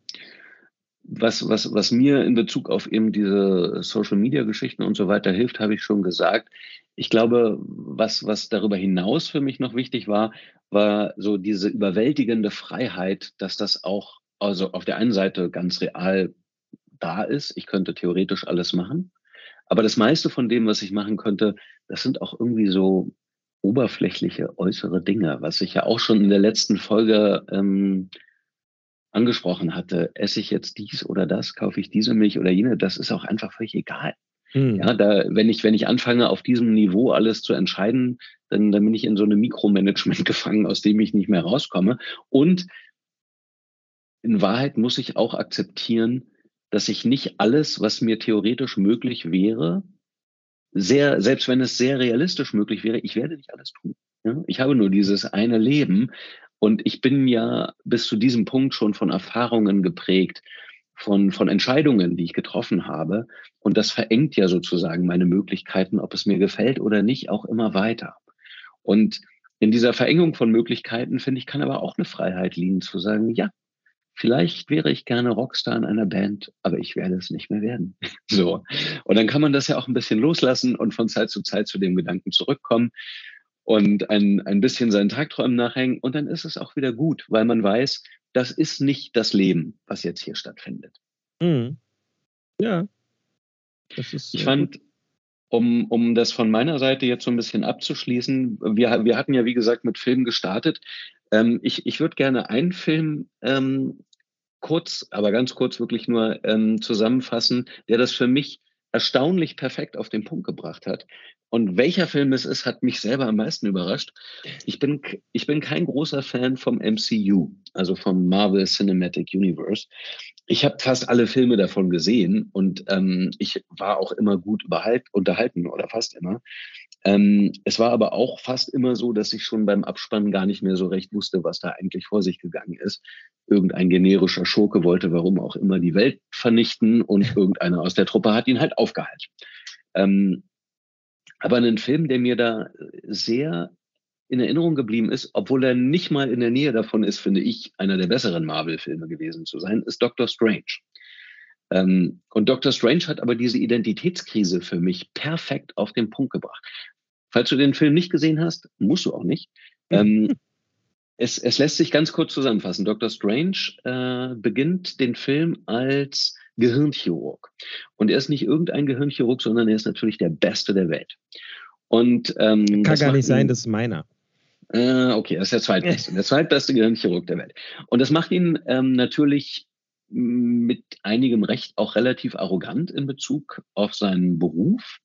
was, was, was mir in Bezug auf eben diese Social Media Geschichten und so weiter hilft, habe ich schon gesagt. Ich glaube, was, was darüber hinaus für mich noch wichtig war, war so diese überwältigende Freiheit, dass das auch, also auf der einen Seite ganz real da ist. Ich könnte theoretisch alles machen. Aber das meiste von dem, was ich machen könnte, das sind auch irgendwie so oberflächliche äußere Dinge, was ich ja auch schon in der letzten Folge ähm, angesprochen hatte, esse ich jetzt dies oder das, kaufe ich diese Milch oder jene, das ist auch einfach völlig egal. Hm. Ja, da, wenn ich, wenn ich anfange, auf diesem Niveau alles zu entscheiden, dann, dann bin ich in so einem Mikromanagement gefangen, aus dem ich nicht mehr rauskomme. Und in Wahrheit muss ich auch akzeptieren, dass ich nicht alles, was mir theoretisch möglich wäre, sehr, selbst wenn es sehr realistisch möglich wäre, ich werde nicht alles tun. Ja? Ich habe nur dieses eine Leben und ich bin ja bis zu diesem Punkt schon von Erfahrungen geprägt, von, von Entscheidungen, die ich getroffen habe. Und das verengt ja sozusagen meine Möglichkeiten, ob es mir gefällt oder nicht, auch immer weiter. Und in dieser Verengung von Möglichkeiten, finde ich, kann aber auch eine Freiheit liegen, zu sagen, ja, vielleicht wäre ich gerne Rockstar in einer Band, aber ich werde es nicht mehr werden. So. Und dann kann man das ja auch ein bisschen loslassen und von Zeit zu Zeit zu dem Gedanken zurückkommen und ein, ein bisschen seinen Tagträumen nachhängen und dann ist es auch wieder gut, weil man weiß, das ist nicht das Leben, was jetzt hier stattfindet. Mhm. Ja. Das ist ich fand, um, um das von meiner Seite jetzt so ein bisschen abzuschließen, wir, wir hatten ja, wie gesagt, mit Filmen gestartet. Ähm, ich ich würde gerne einen Film ähm, kurz, aber ganz kurz wirklich nur ähm, zusammenfassen, der das für mich erstaunlich perfekt auf den Punkt gebracht hat. Und welcher Film es ist, hat mich selber am meisten überrascht. Ich bin, ich bin kein großer Fan vom MCU, also vom Marvel Cinematic Universe. Ich habe fast alle Filme davon gesehen und ähm, ich war auch immer gut unterhalten oder fast immer. Ähm, es war aber auch fast immer so, dass ich schon beim Abspannen gar nicht mehr so recht wusste, was da eigentlich vor sich gegangen ist. Irgendein generischer Schurke wollte, warum auch immer, die Welt vernichten und irgendeiner aus der Truppe hat ihn halt aufgehalten. Ähm, aber ein Film, der mir da sehr in Erinnerung geblieben ist, obwohl er nicht mal in der Nähe davon ist, finde ich, einer der besseren Marvel-Filme gewesen zu sein, ist Doctor Strange. Ähm, und Doctor Strange hat aber diese Identitätskrise für mich perfekt auf den Punkt gebracht. Falls du den Film nicht gesehen hast, musst du auch nicht. Ähm, es, es, lässt sich ganz kurz zusammenfassen. Dr. Strange äh, beginnt den Film als Gehirnchirurg. Und er ist nicht irgendein Gehirnchirurg, sondern er ist natürlich der Beste der Welt. Und, ähm, Kann gar nicht sein, das ist meiner. Äh, okay, das ist der zweitbeste, der zweitbeste Gehirnchirurg der Welt. Und das macht ihn ähm, natürlich mit einigem Recht auch relativ arrogant in Bezug auf seinen Beruf.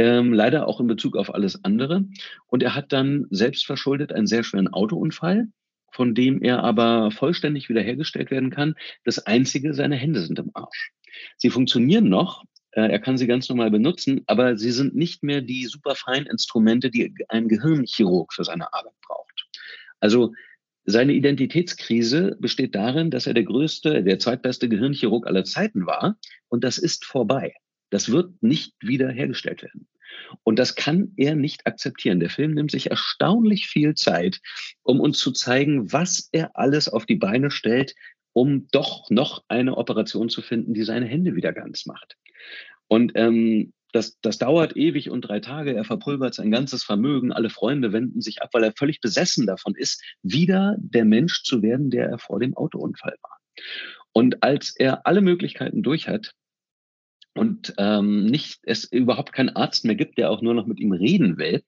Ähm, leider auch in Bezug auf alles andere. Und er hat dann selbstverschuldet einen sehr schweren Autounfall, von dem er aber vollständig wiederhergestellt werden kann. Das Einzige, seine Hände sind im Arsch. Sie funktionieren noch, äh, er kann sie ganz normal benutzen, aber sie sind nicht mehr die superfeinen Instrumente, die ein Gehirnchirurg für seine Arbeit braucht. Also seine Identitätskrise besteht darin, dass er der größte, der zweitbeste Gehirnchirurg aller Zeiten war und das ist vorbei. Das wird nicht wieder hergestellt werden. Und das kann er nicht akzeptieren. Der Film nimmt sich erstaunlich viel Zeit, um uns zu zeigen, was er alles auf die Beine stellt, um doch noch eine Operation zu finden, die seine Hände wieder ganz macht. Und ähm, das, das dauert ewig und drei Tage. Er verpulvert sein ganzes Vermögen. Alle Freunde wenden sich ab, weil er völlig besessen davon ist, wieder der Mensch zu werden, der er vor dem Autounfall war. Und als er alle Möglichkeiten durch hat, und ähm, nicht es überhaupt keinen Arzt mehr gibt, der auch nur noch mit ihm reden will,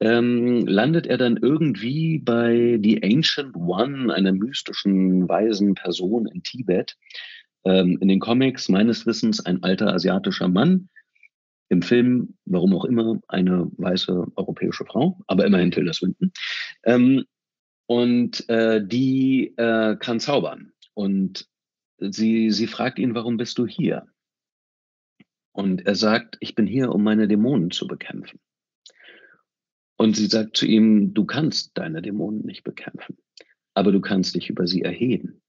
ähm, landet er dann irgendwie bei The Ancient One, einer mystischen, weisen Person in Tibet. Ähm, in den Comics meines Wissens ein alter asiatischer Mann. Im Film, warum auch immer, eine weiße europäische Frau, aber immerhin Tilda Swinton. Ähm, und äh, die äh, kann zaubern. Und sie, sie fragt ihn, warum bist du hier? Und er sagt, ich bin hier, um meine Dämonen zu bekämpfen. Und sie sagt zu ihm, du kannst deine Dämonen nicht bekämpfen, aber du kannst dich über sie erheben.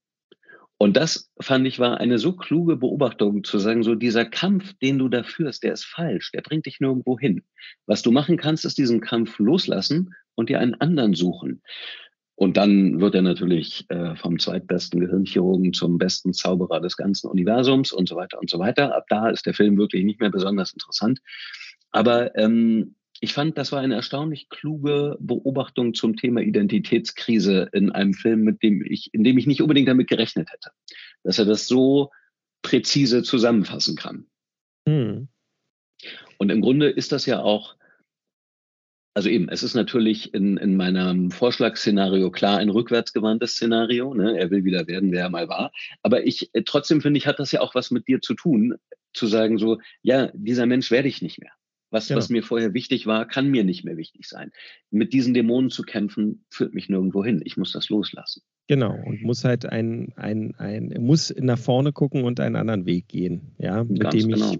Und das fand ich war eine so kluge Beobachtung zu sagen, so dieser Kampf, den du da führst, der ist falsch, der bringt dich nirgendwo hin. Was du machen kannst, ist diesen Kampf loslassen und dir einen anderen suchen. Und dann wird er natürlich äh, vom zweitbesten Gehirnchirurgen zum besten Zauberer des ganzen Universums und so weiter und so weiter. Ab da ist der Film wirklich nicht mehr besonders interessant. Aber ähm, ich fand, das war eine erstaunlich kluge Beobachtung zum Thema Identitätskrise in einem Film, mit dem ich, in dem ich nicht unbedingt damit gerechnet hätte, dass er das so präzise zusammenfassen kann. Hm. Und im Grunde ist das ja auch also eben, es ist natürlich in, in meinem Vorschlagsszenario klar ein rückwärtsgewandtes Szenario. Ne? Er will wieder werden, wer er mal war. Aber ich äh, trotzdem finde ich, hat das ja auch was mit dir zu tun, zu sagen so, ja, dieser Mensch werde ich nicht mehr. Was, genau. was mir vorher wichtig war, kann mir nicht mehr wichtig sein. Mit diesen Dämonen zu kämpfen, führt mich nirgendwo hin. Ich muss das loslassen. Genau, und muss halt ein, ein, ein, muss nach vorne gucken und einen anderen Weg gehen, ja, mit Ganz dem genau.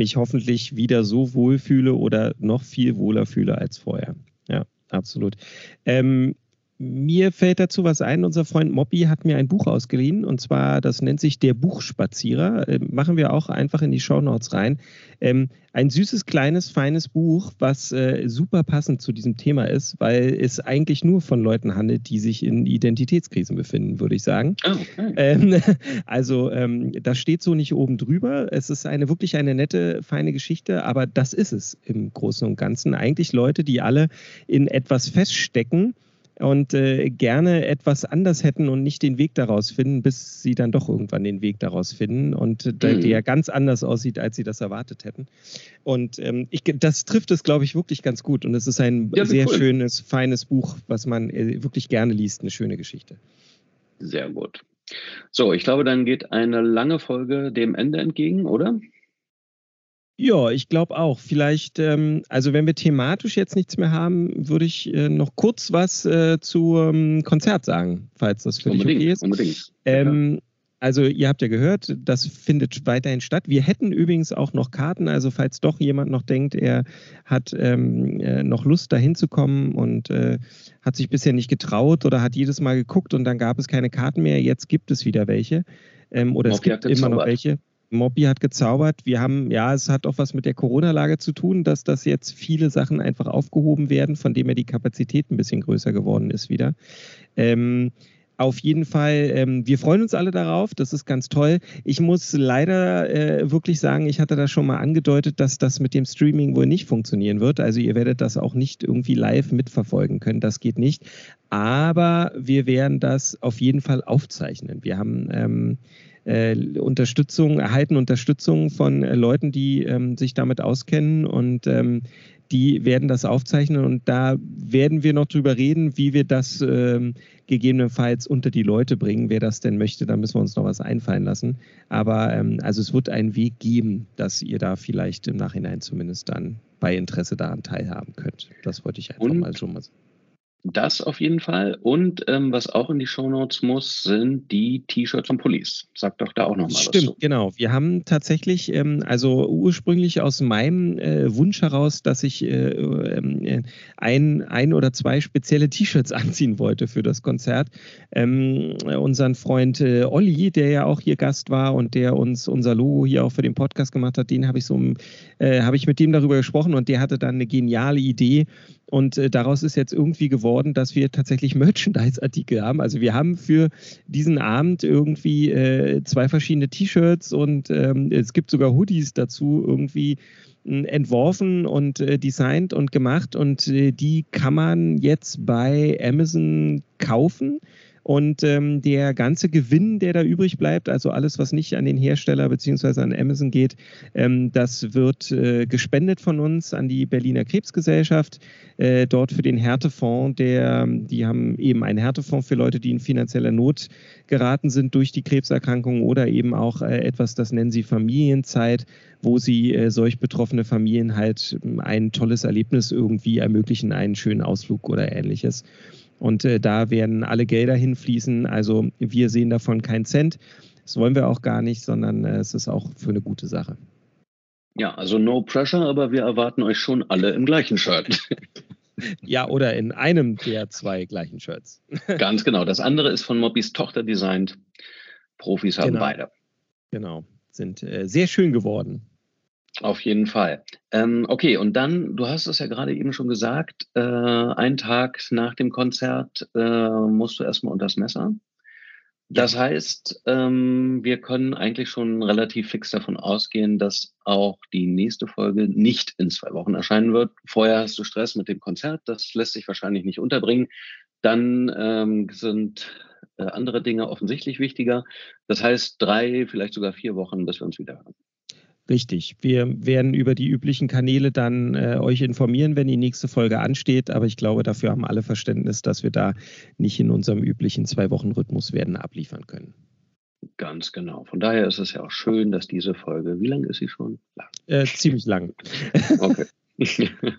Ich mich hoffentlich wieder so wohlfühle oder noch viel wohler fühle als vorher. Ja, absolut. Ähm, mir fällt dazu was ein. Unser Freund Moppi hat mir ein Buch ausgeliehen und zwar, das nennt sich Der Buchspazierer. Ähm, machen wir auch einfach in die Shownotes rein. Ähm, ein süßes, kleines, feines Buch, was äh, super passend zu diesem Thema ist, weil es eigentlich nur von Leuten handelt, die sich in Identitätskrisen befinden, würde ich sagen. Oh, okay. ähm, also, ähm, das steht so nicht oben drüber. Es ist eine wirklich eine nette, feine Geschichte, aber das ist es im Großen und Ganzen. Eigentlich Leute, die alle in etwas feststecken und äh, gerne etwas anders hätten und nicht den Weg daraus finden, bis sie dann doch irgendwann den Weg daraus finden und äh, mhm. der ganz anders aussieht, als sie das erwartet hätten. Und ähm, ich, das trifft es, glaube ich, wirklich ganz gut. Und es ist ein ja, sehr cool. schönes, feines Buch, was man äh, wirklich gerne liest, eine schöne Geschichte. Sehr gut. So, ich glaube, dann geht eine lange Folge dem Ende entgegen, oder? Ja, ich glaube auch. Vielleicht, ähm, also wenn wir thematisch jetzt nichts mehr haben, würde ich äh, noch kurz was äh, zum Konzert sagen, falls das für unbedingt, dich okay ist. Unbedingt. Ähm, Also ihr habt ja gehört, das findet weiterhin statt. Wir hätten übrigens auch noch Karten, also falls doch jemand noch denkt, er hat ähm, äh, noch Lust dahin zu kommen und äh, hat sich bisher nicht getraut oder hat jedes Mal geguckt und dann gab es keine Karten mehr, jetzt gibt es wieder welche. Ähm, oder Mobby es gibt immer noch welche. Mobby hat gezaubert. Wir haben, ja, es hat auch was mit der Corona-Lage zu tun, dass das jetzt viele Sachen einfach aufgehoben werden, von dem her die Kapazität ein bisschen größer geworden ist wieder. Ähm, auf jeden Fall, ähm, wir freuen uns alle darauf. Das ist ganz toll. Ich muss leider äh, wirklich sagen, ich hatte das schon mal angedeutet, dass das mit dem Streaming wohl nicht funktionieren wird. Also ihr werdet das auch nicht irgendwie live mitverfolgen können. Das geht nicht. Aber wir werden das auf jeden Fall aufzeichnen. Wir haben ähm, äh, Unterstützung, erhalten Unterstützung von äh, Leuten, die ähm, sich damit auskennen und ähm, die werden das aufzeichnen und da werden wir noch drüber reden, wie wir das ähm, gegebenenfalls unter die Leute bringen. Wer das denn möchte, da müssen wir uns noch was einfallen lassen. Aber ähm, also es wird einen Weg geben, dass ihr da vielleicht im Nachhinein zumindest dann bei Interesse daran teilhaben könnt. Das wollte ich einfach und mal schon mal sagen. Das auf jeden Fall. Und ähm, was auch in die Shownotes muss, sind die T-Shirts von Police. Sag doch da auch nochmal was Stimmt, genau. Wir haben tatsächlich, ähm, also ursprünglich aus meinem äh, Wunsch heraus, dass ich äh, äh, ein, ein oder zwei spezielle T-Shirts anziehen wollte für das Konzert. Ähm, unseren Freund äh, Olli, der ja auch hier Gast war und der uns unser Logo hier auch für den Podcast gemacht hat, den habe ich so, äh, habe ich mit dem darüber gesprochen und der hatte dann eine geniale Idee und äh, daraus ist jetzt irgendwie geworden, dass wir tatsächlich Merchandise-Artikel haben. Also wir haben für diesen Abend irgendwie äh, zwei verschiedene T-Shirts und ähm, es gibt sogar Hoodies dazu irgendwie äh, entworfen und äh, designt und gemacht und äh, die kann man jetzt bei Amazon kaufen. Und ähm, der ganze Gewinn, der da übrig bleibt, also alles, was nicht an den Hersteller bzw. an Amazon geht, ähm, das wird äh, gespendet von uns an die Berliner Krebsgesellschaft, äh, dort für den Härtefonds. Der, die haben eben einen Härtefonds für Leute, die in finanzieller Not geraten sind durch die Krebserkrankung oder eben auch äh, etwas, das nennen sie Familienzeit, wo sie äh, solch betroffene Familien halt ein tolles Erlebnis irgendwie ermöglichen, einen schönen Ausflug oder ähnliches. Und äh, da werden alle Gelder hinfließen. Also wir sehen davon keinen Cent. Das wollen wir auch gar nicht, sondern äh, es ist auch für eine gute Sache. Ja, also no pressure, aber wir erwarten euch schon alle im gleichen Shirt. Ja, oder in einem der zwei gleichen Shirts. Ganz genau. Das andere ist von Mobbys Tochter designt. Profis haben genau. beide. Genau. Sind äh, sehr schön geworden. Auf jeden Fall. Ähm, okay, und dann, du hast es ja gerade eben schon gesagt, äh, einen Tag nach dem Konzert äh, musst du erstmal unter das Messer. Das heißt, ähm, wir können eigentlich schon relativ fix davon ausgehen, dass auch die nächste Folge nicht in zwei Wochen erscheinen wird. Vorher hast du Stress mit dem Konzert, das lässt sich wahrscheinlich nicht unterbringen. Dann ähm, sind äh, andere Dinge offensichtlich wichtiger. Das heißt, drei, vielleicht sogar vier Wochen, bis wir uns wieder hören. Richtig. Wir werden über die üblichen Kanäle dann äh, euch informieren, wenn die nächste Folge ansteht. Aber ich glaube, dafür haben alle Verständnis, dass wir da nicht in unserem üblichen Zwei-Wochen-Rhythmus werden abliefern können. Ganz genau. Von daher ist es ja auch schön, dass diese Folge, wie lang ist sie schon? Lang. Äh, ziemlich lang. Okay.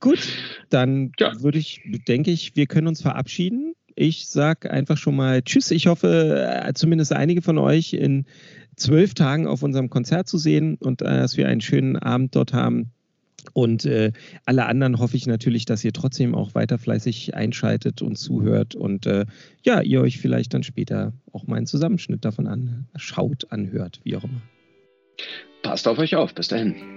Gut, dann ja. würde ich, denke ich, wir können uns verabschieden. Ich sage einfach schon mal Tschüss. Ich hoffe, äh, zumindest einige von euch in zwölf Tagen auf unserem Konzert zu sehen und äh, dass wir einen schönen Abend dort haben. Und äh, alle anderen hoffe ich natürlich, dass ihr trotzdem auch weiter fleißig einschaltet und zuhört und äh, ja, ihr euch vielleicht dann später auch mal einen Zusammenschnitt davon anschaut, anhört, wie auch immer. Passt auf euch auf. Bis dahin.